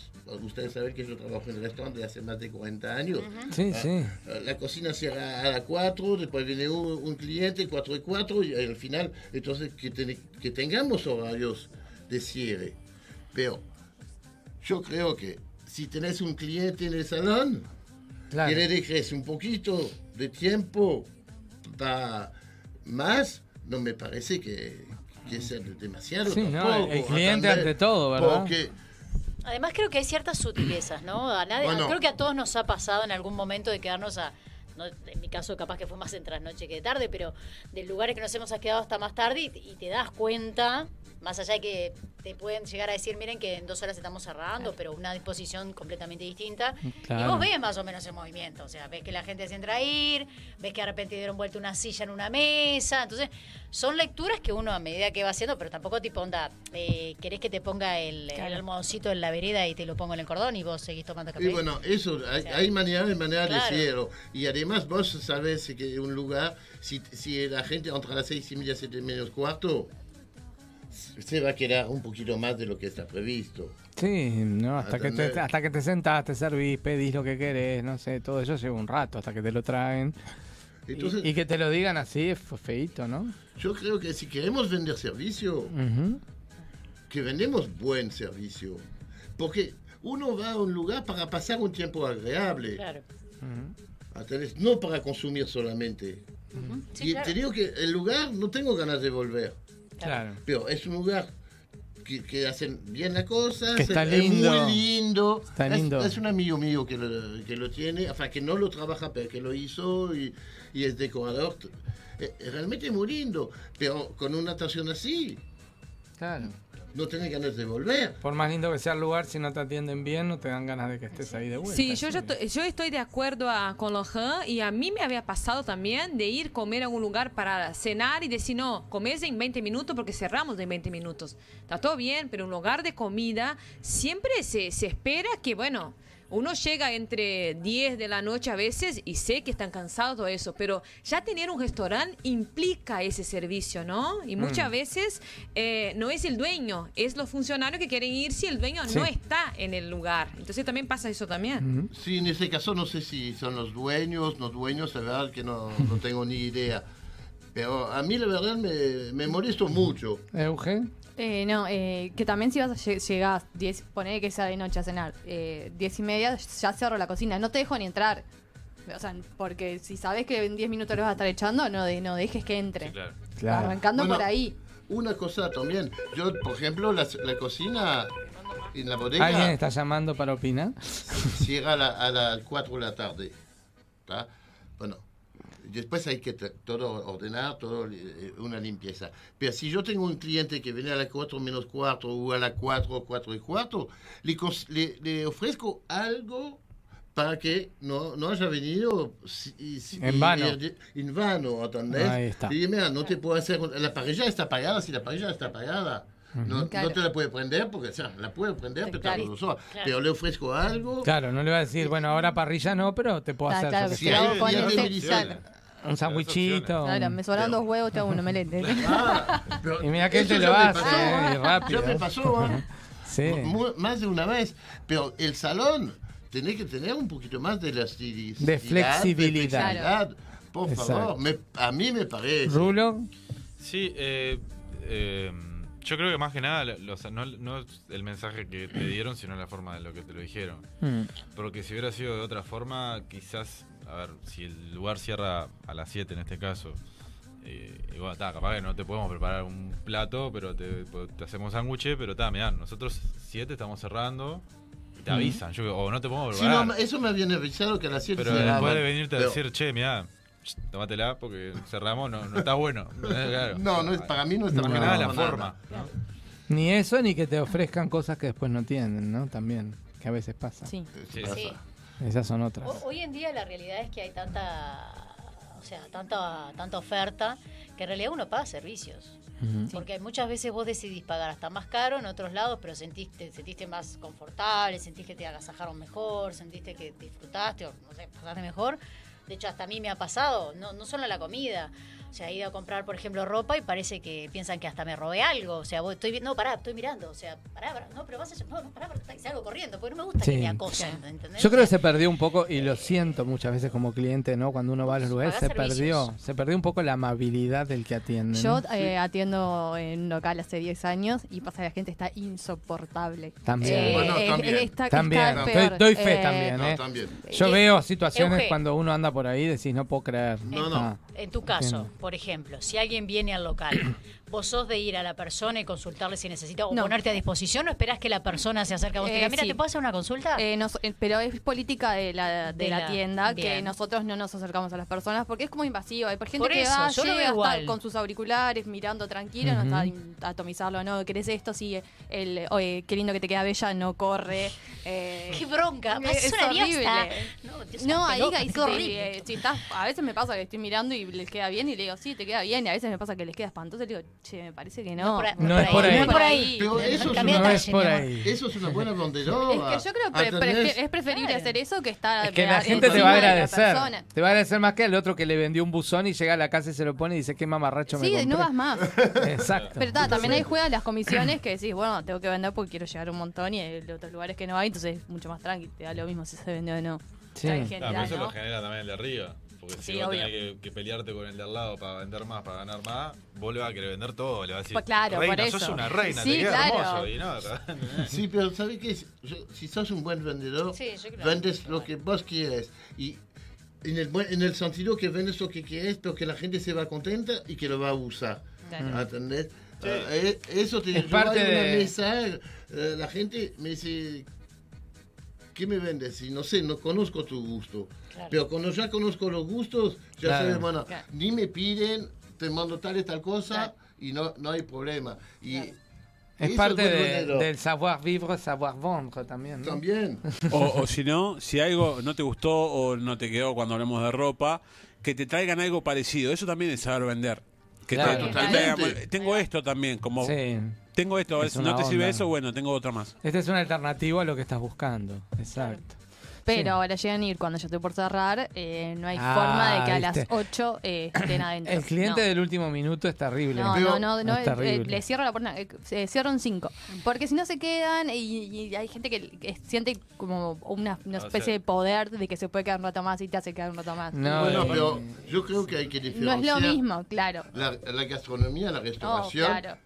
ustedes saben que yo trabajo en el restaurante hace más de 40 años. Sí, Ah, sí. eh, La cocina cierra a las 4, después viene un, un cliente, 4 y 4, y al final, entonces que, ten- que tengamos horarios de cierre. Pero yo creo que si tenés un cliente en el salón, Claro. que le dejes un poquito de tiempo para más, no me parece que, que demasiado. Sí, no, tampoco, el cliente atender, ante todo, ¿verdad? Porque Además creo que hay ciertas sutilezas, ¿no? A nadie, Bueno. Creo que a todos nos ha pasado en algún momento de quedarnos a... no, en mi caso capaz que fue más en trasnoche que de tarde, pero de lugares que nos hemos quedado hasta más tarde y, y te das cuenta, más allá de que te pueden llegar a decir, miren que en dos horas estamos cerrando, pero una disposición completamente distinta. Y Claro. vos ves más o menos el movimiento, o sea, ves que la gente se entra a ir, ves que de repente dieron vuelta una silla en una mesa, entonces son lecturas que uno a medida que va haciendo, pero tampoco tipo onda, eh, querés que te ponga el, el almohadoncito en la vereda y te lo pongo en el cordón y vos seguís tomando café. Y bueno, eso, hay, hay manera y manera Claro. de hacerlo. Y además vos sabés que un lugar, si, si la gente entra a las seis y media, siete menos cuarto, se va a quedar un poquito más de lo que está previsto. Sí, no, hasta que, te, hasta que te sentás, te servís, pedís lo que querés, no sé, todo eso lleva un rato hasta que te lo traen. Y- Entonces- y, que te lo digan así es feito, ¿no? Yo creo que si queremos vender servicio, Ujú. que vendemos buen servicio. Porque uno va a un lugar para pasar un tiempo agradable. Claro. ¿entendés? No para consumir solamente. Sí, y claro. te digo que el lugar no tengo ganas de volver. Claro. Pero es un lugar que, que hacen bien la cosa, Que está es lindo. muy lindo. Está Es- lindo. Es, un amigo mío que lo, que lo tiene, o sea, que no lo trabaja, pero que lo hizo y, y es decorador. Eh, realmente muy lindo, pero con una atracción así, Claro. No tenés ganas de volver. Por más lindo que sea el lugar, si no te atienden bien, no te dan ganas de que estés ahí de vuelta. Sí, yo, ya estoy, yo estoy de acuerdo a- con Lohan y a mí me había pasado también de ir comer a un lugar para cenar y decir, no, comes en 20 minutos porque cerramos en 20 minutos. Está todo bien, pero un lugar de comida siempre se, se espera que, bueno, uno llega entre 10 de la noche a veces y sé que están cansados todo eso, pero ya tener un restaurante implica ese servicio, ¿no? Y muchas Mm. veces eh, no es el dueño, es los funcionarios que quieren ir si el dueño Sí. no está en el lugar. Entonces también pasa eso también. Sí, en ese caso no sé si son los dueños, los dueños, la verdad que no, no tengo ni idea. Pero a mí la verdad me, me molesto mucho. ¿Eugen? Eh, no, eh, que también si vas a lle- llegar 10, poner que sea de noche a cenar, eh, 10 y media, ya cierro la cocina, no te dejo ni entrar. O sea, porque si sabes que en 10 minutos lo vas a estar echando, no, de, no dejes que entre. claro. Arrancando Bueno, por ahí. Una cosa también, yo por ejemplo la, la cocina en la bodega ¿Alguien está llamando para opinar? cierra a, la- las 4 de la tarde. ¿tá? Después hay que todo ordenar, todo eh, una limpieza. Pero si yo tengo un cliente que viene a las 4 menos cuarto o a las 4, 4 y cuarto, le, le- le ofrezco algo para que no, no haya venido si- si- En vano. en vano, ¿entendés? Ahí está. Y mira, no te puedo hacer... La parrilla está apagada, si la parrilla está apagada. No, Ujú. no Claro. te la puede prender porque, o sea, la puedo prender, pero Claro. tarda dos horas. Claro. Pero le ofrezco algo. Claro, no le va a decir, bueno, ahora parrilla no, pero te puedo Claro, hacer claro, yo qué si sé. Un sandwichito. Claro, me sobran dos huevos, te hago un omelette. Y mira que te lo hace, pasó. eh, y rápido. Ya me pasó, ¿eh? Sí. Más de una vez. Pero el salón tenés que tener un poquito más de elasticidad. De flexibilidad. de flexibilidad. Por Exacto. favor, me- a mí me parece. Rulo. Sí, eh, eh, yo creo que más que nada, los- no, no es el mensaje que te dieron, sino la forma de lo que te lo dijeron. Mm. Porque si hubiera sido de otra forma, quizás, a ver, si el lugar cierra a las 7 en este caso, eh, y bueno, está, capaz que no te podemos preparar un plato, pero te, te hacemos sándwich, pero está, mirá, nosotros 7 estamos cerrando y te avisan, yo, o no te podemos Sí, preparar. no, eso me habían avisado que a las 7 Pero después de venirte a Pero- decir, che, mirá, ch, tómatela porque cerramos, no, no está bueno. Eh, claro. No, no es- para mí no está Más que nada la No, forma. nada. Ni eso, ni que te ofrezcan cosas que después no tienen, ¿no? También, que a veces pasa. Sí. Sí. Sí. Esas son otras. Ho- Hoy en día la realidad es que hay tanta, o sea, tanta, tanta oferta que en realidad uno paga servicios. Porque muchas veces vos decidís pagar hasta más caro en otros lados, pero sentiste, sentiste más confortable, sentiste que te agasajaron mejor, sentiste que disfrutaste o no sé, pasaste mejor. De hecho, hasta a mí me ha pasado, no, no solo la comida. O sea, he ido a comprar, por ejemplo, ropa y parece que piensan que hasta me robé algo. O sea, vos estoy no, pará, estoy mirando. O sea, pará, pará, no, pero vas a... No, no, pará, pará, salgo corriendo, porque no me gusta Sí. que me acosen, ¿entendés? Yo creo que se perdió un poco, y lo siento muchas veces como cliente, ¿no? Cuando uno va a los lugares, se perdió. Se perdió un poco la amabilidad del que atiende. Yo ¿no? eh, atiendo en un local hace 10 años y pasa que la gente está insoportable. También. Eh, Bueno, eh, también. está- También. está Doy- peor. doy fe Eh, también, No, ¿eh? también. Yo Eh, veo situaciones cuando uno anda por ahí y decís, no puedo creer. En, Ah, en tu caso, entiendo. por ejemplo, si alguien viene al local, ¿vos sos de ir a la persona y consultarle si necesita o No. ponerte a disposición o esperás que la persona se acerque a vos y te diga, Eh, mira, sí. ¿te puedo hacer una consulta? Eh, nos- eh, pero es política de la, de De la, la- tienda que nosotros no nos acercamos a las personas porque es como invasivo. Hay gente Por que eso, va, yo lo veo llega, está igual. con sus auriculares, mirando tranquilo, no está a atomizarlo, no, querés esto, sí, el, oye, qué lindo que te queda bella, no corre. eh, Qué bronca, es, es una horrible. diosa. No, Dios, No, ahí sí, horrible. si estás, a veces me pasa que estoy mirando y les queda bien y le digo, sí, te queda bien, y a veces me pasa que les queda espantoso y le digo, che, me parece que no. por ahí, No es por ahí. No es por ahí. Pero eso es, una, por ahí. eso es buena. Es que yo creo que es preferible hacer eso que estar Es que la gente te va a de la agradecer. persona. Te va a agradecer más que el otro que le vendió un buzón y llega a la casa y se lo pone y dice, qué mamarracho me Sí, no vas más. Exacto. Pero ta, también ahí juegan las comisiones que decís, bueno, tengo que vender porque quiero llegar un montón y hay otros lugares que no hay, entonces es mucho más tranqui, te da lo mismo si se vende o no. Sí. Claro, pero ah, eso ¿no? lo genera también el de arriba. Porque si Sí, vos obvio. tenés que, que pelearte con el de al lado para vender más, para ganar más, vos le vas a querer vender todo. Le vas a decir, Pues claro, por reina, eso. sos una reina, Sí, te queda claro. hermoso. Y no, Sí, pero ¿sabes qué? Si sos un buen vendedor, Sí, vendes lo que vos quieres. Y en el, en el sentido que vendes lo que quieres, pero que la gente se va contenta y que lo va a usar. Claro. ¿Entendés? Ah, eh, eso te Es parte a una de- mesa, eh, la gente me dice, ¿qué me vendes? Y no sé, no conozco tu gusto. Claro. Pero cuando ya conozco los gustos, ya Claro. sabes, bueno, Claro. ni me piden, te mando tal y tal cosa Claro. y no, no hay problema. Y Es parte de- del savoir vivre, savoir vendre también. ¿no? También. O, o si no, si algo no te gustó o no te quedó cuando hablamos de ropa, que te traigan algo parecido. Eso también es saber vender. Que te- Claro. te traigan, Totalmente. tengo esto también, como Sí. tengo esto, a ver Es si no una te sirve onda. eso, bueno, tengo otra más. Esta es una alternativa a lo que estás buscando. Exacto. Pero Sí. ahora llegan a ir cuando yo estoy por cerrar, eh, no hay Ah, forma de que a las viste. 8 eh, estén adentro. El cliente No. del último minuto es terrible. No, no, no, no, Es eh, terrible. le cierro la puerta, eh, se cierran cinco. Porque si no se quedan y, y hay gente que, que siente como una, una O especie sea- de poder de que se puede quedar un rato más y te hace quedar un rato más. No, Bueno, eh, pero yo creo que hay que No es diferenciar lo mismo, claro. La, la gastronomía, la No, restauración, claro.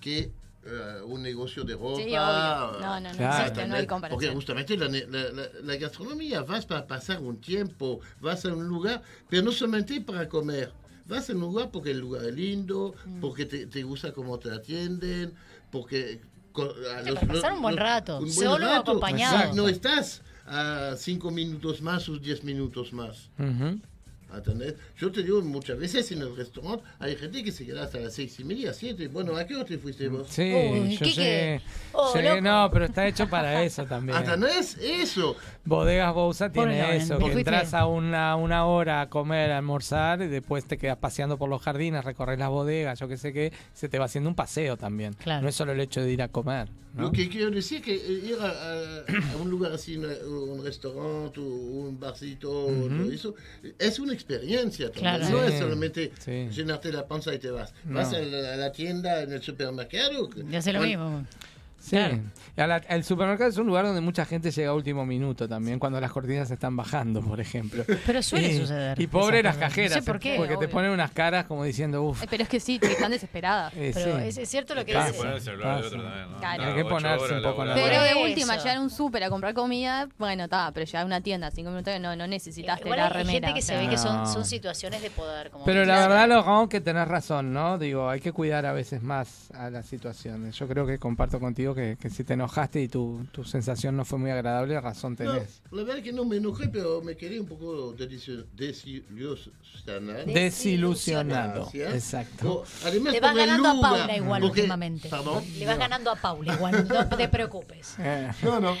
que eh, un negocio de ropa. Sí, obvio. No, no, no Claro. existe, no hay Porque comparación. justamente la, la- la- gastronomía vas para pasar un tiempo, vas a un lugar, pero no solamente para comer. Vas a un lugar porque el lugar es lindo, Mm. porque te, te gusta cómo te atienden, porque... a Sí, para pasar un buen rato, solo o acompañado. No estás a cinco minutos más o diez minutos más. Ujú. ¿Entendés? Yo te digo, muchas veces en el restaurante hay gente que se queda hasta las seis y media, siete. Bueno, ¿a qué hora te fuiste vos? Sí, Uy, yo ¿qué? Oh, no, pero está hecho para eso también. Hasta no es eso. Bodegas Bousa tiene eso, que entras a una, una hora a comer, a almorzar y después te quedas paseando por los jardines, recorres las bodegas, yo qué sé qué, se te va haciendo un paseo también. Claro. No es solo el hecho de ir a comer. ¿no? Lo que quiero decir que eh, ir a, a- a un lugar así, una- un restaurante o un barcito, todo eso, es una experiencia. Claro. No Sí, es solamente sí. llenarte la panza y te vas. No. Vas a la, a la tienda, en el supermercado. Y hace lo mismo. Sí. Claro. La- el supermercado es un lugar donde mucha gente llega a último minuto también, cuando las cortinas se están bajando, por ejemplo. Pero suele y, suceder. Y pobre las cajeras, No sé por qué. porque te ponen unas caras como diciendo, uff. Eh, Pero es que sí, que están desesperadas. Pero es, es cierto lo que Hay que dice. poner el celular del Pasa. otro también, ¿no? Claro. Hay que ponerse un poco la-. Pero de última, llegar a un súper a comprar comida, bueno, está, pero llegar a una tienda cinco minutos, no, no necesitaste Igual la hay remera. gente que se ve que son, situaciones de poder. Como Pero la dices. verdad, Laurent, que tenés razón, ¿no? Digo, hay que cuidar a veces más a las situaciones. Yo creo que comparto contigo que, que si te enojaste y tu, tu sensación no fue muy agradable, razón No, tenés. la verdad que no me enojé, pero me quedé un poco desilusionado. Desilusionado. Exacto. O, además, Le vas ganando a lugar, Paula igual porque- últimamente. ¿Perdón? Le vas ganando a Paula igual, no te preocupes. Eh, No, no.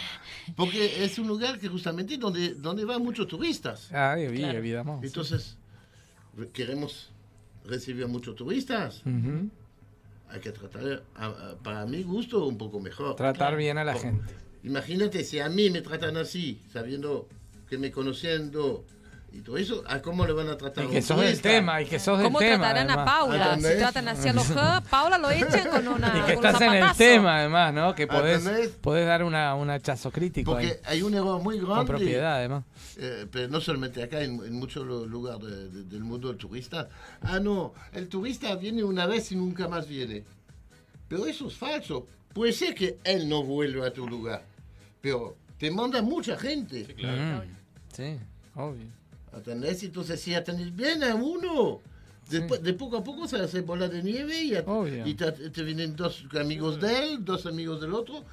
Porque es un lugar que justamente donde, donde van muchos turistas. ah, Claro. evidamos. Entonces, re- queremos recibir muchos turistas. Ujú. Hay que tratar, a- a- para mi gusto, un poco mejor. Tratar bien a la Por- gente. Imagínate si a mí me tratan así, sabiendo que me conociendo y todo eso, ¿a cómo le van a tratar Y que sos del tema, y que sos del ¿Cómo tema. tratarán a. Paula? Si tratan así a los Paula lo echan con una Y que con estás en el tema, además, ¿no? Que podés, podés dar una, un hachazo crítico ahí, Porque hay un error muy con grande. propiedad, además. Eh, pero no solamente acá, en, en muchos lu- lugares de- de- del mundo el turista. Ah, no, el turista viene una vez y nunca más viene. Pero eso es falso. Puede ser que él no vuelva a tu lugar, pero te manda mucha gente. Mm, Sí, obvio. ¿Entendés? Entonces, si atendés bien a uno, Después, de poco a poco se hace bola de nieve y, a- y te, te vienen dos amigos de él, dos amigos del otro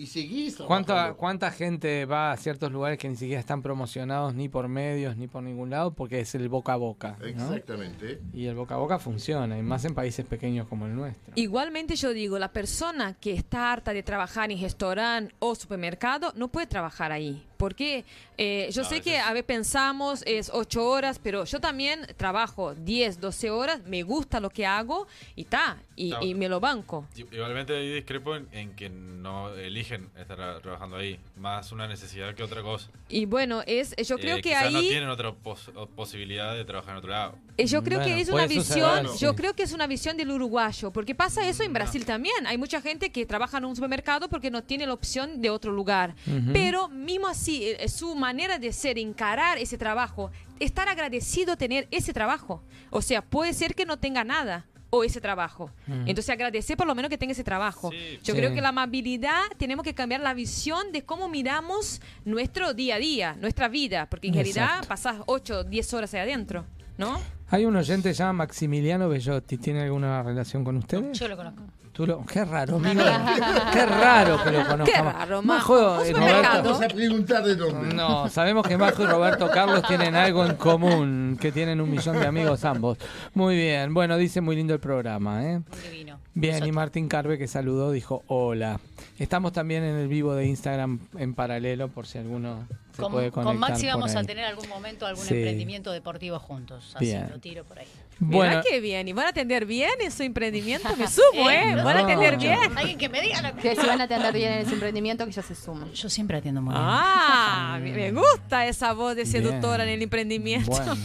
y seguís ¿Cuánta. ¿Cuánta gente va a ciertos lugares que ni siquiera están promocionados ni por medios ni por ningún lado? Porque es el boca a boca. ¿no? Exactamente. Y el boca a boca funciona, y más en países pequeños como el nuestro. Igualmente yo digo, la persona que está harta de trabajar en restaurante o supermercado no puede trabajar ahí. Porque eh, yo No, sé que es- a veces pensamos es 8 horas, pero yo también trabajo 10, 12 horas, me gusta lo que hago y ta, y, Está y me lo banco. Igualmente ahí discrepo en, en que no eligen estar tra- trabajando ahí. Más una necesidad que otra cosa. Y bueno, es yo creo Eh, que quizás no ahí... tienen otra pos- posibilidad de trabajar en otro lado. Eh, Yo creo Bueno, que es una suceder, visión, ¿no? yo Sí. creo que es una visión del uruguayo, porque pasa eso en Brasil también. Hay mucha gente que trabaja en un supermercado porque no tiene la opción de otro lugar. Ujú. Pero mismo así, eh, su manera de ser, encarar ese trabajo, estar agradecido tener ese trabajo. O sea, puede ser que no tenga nada o ese trabajo. Mm. Entonces agradecer por lo menos que tenga ese trabajo. Yo Sí. creo que la amabilidad tenemos que cambiar la visión de cómo miramos nuestro día a día, nuestra vida, porque en realidad Exacto. pasas 8, 10 horas ahí adentro, ¿no? Hay un oyente que se llama Maximiliano Bellotti. ¿Tiene alguna relación con ustedes? Yo lo conozco. Tú lo- Qué raro, amigo. Qué raro que lo conozcamos. Qué raro, Majo Majo. y Roberto. mercado. Vamos a preguntar de dónde. No, sabemos que Majo y Roberto Carlos tienen algo en común, que tienen un millón de amigos ambos. Muy bien, bueno, dice muy lindo el programa, ¿eh? Divino. Bien, y Martín Carve que saludó dijo hola. Estamos también en el vivo de Instagram en paralelo por si alguno se Con, puede con conectar. Maxi por vamos a tener algún momento algún Sí. emprendimiento deportivo juntos. Así Bien. lo tiro por ahí. Bueno, Mira qué bien. ¿Y van a atender bien en su emprendimiento? Me sumo, ¿eh? No. ¿Van a atender bien? Alguien que me diga lo Que si van a atender bien en ese emprendimiento, que ya se suman. Yo siempre atiendo muy bien. Ah, me me gusta esa voz de seductora Bien. en el emprendimiento. Bueno,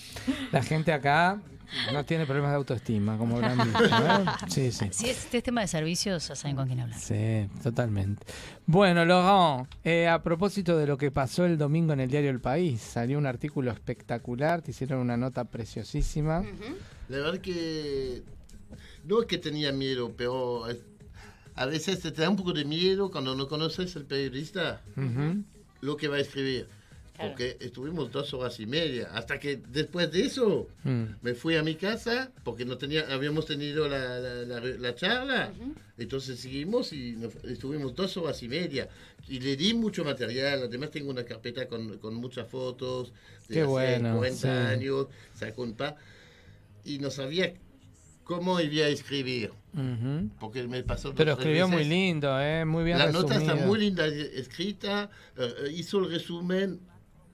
la gente acá no tiene problemas de autoestima, como habrán visto. ¿eh? Sí, sí. Si es este tema de servicios, ya saben con quién hablar. Sí, totalmente. Bueno, Laurent, eh, a propósito de lo que pasó el domingo en el diario El País, salió un artículo espectacular, te hicieron una nota preciosísima. La verdad que no es que tenía miedo, pero eh, a veces te da un poco de miedo cuando no conoces al periodista lo que va a escribir. Claro. Porque estuvimos dos horas y media, hasta que después de eso Mm. me fui a mi casa porque no tenía, habíamos tenido la, la- la- la charla. Entonces seguimos y nos- estuvimos dos horas y media. Y le di mucho material. Además tengo una carpeta con, con muchas fotos de Qué hace bueno, 40 sí. años. Sacó un pa. Y no sabía cómo iba a escribir. Ujú. Porque me pasó Pero escribió muy veces. lindo, ¿eh? muy bien La nota está muy linda escrita. eh, eh, hizo el resumen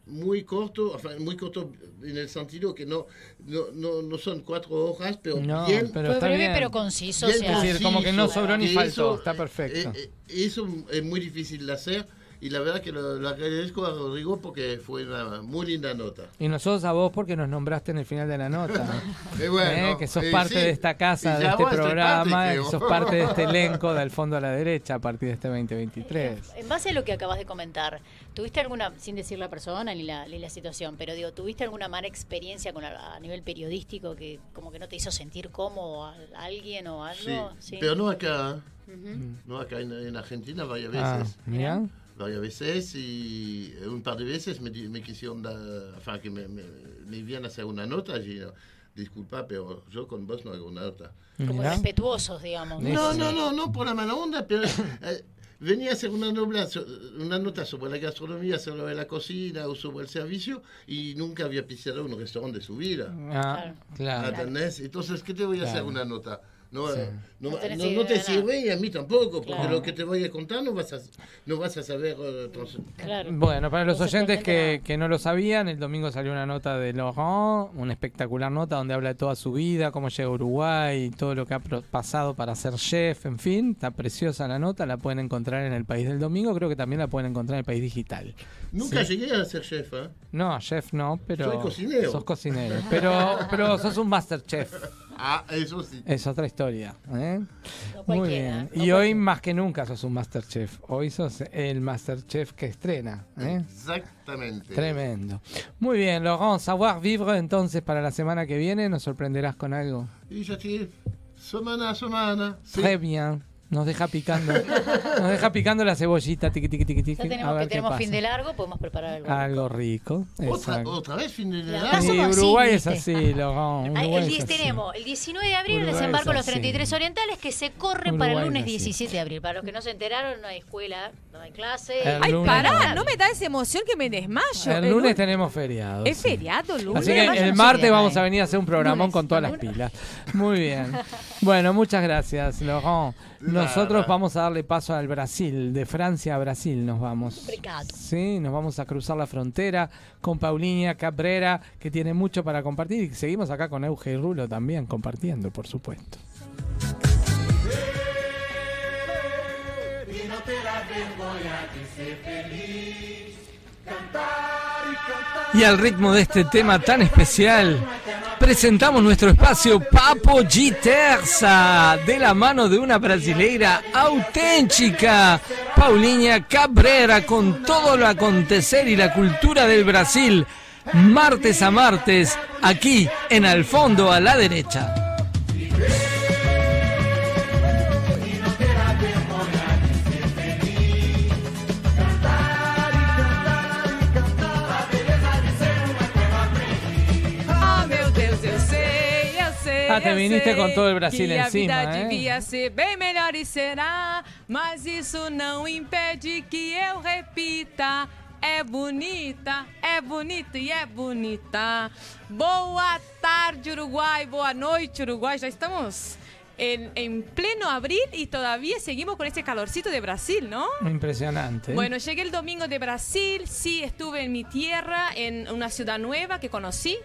muy corto, o sea, muy corto en el sentido que no, no, no, no son cuatro hojas, pero No, bien. pero Fue breve bien. pero conciso. bien o sea, Es decir, como que no sobró ni faltó, eso, está perfecto. eh, eh, eso es muy difícil de hacer y la verdad que lo, lo agradezco a Rodrigo porque fue una muy linda nota. Y nosotros a vos porque nos nombraste en el final de la nota. Eh, bueno, ¿eh? Que sos eh, parte sí. de esta casa, Y de este programa, parte, creo. sos parte de este elenco del fondo a la derecha a partir de este 2023. En base a lo que acabas de comentar, ¿tuviste alguna, sin decir la persona ni la, ni la situación, pero digo, ¿tuviste alguna mala experiencia con a, a nivel periodístico que como que no te hizo sentir cómodo a, a alguien o Sí, algo? Sí. pero no acá, ¿eh? Ujú. no acá en, en Argentina varias Ah, veces. mira. Varias veces y eh, un par de veces me, di- me quisieron dar, enfin, que me, me, me iban a hacer una nota yo, disculpa, pero yo con vos no hago nota. Como respetuosos, digamos. No, no, no, no por la mala onda, pero eh, venía a hacer una, nobla so- una nota sobre la gastronomía, sobre la cocina o sobre el servicio y nunca había pisado un restaurante de su vida. Ah, claro. ¿Entendés? Entonces, ¿qué te voy a hacer una nota? No, Sí. eh, no, No te sirve y a mí tampoco, porque Claro. lo que te voy a contar no vas a, no vas a saber. eh, Claro. Bueno, para los oyentes que, que no lo sabían, el domingo salió una nota de Laurent, una espectacular nota donde habla de toda su vida, cómo llega a Uruguay, todo lo que ha pasado para ser chef, en fin, está preciosa la nota, la pueden encontrar en el País del Domingo, creo que también la pueden encontrar en el País Digital. Nunca Sí. llegué a ser chef, ¿eh? No, chef no, pero... Soy cocinero. Sos cocinero, pero, pero sos un master chef. Ah, eso sí. Es otra historia. ¿eh? No Muy bien. no y hoy más que nunca sos un Masterchef. Hoy sos el Masterchef que estrena. ¿eh? Exactamente. Tremendo. Muy bien, Laurent, savoir vivre entonces para la semana que viene. ¿Nos sorprenderás con algo? Y ya sí, semana a semana. Sí. Très bien. Nos deja picando. Nos deja picando la cebollita. Tiqui, tiqui, tiqui, tiqui. Ya A tenemos ver que qué tenemos pasa. fin de largo, podemos preparar algo. Algo rico. Otra, otra vez fin de La largo. Sí, Uruguay es así, Laurent, Ah, Uruguay el es 10 así. tenemos el 19 de abril el Uruguay desembarco de los así. 33 orientales que se corren para el Uruguay lunes es así. 17 de abril. Para los que no se enteraron, no hay escuela, no hay clase. El Ay, lunes pará, no. no me da esa emoción que me desmayo. El lunes tenemos feriado. Es sí. feriado, lunes. Así que el no martes vamos ay. a venir a hacer un programón con todas las pilas. Muy bien. Bueno, muchas gracias, Laurent. Nosotros Nada. vamos a darle paso al Brasil, de Francia a Brasil nos vamos. Obrigado. Sí, nos vamos a cruzar la frontera con Paulinha Cabrera, que tiene mucho para compartir. Y seguimos acá con Euge y Rulo también compartiendo, por supuesto. Y al ritmo de este tema tan especial, presentamos nuestro espacio Papo G Terza, de la mano de una brasileira auténtica, Paulinha Cabrera, con todo lo acontecer y la cultura del Brasil, martes a martes, aquí en Al Fondo a la derecha. Ah, te viniste com todo o Brasil que em a vida eh? devia ser bem melhor e será, mas isso não impede que eu repita. É bonita, é bonita e é bonita. Boa tarde, Uruguai. Boa noite, Uruguai. Já estamos en, en pleno abril y todavía seguimos con ese calorcito de Brasil, ¿no? Impresionante. Bueno, llegué el domingo de Brasil, sí, estuve en mi tierra, en una ciudad nueva que conocí,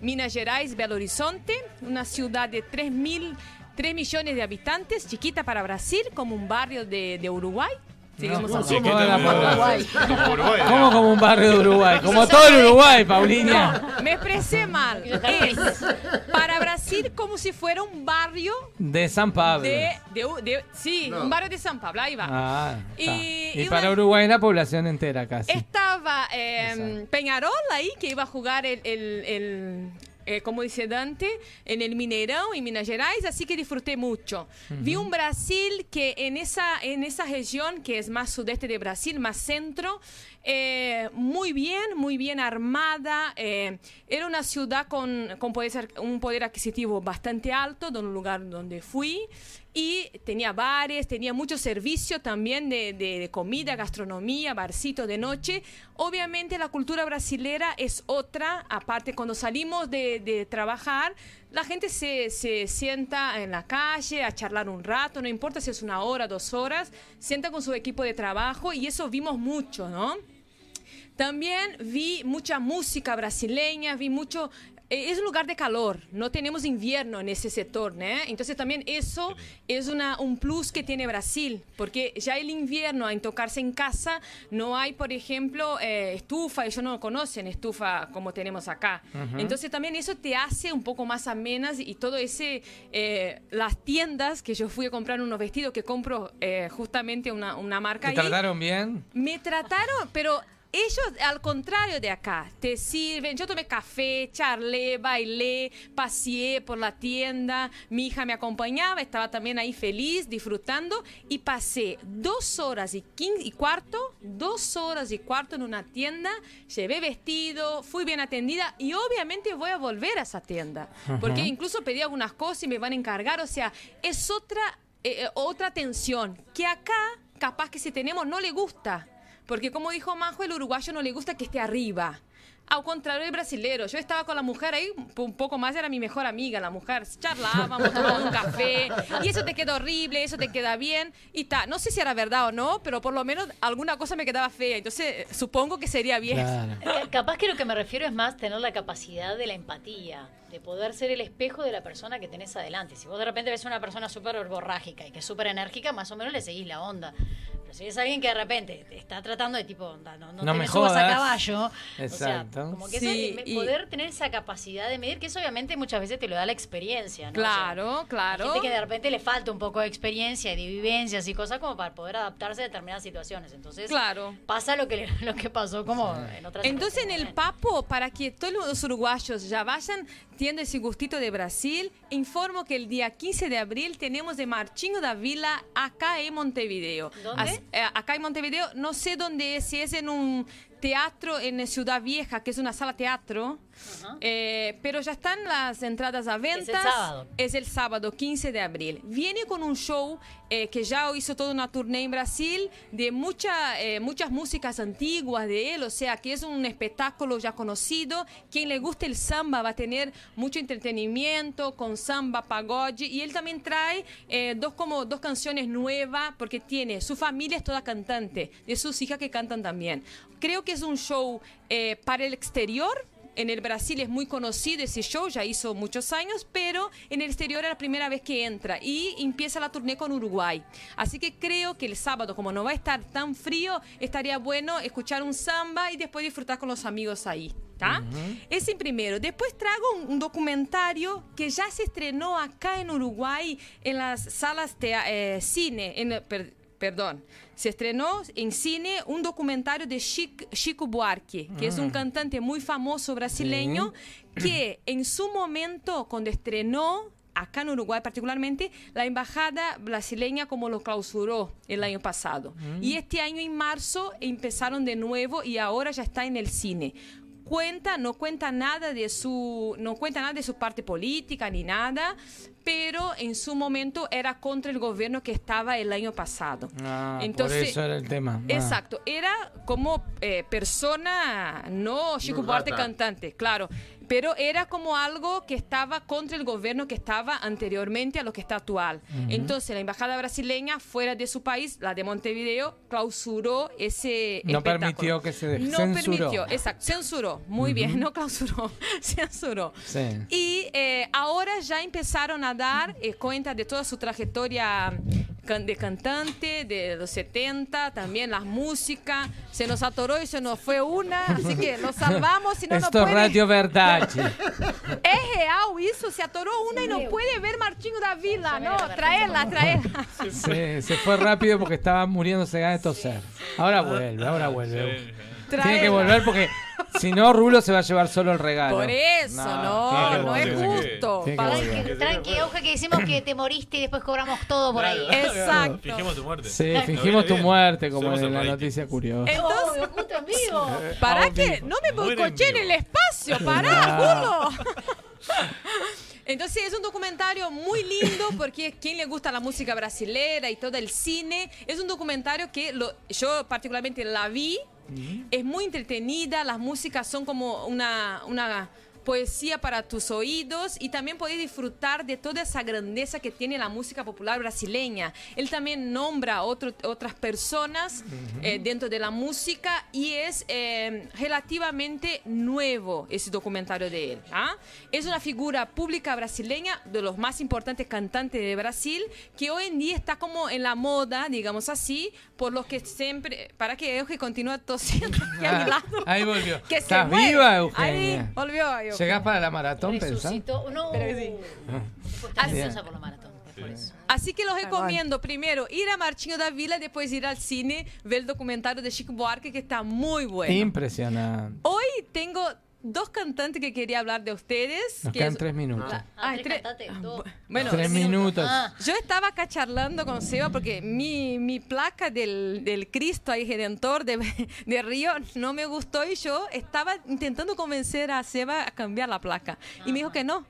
Minas Gerais, Belo Horizonte, una ciudad de 3, mil, 3 millones de habitantes, chiquita para Brasil, como un barrio de Uruguay. Sigamos No. Como Uruguay. ¿Cómo como un barrio de Uruguay? Como todo el Uruguay, Paulinha. No, me expresé mal. Es para Brasil como si fuera un barrio De San Pablo. de, de- de- sí, un barrio de San Pablo, ahí va. Ah, Y- está. y y, para una- Uruguay la población entera casi. Estaba eh, Peñarol ahí, que iba a jugar el, el- el, eh, como dice Dante, en el Mineirão, en Minas Gerais, así que disfruté mucho. Vi un Brasil que en esa, en esa región, que es más sudeste de Brasil, más centro, eh, muy bien, muy bien armada. eh, era una ciudad con, con poder un poder adquisitivo bastante alto, de un lugar donde fui. Y tenía bares, tenía mucho servicio también de, de- comida, gastronomía, barcito de noche. Obviamente la cultura brasilera es otra, aparte cuando salimos de, de trabajar, la gente se, se sienta en la calle a charlar un rato, no importa si es una hora, dos horas, sienta con su equipo de trabajo y eso vimos mucho, ¿no? También vi mucha música brasileña, vi mucho... eh, Es un lugar de calor, no tenemos invierno en ese sector, ¿no? Entonces también eso es una, un plus que tiene Brasil, porque ya el invierno en tocarse en casa no hay, por ejemplo, eh, estufa, ellos no conocen estufa como tenemos acá. Entonces también eso te hace un poco más amenas y todo ese, eh, las tiendas que yo fui a comprar unos vestidos que compro eh, justamente una, una marca ¿Te ahí. trataron bien? Me trataron, pero ellos, al contrario de acá, te sirven. Yo tomé café, charlé, bailé, paseé por la tienda. Mi hija me acompañaba, estaba también ahí feliz, disfrutando. Y pasé dos horas y, cuarto, dos horas y cuarto en una tienda. Llevé vestido, fui bien atendida y obviamente voy a volver a esa tienda. Porque incluso pedí algunas cosas y me van a encargar. O sea, es otra, eh, eh, otra atención que acá, capaz que si tenemos, no le gusta. Porque como dijo Majo, el uruguayo no le gusta que esté arriba. Al contrario del brasilero. Yo estaba con la mujer ahí, un poco más era mi mejor amiga, la mujer. Charlábamos, tomando un café. Y eso te queda horrible, eso te queda bien. Y ta. No sé si era verdad o no, pero por lo menos alguna cosa me quedaba fea. Entonces, supongo que sería bien. Eh, Capaz que lo que me refiero es más tener la capacidad de la empatía, de poder ser el espejo de la persona que tenés adelante. Si vos de repente ves una persona súper borrágica y que es súper enérgica, más o menos le seguís la onda. Pero si es alguien que de repente te está tratando de tipo, onda, no, no, No te me subas a caballo. Exacto. O sea, como que Sí, poder tener esa capacidad de medir, que eso obviamente muchas veces te lo da la experiencia, ¿no? Claro, O sea, claro. Hay gente que de repente le falta un poco de experiencia y de vivencias y cosas como para poder adaptarse a determinadas situaciones. Entonces, Claro. pasa lo que, lo que pasó como en otras Entonces, en el papo, para que todos los uruguayos ya vayan teniendo ese gustito de Brasil, informo que el día 15 de abril tenemos de Marchinho da Vila acá en Montevideo. ¿Dónde? Eh, acá en Montevideo, no sé dónde es, si es en un teatro en Ciudad Vieja, que es una sala teatro, eh, pero ya están las entradas a venta. sábado. Es el sábado 15 de abril. Viene con un show eh, que ya hizo toda una tournée en Brasil de mucha, eh, muchas músicas antiguas de él, o sea que es un espectáculo ya conocido. Quien le guste el samba va a tener mucho entretenimiento con samba, pagode y él también trae eh, dos como dos canciones nuevas porque tiene su familia es toda cantante, de sus hijas que cantan también. Creo que es un show eh, para el exterior. En el Brasil es muy conocido ese show, ya hizo muchos años, pero en el exterior es la primera vez que entra y empieza la tournée con Uruguay. Así que creo que el sábado, como no va a estar tan frío, estaría bueno escuchar un samba y después disfrutar con los amigos ahí. ¿tá? Ese primero. Después trago un, un documentario que ya se estrenó acá en Uruguay en las salas de eh, cine. Perdón. Se estrenó en cine un documentario de Chic- Chico Buarque, que es un Mm. cantante muy famoso brasileño, que en su momento, cuando estrenó acá en Uruguay particularmente, la embajada brasileña como lo clausuró el año pasado. Mm. Y este año en marzo empezaron de nuevo y ahora ya está en el cine. Cuenta, no cuenta nada de su, no cuenta nada de su parte política ni nada, pero en su momento era contra el gobierno que estaba el año pasado. Ah, Entonces- por eso era el tema. Ah. Exacto, era como eh, persona, no Chico Buarque cantante, claro, pero era como algo que estaba contra el gobierno que estaba anteriormente a lo que está actual. Entonces la embajada brasileña fuera de su país, la de Montevideo, clausuró ese No espectáculo. permitió que se No censuró. permitió, exacto, censuró, muy bien, no clausuró, censuró. Sí. Y eh, ahora ya empezaron a dar eh, cuenta de toda su trayectoria de cantante, de los 70, también las músicas. Se nos atoró y se nos fue una, así que lo salvamos, si no, Esto es puede. Radio Verdade. Es real eso, se atoró una y no puede ver Marchinho da Vila, no, traerla, traerla. Se, se fue rápido porque estaba muriéndose de toser. Ahora vuelve, ahora vuelve. Tiene que volver porque si no, Rulo se va a llevar solo el regalo. Por eso, no, que no es justo. Que. Tranqui, que decimos que te moriste y después cobramos todo por ahí. Exacto. Fingimos tu muerte. Sí, fingimos tu muerte, como Somos en la noticia curiosa. Entonces, justo en vivo. ¿Para qué? vivo. No me boicoché en el espacio, pará. Rulo. Entonces es un documentario muy lindo porque quien le gusta la música brasilera y todo el cine, es un documentario que lo- yo particularmente la vi, es muy entretenida, las músicas son como una, una poesía para tus oídos y también podés disfrutar de toda esa grandeza que tiene la música popular brasileña. Él también nombra otro- otras personas eh, dentro de la música y es eh, relativamente nuevo ese documentario de él. ¿ah? Es una figura pública brasileña, de los más importantes cantantes de Brasil, que hoy en día está como en la moda, digamos así, por los que siempre... Para que Euge continúe tosiendo aquí a mi Ah, lado. ahí volvió. Que se ¿Estás muere. viva, Eugenia? Ahí volvió Euge. ¿Llegás para la maratón, pensás? Resucitó. No. Pero sí. Ansiosa por la maratón. Así que los recomiendo primero ir a Marchinho da Vila, después ir al cine, ver el documentario de Chico Buarque que está muy bueno. Impresionante. Hoy tengo dos cantantes que quería hablar de ustedes. Nos que quedan es- tres minutos. La- Ah, ah, tres tres- cantantes, dos. Bueno, Tres minutos. Ah, yo estaba acá charlando con Seba porque mi, mi placa del, del Cristo ahí Redentor de, de Río no me gustó y yo estaba intentando convencer a Seba a cambiar la placa. Y me dijo que no,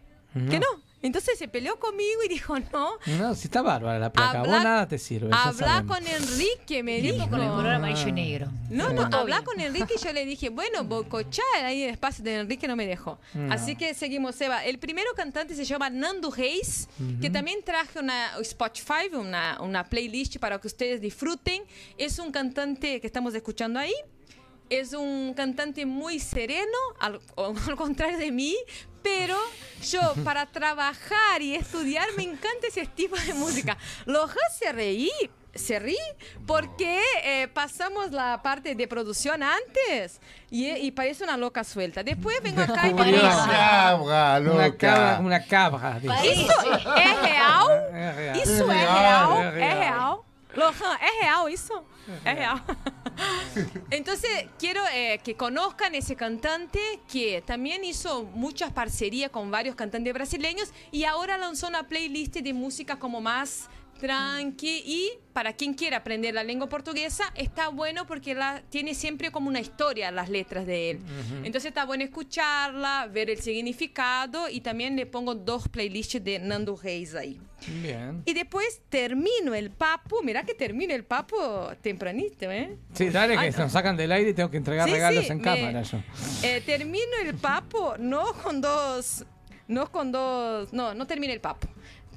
que no. Entonces se peleó conmigo y dijo no. No, si está bárbara la placa. Habla- Vos nada te sirve. Habla con Enrique, me dijo. con el color amarillo y negro. No, no, Todo habla con Enrique y yo le dije, bueno, bocochar ahí el espacio de Enrique no me dejó. No. Así que seguimos, Seba. El primero cantante se llama Nando Reis, que también traje una Spotify, una, una playlist para que ustedes disfruten. Es un cantante que estamos escuchando ahí. Es un cantante muy sereno, al, al contrario de mí, pero yo para trabajar y estudiar me encanta ese tipo de música. Lo hace reír, se ríe porque eh, pasamos la parte de producción antes y, y parece una loca suelta. Después vengo acá y parece... Cabra, Una loca. cabra, una cabra. dice. Isso é real? Real. É é real, real? é É real. Lohan, ¿es real eso? Es real. Entonces, quiero eh, que conozcan ese cantante que también hizo muchas parcerías con varios cantantes brasileños y ahora lanzó una playlist de música como más tranqui y para quien quiera aprender la lengua portuguesa está bueno porque la, tiene siempre como una historia las letras de él. Entonces está bueno escucharla, ver el significado y también le pongo dos playlists de Nando Reis ahí. Bien. Y después termino el papo. Mira que termino el papo tempranito, ¿eh? Sí, dale que se nos sacan del aire y tengo que entregar Sí, regalos sí, en me- cámara yo. Eh, termino el papo no con dos. No con dos. No, no termino el papo.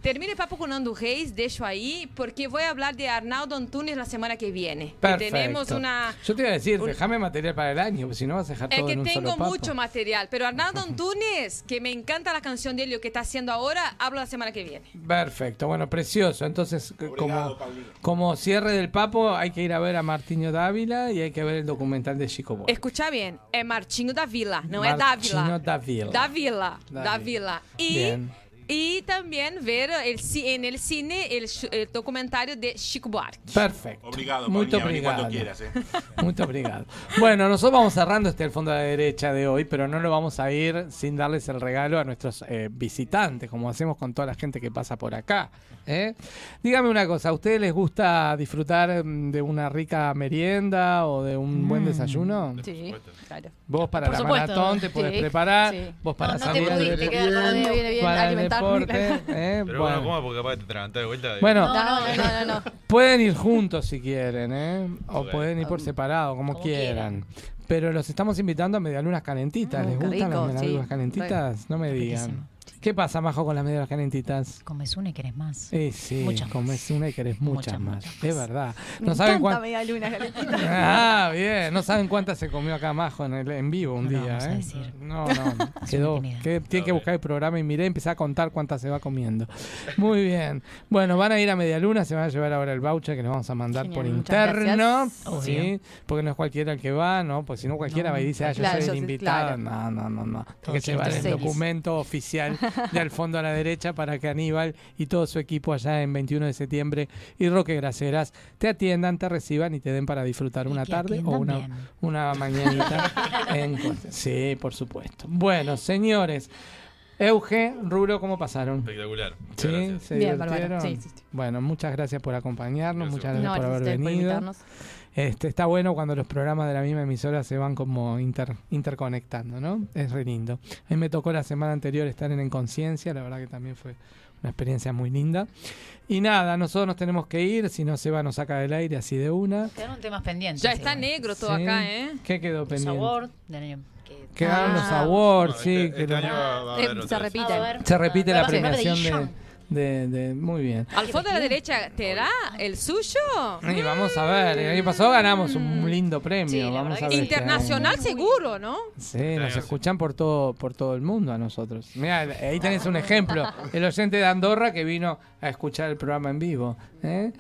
Termino el papo con Nando Reis, dejo ahí, porque voy a hablar de Arnaldo Antunes la semana que viene. Que Perfecto. tenemos una. Yo te iba a decir, un- déjame material para el año, porque si no vas a dejar Es todo que en un tengo solo papo. mucho material, pero Arnaldo Antunes, que me encanta la canción de él y lo que está haciendo ahora, hablo la semana que viene. Perfecto, bueno, precioso. Entonces, como, como cierre del papo, hay que ir a ver a Martiño Dávila y hay que ver el documental de Chico Buarque. Escucha bien, es Martinho da Vila, no es Martinho Dávila. Dávila. Dávila, Dávila. Dávila. Y, Bien. Y también ver el, en el cine el, sh- el documentario de Chico Buarque. Perfecto. Obrigado, cuando obrigado. quieras, eh. Muito obrigado. Bueno, nosotros vamos cerrando este al fondo a la derecha de hoy, pero no lo vamos a ir sin darles el regalo a nuestros eh, visitantes, como hacemos con toda la gente que pasa por acá. ¿eh? Dígame una cosa, ¿a ustedes les gusta disfrutar mm, de una rica merienda o de un buen Mm. desayuno? Sí, claro. Vos para Por la supuesto. maratón te puedes Sí, preparar, sí. vos para No, no te salir de- quedar con de- bien para ¿eh? Pero Bueno. ¿cómo? Porque capaz te tragantas de vuelta. Bueno, No, no, no, no, no. Pueden ir juntos si quieren, ¿eh? O pueden ir por separado, como, Como quieran. Pero los estamos invitando a medialunas calentitas. Mm, ¿Les qué gustan rico, las medialunas sí. calentitas? No me digan. ¿Qué pasa, Majo, con las medialunas calentitas? Comes una y querés más. Sí, sí, Muchas comes una y querés muchas, Muchas, más. Es verdad. Me No saben cuántas. media luna calentita. Ah, bien. No saben cuántas se comió acá Majo en, el, en vivo un No día, vamos a ¿eh? decir. No, no. Quedó. que- tienen que buscar el programa y miré y empecé a contar cuántas se va comiendo. Muy bien. Bueno, van a ir a Medialuna, se van a llevar ahora el voucher que les vamos a mandar Genial, por interno. gracias. Sí, Obvio. porque no es cualquiera el que va, ¿no? Pues si no cualquiera No, va y dice, ah, yo claro, soy el invitado. claro. No, no, no, no. Hay que llevar el documento oficial de al fondo a la derecha para que Aníbal y todo su equipo allá en 21 de septiembre y Roque Graceras te atiendan, te reciban y te den para disfrutar una tarde o una, bien. una mañanita. en sí, por supuesto. Bueno, señores. Euge, Rubro, ¿cómo pasaron? Espectacular. Sí, gracias. se Bien. Sí, sí, sí. Bueno, muchas gracias por acompañarnos, muchas gracias No, por haber por venido. invitarnos. Este, está bueno cuando los programas de la misma emisora se van como inter- interconectando, ¿no? Es re lindo. A mí me tocó la semana anterior estar en En Conciencia, la verdad que también fue una experiencia muy linda. Y nada, nosotros nos tenemos que ir, si no Seba nos saca del aire así de una. Quedaron temas pendientes. Ya está negro todo Sí. acá, ¿eh? ¿Qué quedó Los pendiente? award del año que- Quedaron los awards, No, sí. este- que este año va- va a haber se repite. A ver. se repite la Va premiación de, de, de- Muy bien. Al fondo de la derecha, ¿te da el suyo? Y vamos a ver, el año pasado ganamos un lindo premio. Sí, vamos a ver este. Internacional seguro, ¿no? Sí, nos escuchan por todo, por todo el mundo a nosotros. Mira, ahí tenés un ejemplo. El oyente de Andorra que vino a escuchar el programa en vivo. ¿eh?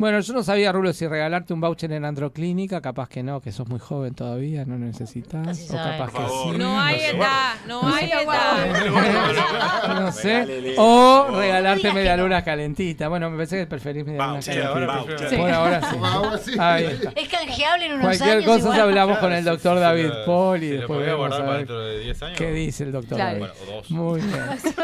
Bueno, yo no sabía, Rulo, si regalarte un voucher en Androclínica, capaz que no, que sos muy joven todavía, no necesitas. O capaz que sí. No hay edad, no hay edad. No sé. O regalarte medialunas calentitas. Bueno, me parece que preferís medialunas calentitas. Por ahora sí. Es canjeable en unos Cualquier años. cosa igual. hablamos con el doctor David Paul y después guardar a para ver dentro de 10 años. qué dice el doctor Claro. David. Bueno, o dos. Muy bien.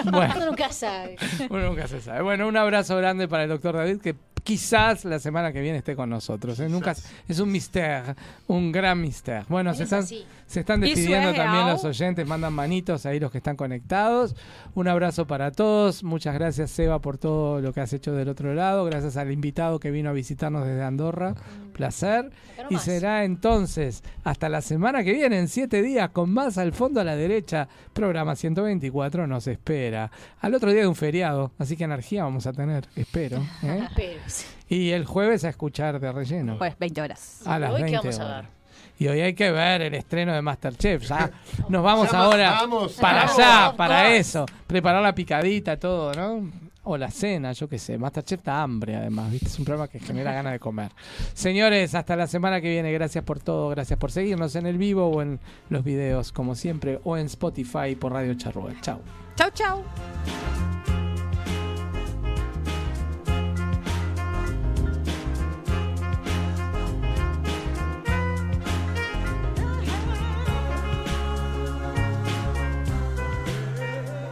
Bueno, Uno nunca sabe. uno nunca se sabe. Bueno, un abrazo grande para el doctor David que quizás la semana que viene esté con nosotros. ¿eh? Nunca es un mister, un gran mister. Bueno, se están. Se están ¿Y su despidiendo es también los oyentes, mandan manitos ahí los que están conectados. Un abrazo para todos. Muchas gracias, Seba, por todo lo que has hecho del otro lado. Gracias al invitado que vino a visitarnos desde Andorra. Placer. Y será entonces hasta la semana que viene, en siete días, con más al fondo a la derecha. Programa 124 nos espera. Al otro día de un feriado, así que energía vamos a tener, espero. ¿eh? Y el jueves a escuchar de relleno. Pues 20 horas. A las ¿Hoy qué 20 vamos a horas. Y hoy hay que ver el estreno de Masterchef. Ya nos vamos Ya ahora vamos, para vamos, allá, para eso. Preparar la picadita, todo, ¿no? o la cena, yo qué sé. Masterchef da hambre, además, ¿viste? Es un programa que genera ganas de comer. Señores, hasta la semana que viene. Gracias por todo. Gracias por seguirnos en el vivo o en los videos, como siempre, o en Spotify por Radio Charrúa. Chao. Chau, chau.